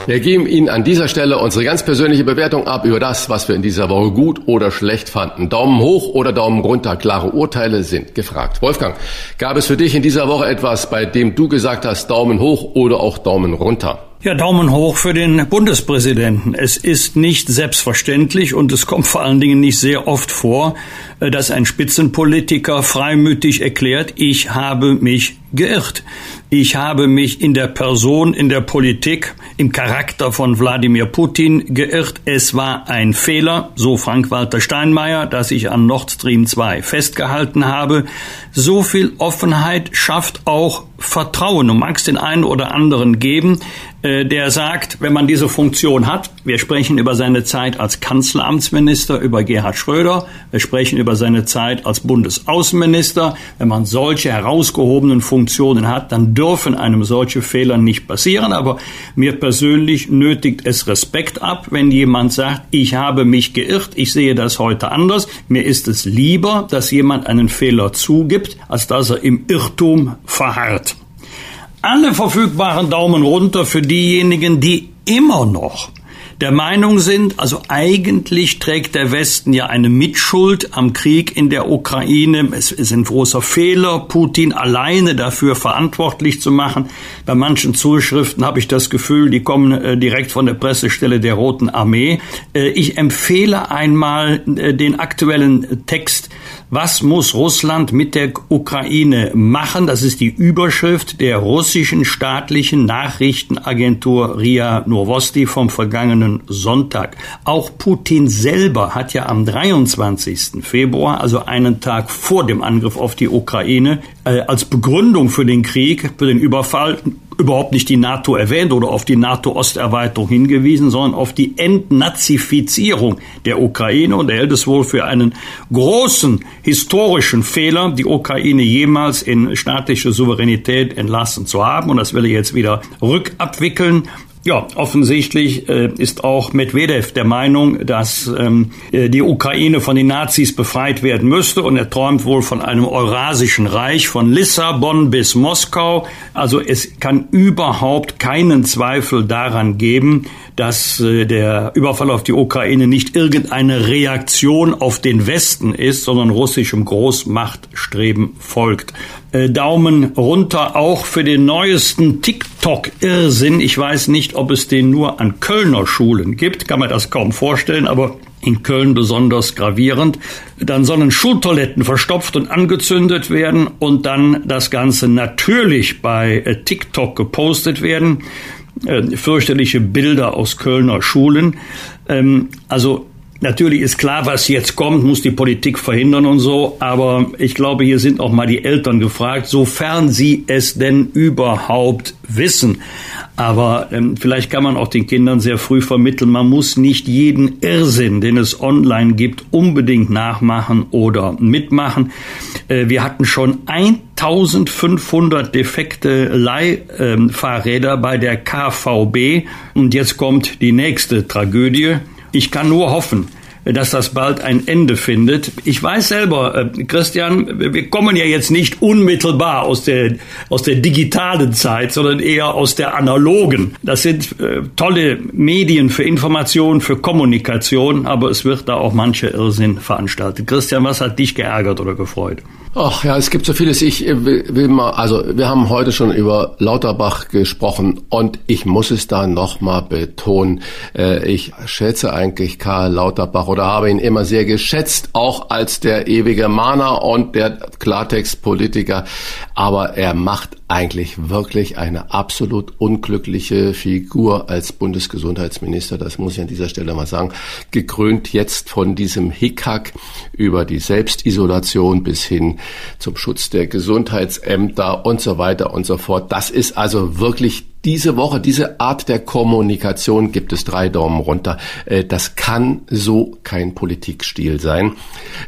Wir geben Ihnen an dieser Stelle unsere ganz persönliche Bewertung ab über das, was wir in dieser Woche gut oder schlecht fanden. Daumen hoch oder Daumen runter. Klare Urteile sind gefragt. Wolfgang, gab es für dich in dieser Woche etwas, bei dem du gesagt hast, Daumen hoch oder auch Daumen runter? Ja, Daumen hoch für den Bundespräsidenten. Es ist nicht selbstverständlich und es kommt vor allen Dingen nicht sehr oft vor, äh, dass ein Spitzenpolitiker freimütig erklärt, ich habe mich geirrt. Ich habe mich in der Person, in der Politik, im Charakter von Wladimir Putin geirrt. Es war ein Fehler, so Frank-Walter Steinmeier, dass ich an Nord Stream 2 festgehalten habe. So viel Offenheit schafft auch Vertrauen. Du magst den einen oder anderen geben, äh, der sagt, wenn man diese Funktion hat, wir sprechen über seine Zeit als Kanzleramtsminister, über Gerhard Schröder, wir sprechen über seine Zeit als Bundesaußenminister, wenn man solche herausgehobenen Funktionen hat, dann dürfen einem solche Fehler nicht passieren, aber mir persönlich nötigt es Respekt ab, wenn jemand sagt, ich habe mich geirrt, ich sehe das heute anders, mir ist es lieber, dass jemand einen Fehler zugibt, als dass er im Irrtum verharrt alle verfügbaren Daumen runter für diejenigen, die immer noch der Meinung sind, also eigentlich trägt der Westen ja eine Mitschuld am Krieg in der Ukraine. Es ist ein großer Fehler, Putin alleine dafür verantwortlich zu machen. Bei manchen Zuschriften habe ich das Gefühl, die kommen äh, direkt von der Pressestelle der Roten Armee. Äh, ich empfehle einmal äh, den aktuellen Text was muss Russland mit der Ukraine machen? Das ist die Überschrift der russischen staatlichen Nachrichtenagentur RIA Novosti vom vergangenen Sonntag. Auch Putin selber hat ja am 23. Februar, also einen Tag vor dem Angriff auf die Ukraine, äh, als Begründung für den Krieg, für den Überfall überhaupt nicht die NATO erwähnt oder auf die NATO-Osterweiterung hingewiesen, sondern auf die Entnazifizierung der Ukraine und er hält es wohl für einen großen historischen Fehler, die Ukraine jemals in staatliche Souveränität entlassen zu haben und das will er jetzt wieder rückabwickeln. Ja, offensichtlich äh, ist auch Medvedev der Meinung, dass ähm, äh, die Ukraine von den Nazis befreit werden müsste und er träumt wohl von einem eurasischen Reich von Lissabon bis Moskau. Also es kann überhaupt keinen Zweifel daran geben, dass äh, der Überfall auf die Ukraine nicht irgendeine Reaktion auf den Westen ist, sondern russischem Großmachtstreben folgt. Äh, Daumen runter auch für den neuesten TikTok-Irrsinn. Ich weiß nicht, ob es den nur an Kölner Schulen gibt, kann man das kaum vorstellen, aber in Köln besonders gravierend. Dann sollen Schultoiletten verstopft und angezündet werden und dann das Ganze natürlich bei äh, TikTok gepostet werden. Äh, fürchterliche Bilder aus Kölner Schulen. Ähm, also Natürlich ist klar, was jetzt kommt, muss die Politik verhindern und so, aber ich glaube, hier sind auch mal die Eltern gefragt, sofern sie es denn überhaupt wissen. Aber ähm, vielleicht kann man auch den Kindern sehr früh vermitteln, man muss nicht jeden Irrsinn, den es online gibt, unbedingt nachmachen oder mitmachen. Äh, wir hatten schon 1500 defekte Leihfahrräder bei der KVB und jetzt kommt die nächste Tragödie. Ich kann nur hoffen, dass das bald ein Ende findet. Ich weiß selber, äh, Christian, wir kommen ja jetzt nicht unmittelbar aus der, aus der digitalen Zeit, sondern eher aus der analogen. Das sind äh, tolle Medien für Information, für Kommunikation, aber es wird da auch manche Irrsinn veranstaltet. Christian, was hat dich geärgert oder gefreut? Ach ja, es gibt so vieles. Ich äh, will, mal, also wir haben heute schon über Lauterbach gesprochen und ich muss es da nochmal betonen. Äh, ich schätze eigentlich Karl Lauterbach oder habe ihn immer sehr geschätzt, auch als der ewige Mahner und der Klartextpolitiker. Aber er macht eigentlich wirklich eine absolut unglückliche Figur als Bundesgesundheitsminister. Das muss ich an dieser Stelle mal sagen. Gekrönt jetzt von diesem Hickhack über die Selbstisolation bis hin zum Schutz der Gesundheitsämter und so weiter und so fort. Das ist also wirklich diese Woche, diese Art der Kommunikation gibt es drei Daumen runter. Äh, das kann so kein Politikstil sein.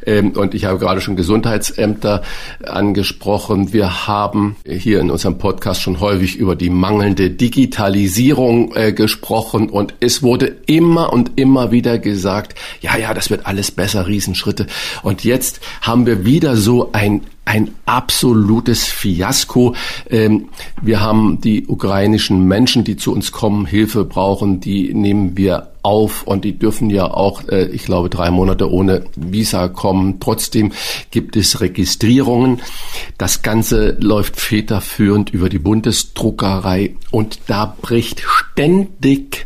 Ähm, und ich habe gerade schon Gesundheitsämter angesprochen. Wir haben hier in unserem Podcast schon häufig über die mangelnde Digitalisierung äh, gesprochen und es wurde immer und immer wieder gesagt, ja, ja, das wird alles besser, Riesenschritte. Und jetzt haben wir wieder so ein ein absolutes Fiasko. Ähm, wir haben die ukrainischen Menschen, die zu uns kommen, Hilfe brauchen, die nehmen wir auf und die dürfen ja auch, äh, ich glaube, drei Monate ohne Visa kommen. Trotzdem gibt es Registrierungen. Das Ganze läuft federführend über die Bundesdruckerei und da bricht ständig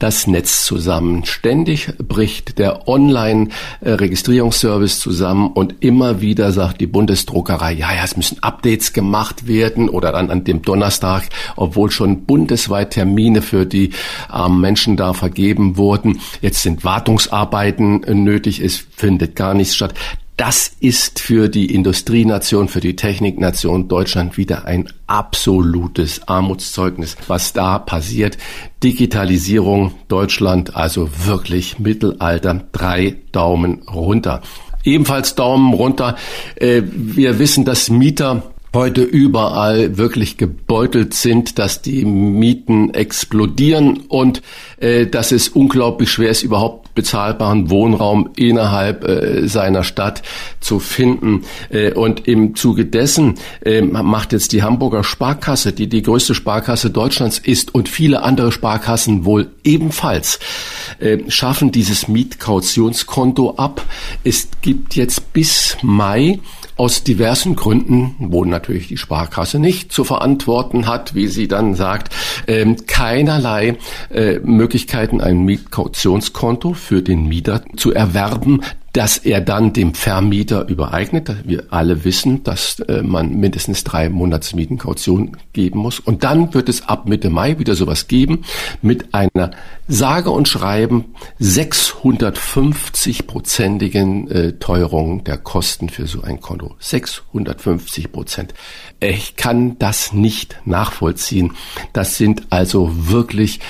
das Netz zusammen. Ständig bricht der Online-Registrierungsservice zusammen und immer wieder sagt die Bundesdruckerei, ja, ja, es müssen Updates gemacht werden oder dann an dem Donnerstag, obwohl schon bundesweit Termine für die armen ähm, Menschen da vergeben wurden. Jetzt sind Wartungsarbeiten nötig, es findet gar nichts statt Das ist für die Industrienation, für die Techniknation Deutschland wieder ein absolutes Armutszeugnis, was da passiert. Digitalisierung Deutschland, also wirklich Mittelalter, drei Daumen runter. Ebenfalls Daumen runter. Äh, wir wissen, dass Mieter heute überall wirklich gebeutelt sind, dass die Mieten explodieren und dass es unglaublich schwer ist, überhaupt bezahlbaren Wohnraum innerhalb äh, seiner Stadt zu finden. Äh, und im Zuge dessen äh, macht jetzt die Hamburger Sparkasse, die die größte Sparkasse Deutschlands ist und viele andere Sparkassen wohl ebenfalls, äh, schaffen dieses Mietkautionskonto ab. Es gibt jetzt bis Mai aus diversen Gründen, wo natürlich die Sparkasse nicht zu verantworten hat, wie sie dann sagt, äh, keinerlei äh, Möglichkeiten, ein Mietkautionskonto für den Mieter zu erwerben dass er dann dem Vermieter übereignet. Wir alle wissen, dass äh, man mindestens drei Monatsmietenkaution geben muss. Und dann wird es ab Mitte Mai wieder sowas geben mit einer sage und schreiben 650-prozentigen äh, Teuerung der Kosten für so ein Konto. 650 Prozent. Ich kann das nicht nachvollziehen. Das sind also wirklich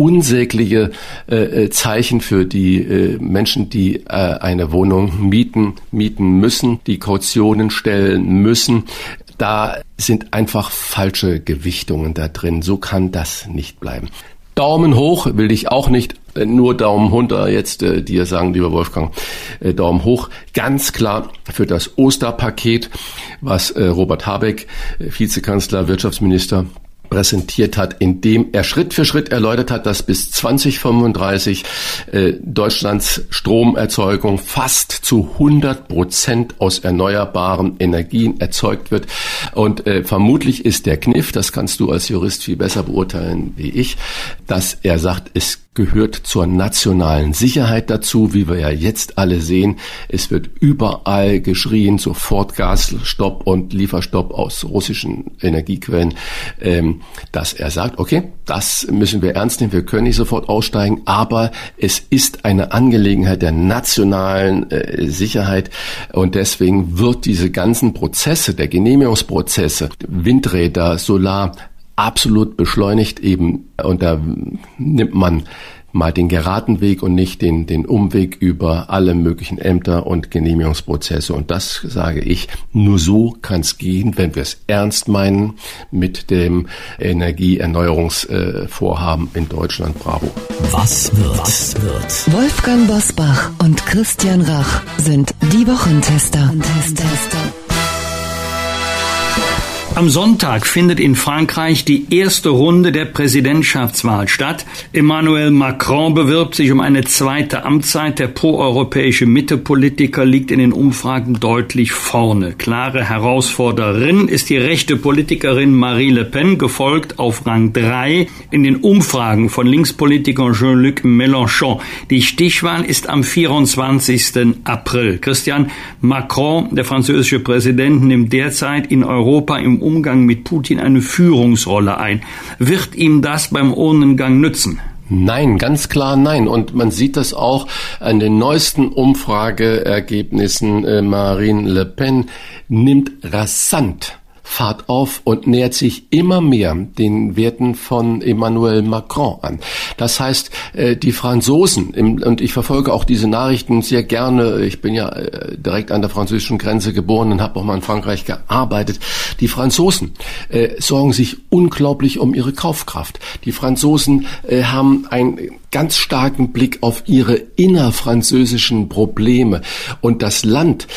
unsägliche äh, äh, Zeichen für die äh, Menschen, die äh, eine Wohnung mieten, mieten müssen, die Kautionen stellen müssen. Da sind einfach falsche Gewichtungen da drin. So kann das nicht bleiben. Daumen hoch will ich auch nicht, äh, nur Daumen runter jetzt äh, dir sagen, lieber Wolfgang, äh, Daumen hoch. Ganz klar für das Osterpaket, was äh, Robert Habeck, äh, Vizekanzler, Wirtschaftsminister, präsentiert hat, indem er Schritt für Schritt erläutert hat, dass bis 2035 äh, Deutschlands Stromerzeugung fast zu 100 Prozent aus erneuerbaren Energien erzeugt wird. Und äh, vermutlich ist der Kniff, das kannst du als Jurist viel besser beurteilen wie ich, dass er sagt, es gehört zur nationalen Sicherheit dazu, wie wir ja jetzt alle sehen. Es wird überall geschrien, sofort Gasstopp und Lieferstopp aus russischen Energiequellen, ähm, dass er sagt, okay, das müssen wir ernst nehmen, wir können nicht sofort aussteigen, aber es ist eine Angelegenheit der nationalen äh, Sicherheit und deswegen wird diese ganzen Prozesse, der Genehmigungsprozesse, Windräder, Solar, absolut beschleunigt eben. Und da nimmt man mal den geraden Weg und nicht den, den Umweg über alle möglichen Ämter und Genehmigungsprozesse. Und das sage ich, nur so kann es gehen, wenn wir es ernst meinen mit dem Energieerneuerungsvorhaben in Deutschland. Bravo. Was wird? Was wird? Wolfgang Bosbach und Christian Rach sind die Wochentester. Wochentester. Am Sonntag findet in Frankreich die erste Runde der Präsidentschaftswahl statt. Emmanuel Macron bewirbt sich um eine zweite Amtszeit. Der proeuropäische Mittepolitiker liegt in den Umfragen deutlich vorne. Klare Herausforderin ist die rechte Politikerin Marie Le Pen, gefolgt auf Rang 3 in den Umfragen von Linkspolitiker Jean-Luc Mélenchon. Die Stichwahl ist am 24. April. Christian Macron, der französische Präsident, nimmt derzeit in Europa im Umgang mit Putin eine Führungsrolle ein. Wird ihm das beim Urnengang nützen? Nein, ganz klar nein. Und man sieht das auch an den neuesten Umfrageergebnissen. Äh, Marine Le Pen nimmt rasant Fahrt auf und nähert sich immer mehr den Werten von Emmanuel Macron an. Das heißt, äh, die Franzosen, und ich verfolge auch diese Nachrichten sehr gerne, ich bin ja äh, direkt an der französischen Grenze geboren und habe auch mal in Frankreich gearbeitet, die Franzosen äh, sorgen sich unglaublich um ihre Kaufkraft. Die Franzosen haben einen ganz starken Blick auf ihre innerfranzösischen Probleme und das Land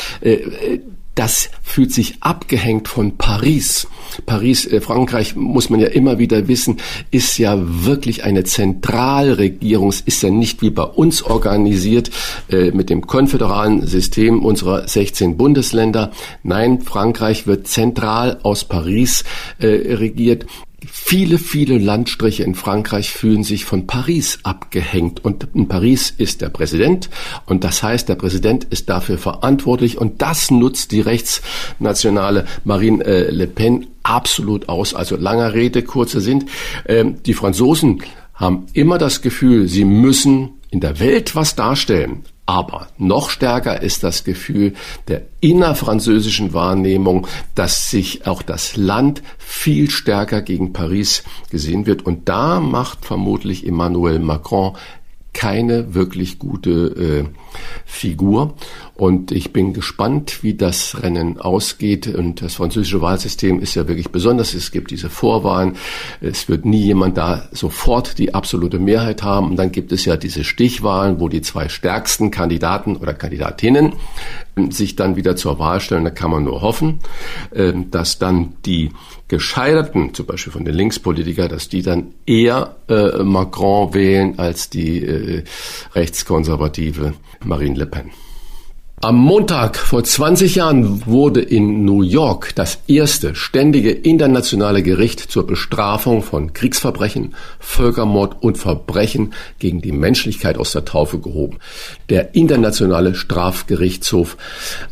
das fühlt sich abgehängt von Paris. Paris, äh, Frankreich, muss man ja immer wieder wissen, ist ja wirklich eine Zentralregierung, es ist ja nicht wie bei uns organisiert äh, mit dem konföderalen System unserer 16 Bundesländer. Nein, Frankreich wird zentral aus Paris äh, regiert. Viele, viele Landstriche in Frankreich fühlen sich von Paris abgehängt. Und in Paris ist der Präsident. Und das heißt, der Präsident ist dafür verantwortlich. Und das nutzt die rechtsnationale Marine äh, Le Pen absolut aus. Also langer Rede, kurzer Sinn. Ähm, die Franzosen haben immer das Gefühl, sie müssen in der Welt was darstellen Aber noch stärker ist das Gefühl der innerfranzösischen Wahrnehmung, dass sich auch das Land viel stärker gegen Paris gesehen wird. Und da macht vermutlich Emmanuel Macron keine wirklich gute äh, Figur. Und ich bin gespannt, wie das Rennen ausgeht. Und das französische Wahlsystem ist ja wirklich besonders. Es gibt diese Vorwahlen. Es wird nie jemand da sofort die absolute Mehrheit haben. Und dann gibt es ja diese Stichwahlen, wo die zwei stärksten Kandidaten oder Kandidatinnen sich dann wieder zur Wahl stellen. Da kann man nur hoffen, ähm, dass dann die Gescheiterten, zum Beispiel von den Linkspolitikern, dass die dann eher äh, Macron wählen als die äh, rechtskonservative Marine Le Pen. Am Montag vor 20 Jahren wurde in New York das erste ständige internationale Gericht zur Bestrafung von Kriegsverbrechen, Völkermord und Verbrechen gegen die Menschlichkeit aus der Taufe gehoben. Der internationale Strafgerichtshof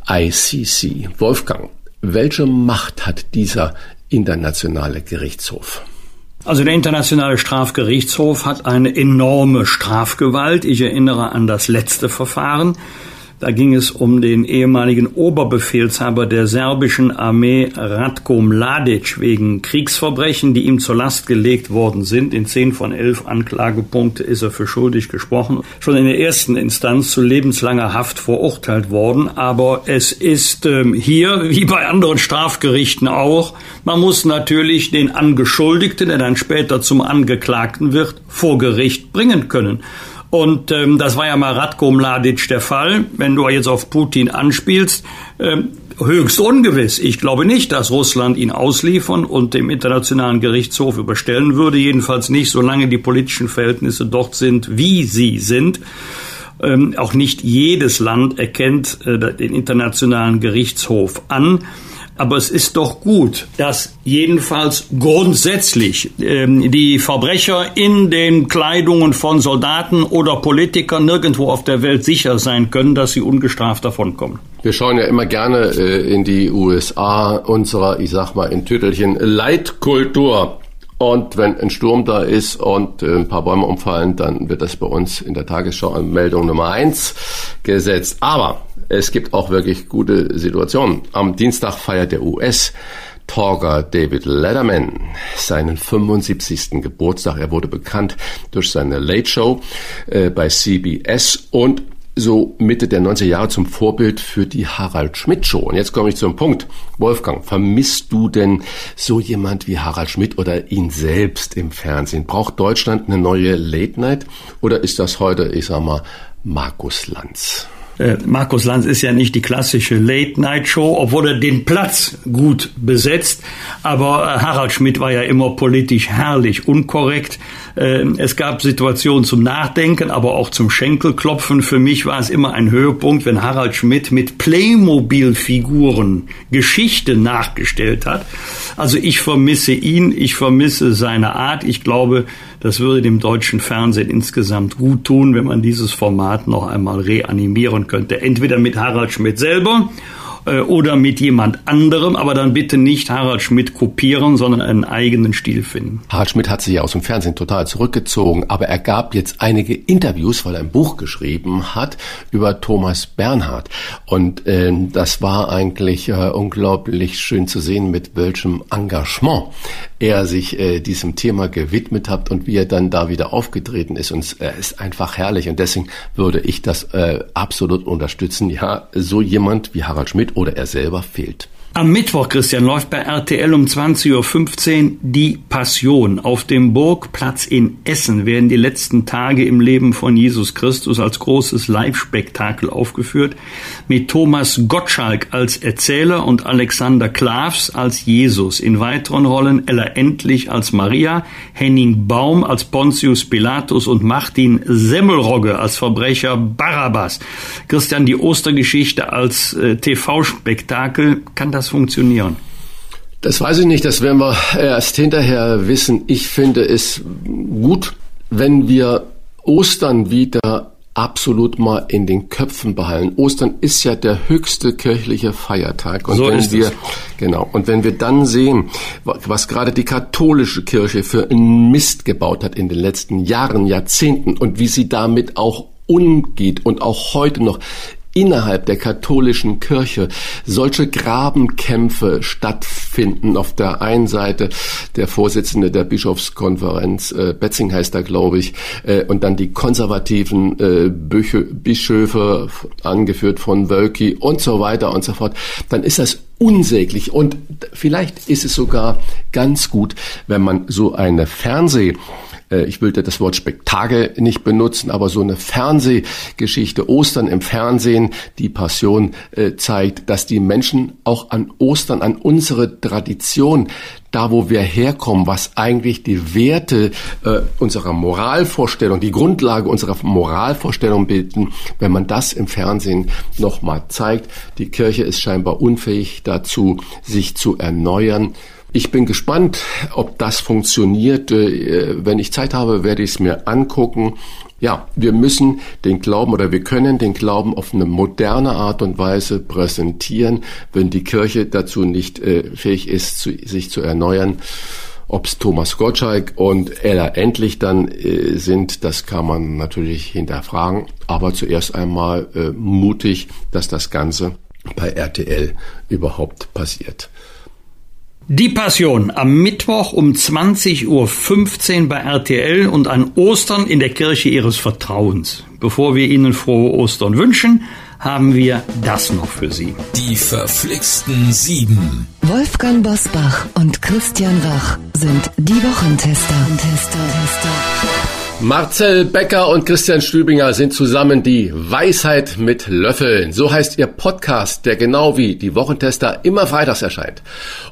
ICC. Wolfgang, welche Macht hat dieser internationale Gerichtshof? Also der Internationale Strafgerichtshof hat eine enorme Strafgewalt. Ich erinnere an das letzte Verfahren. Da ging es um den ehemaligen Oberbefehlshaber der serbischen Armee Ratko Mladic wegen Kriegsverbrechen, die ihm zur Last gelegt worden sind. In zehn von elf Anklagepunkte ist er für schuldig gesprochen. Schon in der ersten Instanz zu lebenslanger Haft verurteilt worden. Aber es ist ähm, hier, wie bei anderen Strafgerichten auch, man muss natürlich den Angeschuldigten, der dann später zum Angeklagten wird, vor Gericht bringen können. Und ähm, das war ja mal Radko Mladic der Fall. Wenn du jetzt auf Putin anspielst, ähm, höchst ungewiss. Ich glaube nicht, dass Russland ihn ausliefern und dem Internationalen Gerichtshof überstellen würde. Jedenfalls nicht, solange die politischen Verhältnisse dort sind, wie sie sind. Ähm, auch nicht jedes Land erkennt äh, den Internationalen Gerichtshof an. Aber es ist doch gut, dass jedenfalls grundsätzlich ähm, die Verbrecher in den Kleidungen von Soldaten oder Politikern nirgendwo auf der Welt sicher sein können, dass sie ungestraft davonkommen. Wir schauen ja immer gerne äh, in die USA unserer, ich sag mal in Tütelchen, Leitkultur. Und wenn ein Sturm da ist und äh, ein paar Bäume umfallen, dann wird das bei uns in der Tagesschau Meldung Nummer eins gesetzt. Aber es gibt auch wirklich gute Situationen. Am Dienstag feiert der US Talker David Letterman seinen 75. Geburtstag. Er wurde bekannt durch seine Late Show äh, bei CBS und so Mitte der 90er Jahre zum Vorbild für die Harald Schmidt Show. Und jetzt komme ich zum Punkt. Wolfgang, vermisst du denn so jemand wie Harald Schmidt oder ihn selbst im Fernsehen? Braucht Deutschland eine neue Late Night oder ist das heute, ich sag mal, Markus Lanz? Äh, Markus Lanz ist ja nicht die klassische Late-Night-Show, obwohl er den Platz gut besetzt. Aber äh, Harald Schmidt war ja immer politisch herrlich unkorrekt. Äh, es gab Situationen zum Nachdenken, aber auch zum Schenkelklopfen. Für mich war es immer ein Höhepunkt, wenn Harald Schmidt mit Playmobil-Figuren Geschichte nachgestellt hat. Also ich vermisse ihn, ich vermisse seine Art. Ich glaube, das würde dem deutschen Fernsehen insgesamt gut tun, wenn man dieses Format noch einmal reanimieren könnte. Entweder mit Harald Schmidt selber äh, oder mit jemand anderem, aber dann bitte nicht Harald Schmidt kopieren, sondern einen eigenen Stil finden. Harald Schmidt hat sich ja aus dem Fernsehen total zurückgezogen, aber er gab jetzt einige Interviews, weil er ein Buch geschrieben hat über Thomas Bernhard. Und äh, das war eigentlich äh, unglaublich schön zu sehen, mit welchem Engagement er sich äh, diesem Thema gewidmet hat und wie er dann da wieder aufgetreten ist. Und er ist einfach herrlich. Und deswegen würde ich das äh, absolut unterstützen. Ja, so jemand wie Harald Schmidt oder er selber fehlt. Am Mittwoch, Christian, läuft bei RTL um 20.15 Uhr die Passion. Auf dem Burgplatz in Essen werden die letzten Tage im Leben von Jesus Christus als großes Live-Spektakel aufgeführt, mit Thomas Gottschalk als Erzähler und Alexander Klavs als Jesus. In weiteren Rollen Ella Endlich als Maria, Henning Baum als Pontius Pilatus und Martin Semmelrogge als Verbrecher Barabbas. Christian, die Ostergeschichte als äh, TV-Spektakel kann das das funktionieren? Das weiß ich nicht, das werden wir erst hinterher wissen. Ich finde es gut, wenn wir Ostern wieder absolut mal in den Köpfen behalten. Ostern ist ja der höchste kirchliche Feiertag. Und so wenn ist wir, es. genau, und wenn wir dann sehen, was gerade die katholische Kirche für einen Mist gebaut hat in den letzten Jahren, Jahrzehnten und wie sie damit auch umgeht und auch heute noch innerhalb der katholischen Kirche solche Grabenkämpfe stattfinden. Auf der einen Seite der Vorsitzende der Bischofskonferenz, äh, Betzing heißt er, glaube ich, äh, und dann die konservativen äh, Bischöfe, angeführt von Wölki und so weiter und so fort, dann ist das unsäglich. Und vielleicht ist es sogar ganz gut, wenn man so eine Fernseh äh, ich würde das Wort Spektakel nicht benutzen, aber so eine Fernsehgeschichte, Ostern im Fernsehen, die Passion äh, zeigt, dass die Menschen auch an Ostern, an unsere Tradition, da wo wir herkommen, was eigentlich die Werte äh, unserer Moralvorstellung, die Grundlage unserer Moralvorstellung bilden, wenn man das im Fernsehen nochmal zeigt. Die Kirche ist scheinbar unfähig dazu, sich zu erneuern. Ich bin gespannt, ob das funktioniert. Äh, wenn ich Zeit habe, werde ich es mir angucken. Ja, wir müssen den Glauben oder wir können den Glauben auf eine moderne Art und Weise präsentieren, wenn die Kirche dazu nicht äh, fähig ist, zu, sich zu erneuern. Ob es Thomas Gottschalk und Ella Endlich dann äh, sind, das kann man natürlich hinterfragen. Aber zuerst einmal äh, mutig, dass das Ganze bei RTL überhaupt passiert. Die Passion am Mittwoch um 20.15 Uhr bei RTL und an Ostern in der Kirche Ihres Vertrauens. Bevor wir Ihnen frohe Ostern wünschen, haben wir das noch für Sie. Die verflixten Sieben. Wolfgang Bosbach und Christian Rach sind die Wochentester. Tester, Tester. Marcel Becker und Christian Stübinger sind zusammen die Weisheit mit Löffeln. So heißt ihr Podcast, der genau wie die Wochentester immer freitags erscheint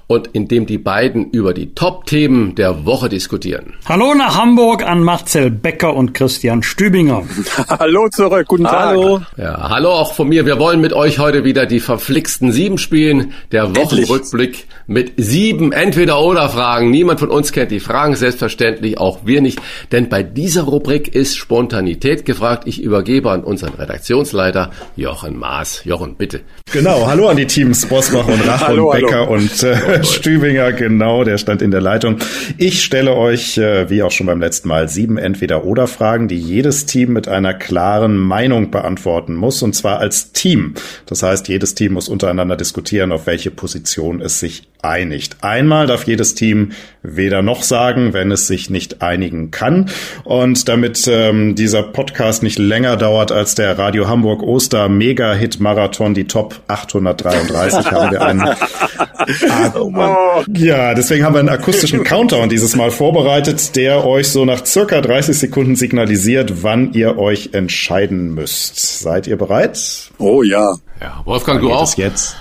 und in dem die beiden über die Top-Themen der Woche diskutieren. Hallo nach Hamburg an Marcel Becker und Christian Stübinger. hallo zurück, guten Tag. Hallo. Ja, hallo auch von mir. Wir wollen mit euch heute wieder die verflixten sieben spielen. Der Wochenrückblick mit sieben Entweder-Oder-Fragen. Niemand von uns kennt die Fragen, selbstverständlich auch wir nicht, denn bei dieser dieser Rubrik ist Spontanität gefragt. Ich übergebe an unseren Redaktionsleiter Jochen Maas. Jochen, bitte. Genau, hallo an die Teams Bosbach und Rach hallo, und Becker hallo. und äh, Stübinger, genau, der stand in der Leitung. Ich stelle euch, äh, wie auch schon beim letzten Mal, sieben Entweder-Oder-Fragen, die jedes Team mit einer klaren Meinung beantworten muss, und zwar als Team. Das heißt, jedes Team muss untereinander diskutieren, auf welche Position es sich einigt. Einmal darf jedes Team weder noch sagen, wenn es sich nicht einigen kann. Und damit ähm, dieser Podcast nicht länger dauert als der Radio Hamburg Oster Mega-Hit Marathon, die Top 833, haben wir einen, oh ja, deswegen haben wir einen akustischen Countdown dieses Mal vorbereitet, der euch so nach circa 30 Sekunden signalisiert, wann ihr euch entscheiden müsst. Seid ihr bereit? Oh ja. Ja, Wolfgang, Dann du auch? jetzt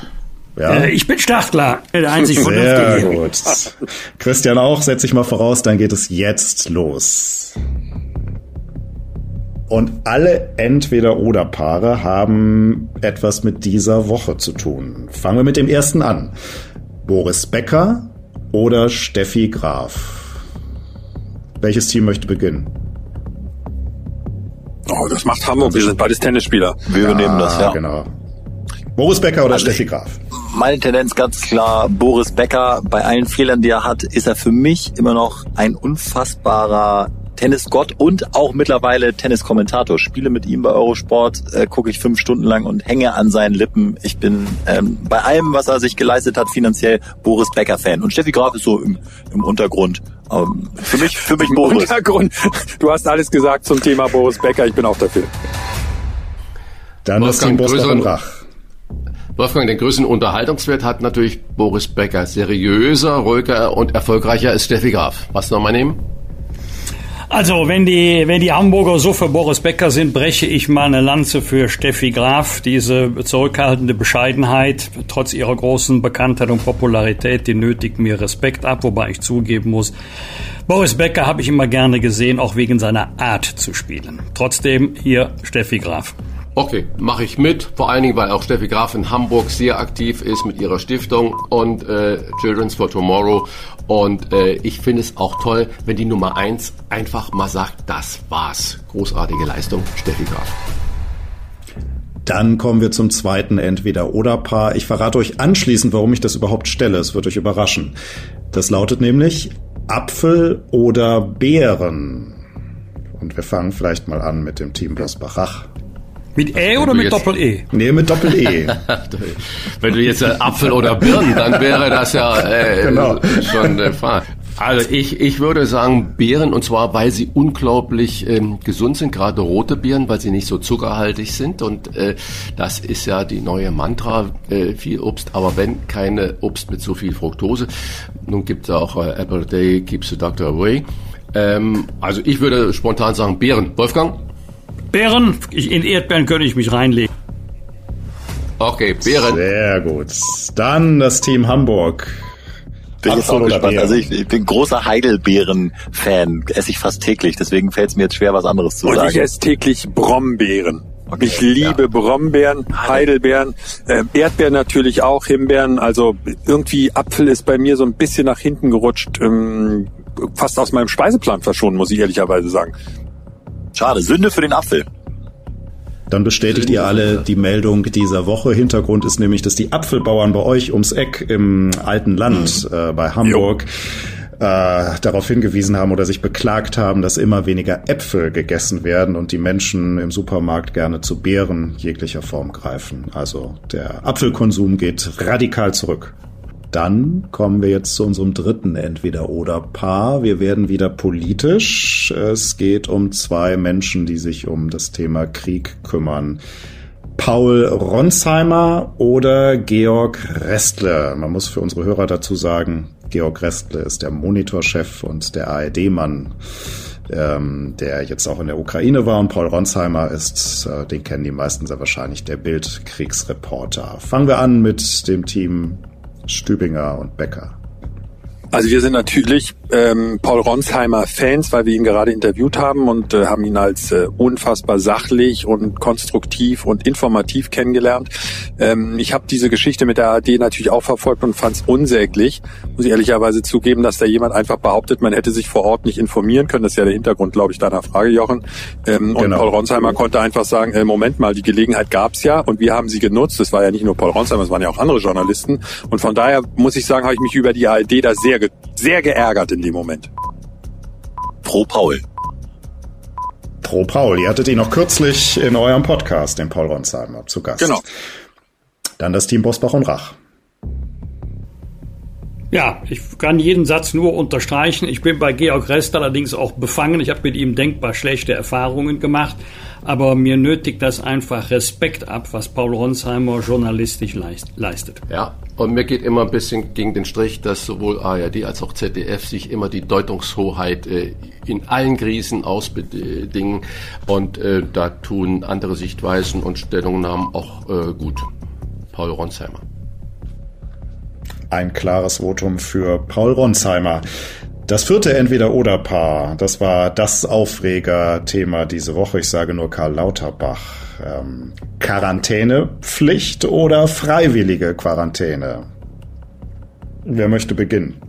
ja. Äh, ich bin startklar. Der einzig Sehr gut. Christian auch, setz dich mal voraus, dann geht es jetzt los. Und alle Entweder-Oder-Paare haben etwas mit dieser Woche zu tun. Fangen wir mit dem ersten an. Boris Becker oder Steffi Graf? Welches Team möchte beginnen? Oh, das macht Hamburg. Wir sind beides Tennisspieler. Wir ja, übernehmen das, ja. Genau. Boris Becker oder also Steffi Graf? Meine Tendenz ganz klar, Boris Becker. Bei allen Fehlern, die er hat, ist er für mich immer noch ein unfassbarer Tennisgott und auch mittlerweile Tenniskommentator. Spiele mit ihm bei Eurosport, äh, gucke ich fünf Stunden lang und hänge an seinen Lippen. Ich bin ähm, bei allem, was er sich geleistet hat, finanziell Boris Becker Fan. Und Steffi Graf ist so im, im Untergrund. Ähm, für mich, für mich Boris. Untergrund. Du hast alles gesagt zum Thema Boris Becker. Ich bin auch dafür. Dann Wolfgang, Team Bosbach Rach. Wolfgang, den größten Unterhaltungswert hat natürlich Boris Becker. Seriöser, ruhiger und erfolgreicher ist Steffi Graf. Was nochmal nehmen? Also, wenn die, wenn die Hamburger so für Boris Becker sind, breche ich mal eine Lanze für Steffi Graf. Diese zurückhaltende Bescheidenheit, trotz ihrer großen Bekanntheit und Popularität, die nötigt mir Respekt ab, wobei ich zugeben muss, Boris Becker habe ich immer gerne gesehen, auch wegen seiner Art zu spielen. Trotzdem hier Steffi Graf. Okay, mache ich mit. Vor allen Dingen, weil auch Steffi Graf in Hamburg sehr aktiv ist mit ihrer Stiftung und äh, Children's for Tomorrow. Und äh, ich finde es auch toll, wenn die Nummer eins einfach mal sagt, das war's. Großartige Leistung, Steffi Graf. Dann kommen wir zum zweiten Entweder-Oder-Paar. Ich verrate euch anschließend, warum ich das überhaupt stelle. Es wird euch überraschen. Das lautet nämlich Apfel oder Beeren. Und wir fangen vielleicht mal an mit dem Team Bosbach-Rach. Mit E oder mit Doppel-E? Nee, mit Doppel-E. Wenn du jetzt Apfel oder Birnen, dann wäre das ja äh, genau. schon der Fall. Also ich, ich würde sagen Beeren und zwar, weil sie unglaublich ähm, gesund sind, gerade rote Beeren, weil sie nicht so zuckerhaltig sind und äh, das ist ja die neue Mantra, äh, viel Obst, aber wenn keine Obst mit so viel Fructose. Nun gibt es auch äh, Apple Day keeps the doctor away. Ähm, also ich würde spontan sagen Beeren. Wolfgang? Beeren, in Erdbeeren könnte ich mich reinlegen. Okay, Beeren. Sehr gut. Dann das Team Hamburg. Bin jetzt auch gespannt. Also ich, ich bin großer Heidelbeeren-Fan. Esse ich fast täglich. Deswegen fällt es mir jetzt schwer, was anderes zu Und sagen. Und ich esse täglich Brombeeren. Okay, ich liebe ja. Brombeeren, Heidelbeeren, äh, Erdbeeren natürlich auch, Himbeeren. Also irgendwie Apfel ist bei mir so ein bisschen nach hinten gerutscht, ähm, fast aus meinem Speiseplan verschwunden, muss ich ehrlicherweise sagen. Schade, Sünde für den Apfel. Dann bestätigt ihr alle die Meldung dieser Woche. Hintergrund ist nämlich, dass die Apfelbauern bei euch ums Eck im alten Land mhm. äh, bei Hamburg äh, darauf hingewiesen haben oder sich beklagt haben, dass immer weniger Äpfel gegessen werden und die Menschen im Supermarkt gerne zu Beeren jeglicher Form greifen. Also der Apfelkonsum geht radikal zurück. Dann kommen wir jetzt zu unserem dritten Entweder-Oder-Paar. Wir werden wieder politisch. Es geht um zwei Menschen, die sich um das Thema Krieg kümmern. Paul Ronsheimer oder Georg Restle. Man muss für unsere Hörer dazu sagen, Georg Restle ist der Monitorchef und der ARD-Mann, ähm, der jetzt auch in der Ukraine war. Und Paul Ronsheimer ist, äh, den kennen die meisten sehr wahrscheinlich, der Bildkriegsreporter. Fangen wir an mit dem Team Stübinger und Becker. Also wir sind natürlich ähm, Paul Ronsheimer Fans, weil wir ihn gerade interviewt haben und äh, haben ihn als äh, unfassbar sachlich und konstruktiv und informativ kennengelernt. Ähm, ich habe diese Geschichte mit der ARD natürlich auch verfolgt und fand es unsäglich. Muss ich ehrlicherweise zugeben, dass da jemand einfach behauptet, man hätte sich vor Ort nicht informieren können. Das ist ja der Hintergrund, glaube ich, deiner Frage, Jochen. Ähm, genau. Und Paul Ronsheimer konnte einfach sagen, äh, Moment mal, die Gelegenheit gab's ja und wir haben sie genutzt. Das war ja nicht nur Paul Ronsheimer, es waren ja auch andere Journalisten. Und von daher muss ich sagen, habe ich mich über die ARD da sehr, sehr geärgert in dem Moment. Pro Paul. Pro Paul. Ihr hattet ihn noch kürzlich in eurem Podcast, den Paul Ronsheimer, zu Gast. Genau. Dann das Team Bosbach und Rach. Ja, ich kann jeden Satz nur unterstreichen. Ich bin bei Georg Rest allerdings auch befangen. Ich habe mit ihm denkbar schlechte Erfahrungen gemacht. Aber mir nötigt das einfach Respekt ab, was Paul Ronsheimer journalistisch leistet. Ja, und mir geht immer ein bisschen gegen den Strich, dass sowohl ARD als auch ZDF sich immer die Deutungshoheit äh, in allen Krisen ausbedingen. Und äh, da tun andere Sichtweisen und Stellungnahmen auch äh, gut. Paul Ronsheimer. Ein klares Votum für Paul Ronsheimer. Das vierte Entweder-Oder-Paar, das war das Aufreger-Thema diese Woche. Ich sage nur Karl Lauterbach. Ähm, Quarantänepflicht oder freiwillige Quarantäne? Wer möchte beginnen?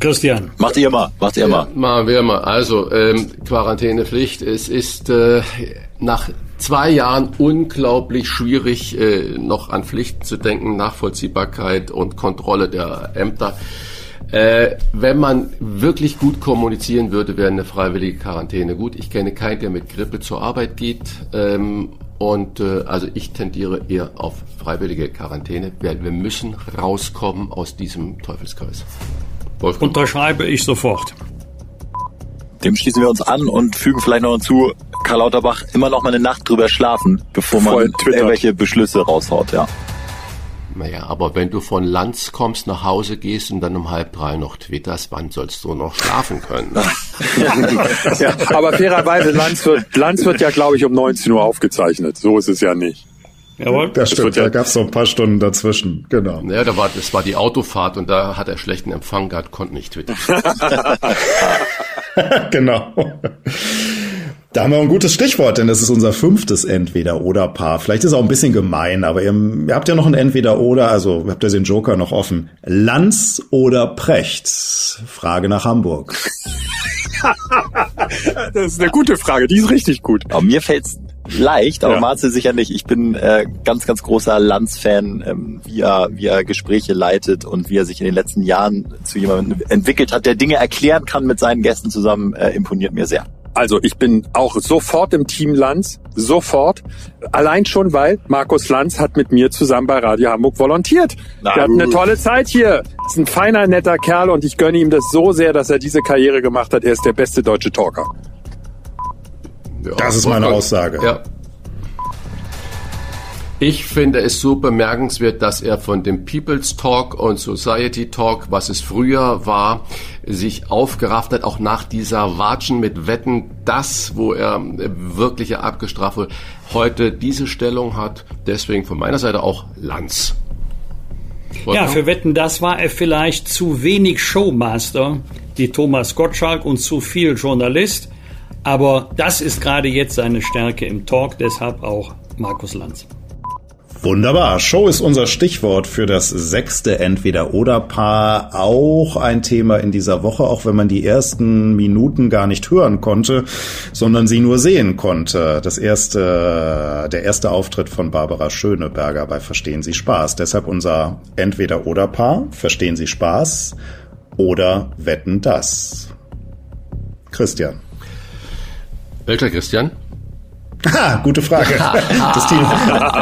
Christian. Macht ihr mal, macht ihr mal. Ja, machen wir mal. Also, ähm, Quarantänepflicht, es ist äh, nach zwei Jahren unglaublich schwierig, äh, noch an Pflichten zu denken, Nachvollziehbarkeit und Kontrolle der Ämter. Äh, wenn man wirklich gut kommunizieren würde, wäre eine freiwillige Quarantäne gut. Ich kenne keinen, der mit Grippe zur Arbeit geht. Ähm, und äh, also ich tendiere eher auf freiwillige Quarantäne, weil wir müssen rauskommen aus diesem Teufelskreis. Wolfgang. Unterschreibe ich sofort. Dem schließen wir uns an und fügen vielleicht noch hinzu, Karl Lauterbach immer noch mal eine Nacht drüber schlafen, bevor man irgendwelche Beschlüsse raushaut, ja. Naja, aber wenn du von Lanz kommst, nach Hause gehst und dann um halb drei noch twitterst, wann sollst du noch schlafen können? ja, aber fairerweise, Lanz wird, Lanz wird ja, glaube ich, um 19 Uhr aufgezeichnet. So ist es ja nicht. Jawohl. Das stimmt, ja, da gab es so ein paar Stunden dazwischen, genau. Ja, da war, das war die Autofahrt und da hat er schlechten Empfang gehabt, konnte nicht twittern. genau. Da haben wir ein gutes Stichwort, denn das ist unser fünftes Entweder-Oder-Paar. Vielleicht ist es auch ein bisschen gemein, aber ihr, ihr habt ja noch ein Entweder-Oder, also habt ihr den Joker noch offen. Lanz oder Precht? Frage nach Hamburg. das ist eine gute Frage, die ist richtig gut. Aber mir fällt's leicht, aber ja. Marcel sicher nicht. Ich bin äh, ganz, ganz großer Lanz-Fan, ähm, wie, er, wie er Gespräche leitet und wie er sich in den letzten Jahren zu jemandem entwickelt hat, der Dinge erklären kann mit seinen Gästen zusammen, äh, imponiert mir sehr. Also ich bin auch sofort im Team Lanz, sofort. Allein schon, weil Markus Lanz hat mit mir zusammen bei Radio Hamburg volontiert. Na, Wir hatten eine tolle Zeit hier. Ist ein feiner, netter Kerl und ich gönne ihm das so sehr, dass er diese Karriere gemacht hat. Er ist der beste deutsche Talker. Ja, das ist meine Aussage. Ja. Ich finde es so bemerkenswert, dass er von dem People's Talk und Society Talk, was es früher war, sich aufgerafft hat, auch nach dieser Watschen mit Wetten, das, wo er wirklich abgestraft wurde, heute diese Stellung hat. Deswegen von meiner Seite auch Lanz. Ja, für Wetten, das war er vielleicht zu wenig Showmaster, die Thomas Gottschalk und zu viel Journalist. Aber das ist gerade jetzt seine Stärke im Talk, deshalb auch Markus Lanz. Wunderbar. Show ist unser Stichwort für das sechste Entweder-Oder-Paar. Auch ein Thema in dieser Woche, auch wenn man die ersten Minuten gar nicht hören konnte, sondern sie nur sehen konnte. Das erste, der erste Auftritt von Barbara Schöneberger bei Verstehen Sie Spaß. Deshalb unser Entweder-Oder-Paar. Verstehen Sie Spaß oder Wetten das? Christian. Welcher Christian? Ah, gute Frage. das Team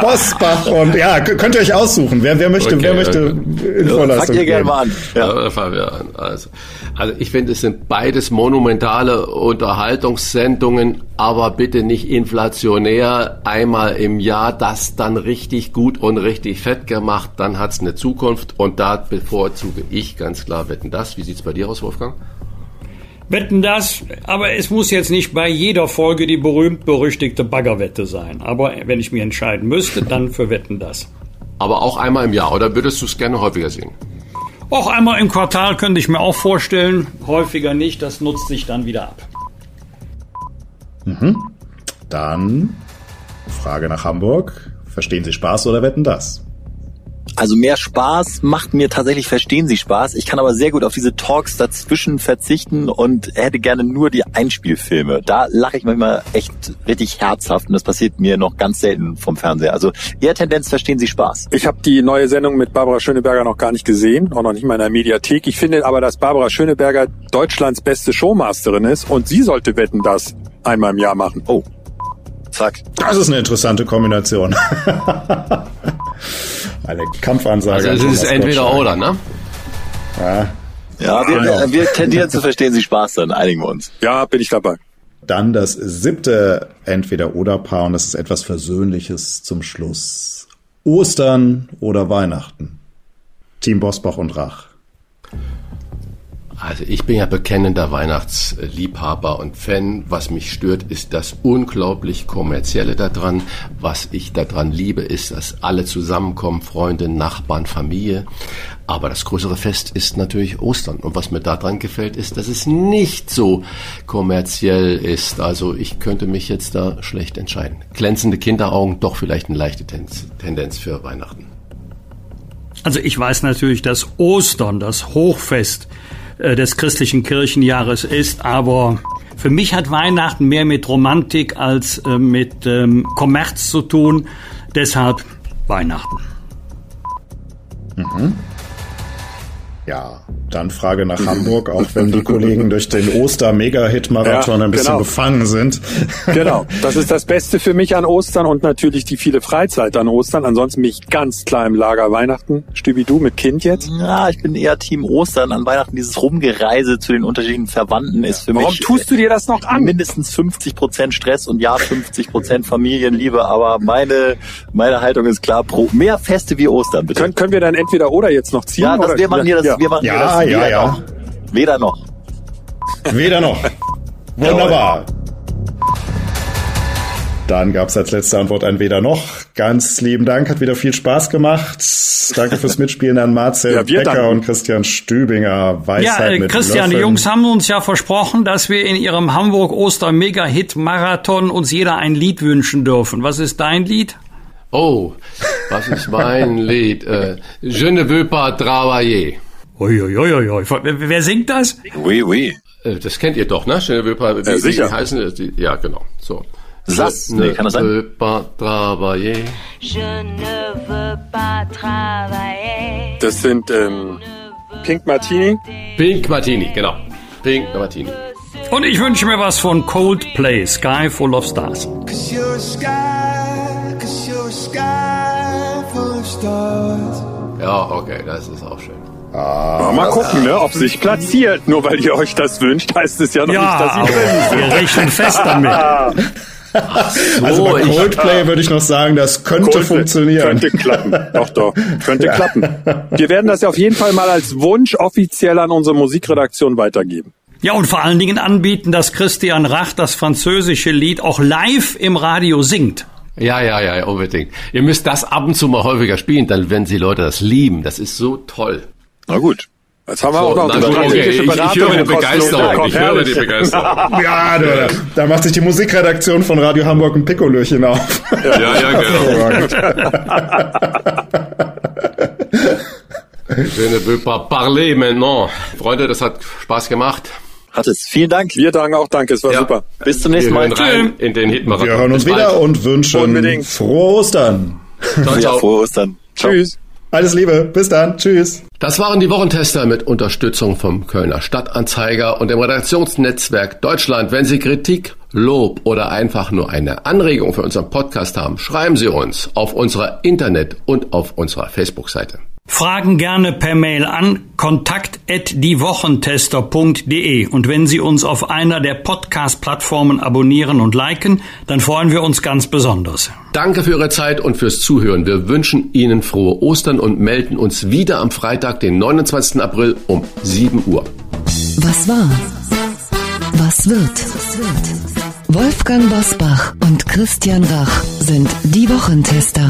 Bosbach und ja, könnt ihr euch aussuchen. Wer, wer möchte, okay, wer möchte okay. in Vorleistung ihr gerne mal an. Ja. ja also, also ich finde, es sind beides monumentale Unterhaltungssendungen, aber bitte nicht inflationär. Einmal im Jahr das dann richtig gut und richtig fett gemacht, dann hat's eine Zukunft und da bevorzuge ich ganz klar Wetten das. Wie sieht's bei dir aus, Wolfgang? Wetten das, aber es muss jetzt nicht bei jeder Folge die berühmt-berüchtigte Baggerwette sein. Aber wenn ich mich entscheiden müsste, dann für Wetten das. Aber auch einmal im Jahr, oder würdest du es gerne häufiger sehen? Auch einmal im Quartal könnte ich mir auch vorstellen. Häufiger nicht, das nutzt sich dann wieder ab. Mhm. Dann Frage nach Hamburg. Verstehen Sie Spaß oder wetten das? Also mehr Spaß macht mir tatsächlich, verstehen Sie Spaß. Ich kann aber sehr gut auf diese Talks dazwischen verzichten und hätte gerne nur die Einspielfilme. Da lache ich manchmal echt richtig herzhaft und das passiert mir noch ganz selten vom Fernseher. Also eher Tendenz, verstehen Sie Spaß. Ich habe die neue Sendung mit Barbara Schöneberger noch gar nicht gesehen, auch noch nicht mal in der Mediathek. Ich finde aber, dass Barbara Schöneberger Deutschlands beste Showmasterin ist und sie sollte wetten, das einmal im Jahr machen. Oh. Zack. Das ist eine interessante Kombination. Eine Kampfansage. Also es ist entweder oder, ne? Ja. Ja, wir, genau. wir tendieren zu verstehen Sie Spaß, dann einigen wir uns. Ja, bin ich dabei. Dann das siebte Entweder-Oder-Paar und das ist etwas Versöhnliches zum Schluss. Ostern oder Weihnachten? Team Bosbach und Rach. Also ich bin ja bekennender Weihnachtsliebhaber und Fan. Was mich stört, ist das unglaublich kommerzielle daran. Was ich daran liebe, ist, dass alle zusammenkommen, Freunde, Nachbarn, Familie. Aber das größere Fest ist natürlich Ostern. Und was mir daran gefällt, ist, dass es nicht so kommerziell ist. Also ich könnte mich jetzt da schlecht entscheiden. Glänzende Kinderaugen, doch vielleicht eine leichte Tendenz für Weihnachten. Also ich weiß natürlich, dass Ostern, das Hochfest, des christlichen Kirchenjahres ist. Aber für mich hat Weihnachten mehr mit Romantik als äh, mit ähm, Kommerz zu tun. Deshalb Weihnachten. Mhm. Ja, dann Frage nach Hamburg, auch wenn die Kollegen durch den Oster-Mega-Hit-Marathon ja, ein bisschen genau. befangen sind. Genau, das ist das Beste für mich an Ostern und natürlich die viele Freizeit an Ostern. Ansonsten bin ich ganz klar im Lager Weihnachten. Stübi, du mit Kind jetzt? Ja, ich bin eher Team Ostern. An Weihnachten dieses Rumgereise zu den unterschiedlichen Verwandten ist für Warum mich... Warum tust du dir das noch an? Mindestens 50 Prozent Stress und ja, 50 Prozent Familienliebe, aber meine, meine Haltung ist klar, pro mehr Feste wie Ostern, bitte. Können, können wir dann entweder oder jetzt noch ziehen? Ja, das, oder? wir machen hier das, ja. wir machen ja, das ja, ja. Noch. Weder noch. Weder noch. Wunderbar. Dann gab es als letzte Antwort ein Weder noch. Ganz lieben Dank, hat wieder viel Spaß gemacht. Danke fürs Mitspielen an Marcel ja, Becker danken. und Christian Stübinger. Weisheit ja, äh, Christian, die Jungs haben uns ja versprochen, dass wir in ihrem Hamburg-Oster-Mega-Hit-Marathon uns jeder ein Lied wünschen dürfen. Was ist dein Lied? Oh, was ist mein Lied? Äh, Je ne veux pas travailler. Uiuiuiui. Wer singt das? Oui, oui. Äh, das kennt ihr doch, ne? Je ne veux pas, wie, ja, sicher. Heißen die? Ja, genau. So. Sass, nee, kann das sein? veux pas travailler. Das sind ähm, Pink Martini. Pink Martini, genau. Pink Martini. Und ich wünsche mir was von Coldplay, Sky Full of Stars. Ja, okay, das ist auch schön. Ah, mal gucken, ne, ob sich platziert. Nur weil ihr euch das wünscht, heißt es ja noch Ja, nicht, dass sie drin sind. wir rechnen fest damit. Also bei ich- Coldplay würde ich noch sagen, das könnte Coldplay funktionieren. Könnte klappen. Doch, doch. Könnte klappen. Wir werden das ja auf jeden Fall mal als Wunsch offiziell an unsere Musikredaktion weitergeben. Ja, und vor allen Dingen anbieten, dass Christian Rach das französische Lied auch live im Radio singt. Ja, ja, ja, unbedingt. Ihr müsst das ab und zu mal häufiger spielen, dann werden die Leute das lieben. Das ist so toll. Na gut. Jetzt haben wir auch noch eine gut, okay, strategische ich, ich höre die Begeisterung. Ich höre die. Begeisterung. Ja, da, da macht sich die Musikredaktion von Radio Hamburg ein Pikolöchen auf. Ja, ja, genau. Je ne veux pas parler maintenant. Freunde, das hat Spaß gemacht. Hat es. Vielen Dank. Wir sagen auch Danke, es war Ja. super. Bis zum Wir nächsten Mal. hören rein in den Hitmarathon. Wir hören uns Bis wieder bald. und wünschen Unbedingt. frohe Ostern. Ciao, Ja, ciao. frohe Ostern. Ciao. Tschüss. Alles Liebe. Bis dann. Tschüss. Das waren die Wochentester mit Unterstützung vom Kölner Stadtanzeiger und dem Redaktionsnetzwerk Deutschland. Wenn Sie Kritik, Lob oder einfach nur eine Anregung für unseren Podcast haben, schreiben Sie uns auf unserer Internet- und auf unserer Facebook-Seite. Fragen gerne per Mail an kontakt@diewochentester.de und wenn Sie uns auf einer der Podcast-Plattformen abonnieren und liken, dann freuen wir uns ganz besonders. Danke für Ihre Zeit und fürs Zuhören. Wir wünschen Ihnen frohe Ostern und melden uns wieder am Freitag, den 29. April um 7 Uhr. Was war? Was wird? Wolfgang Bosbach und Christian Rach sind die Wochentester.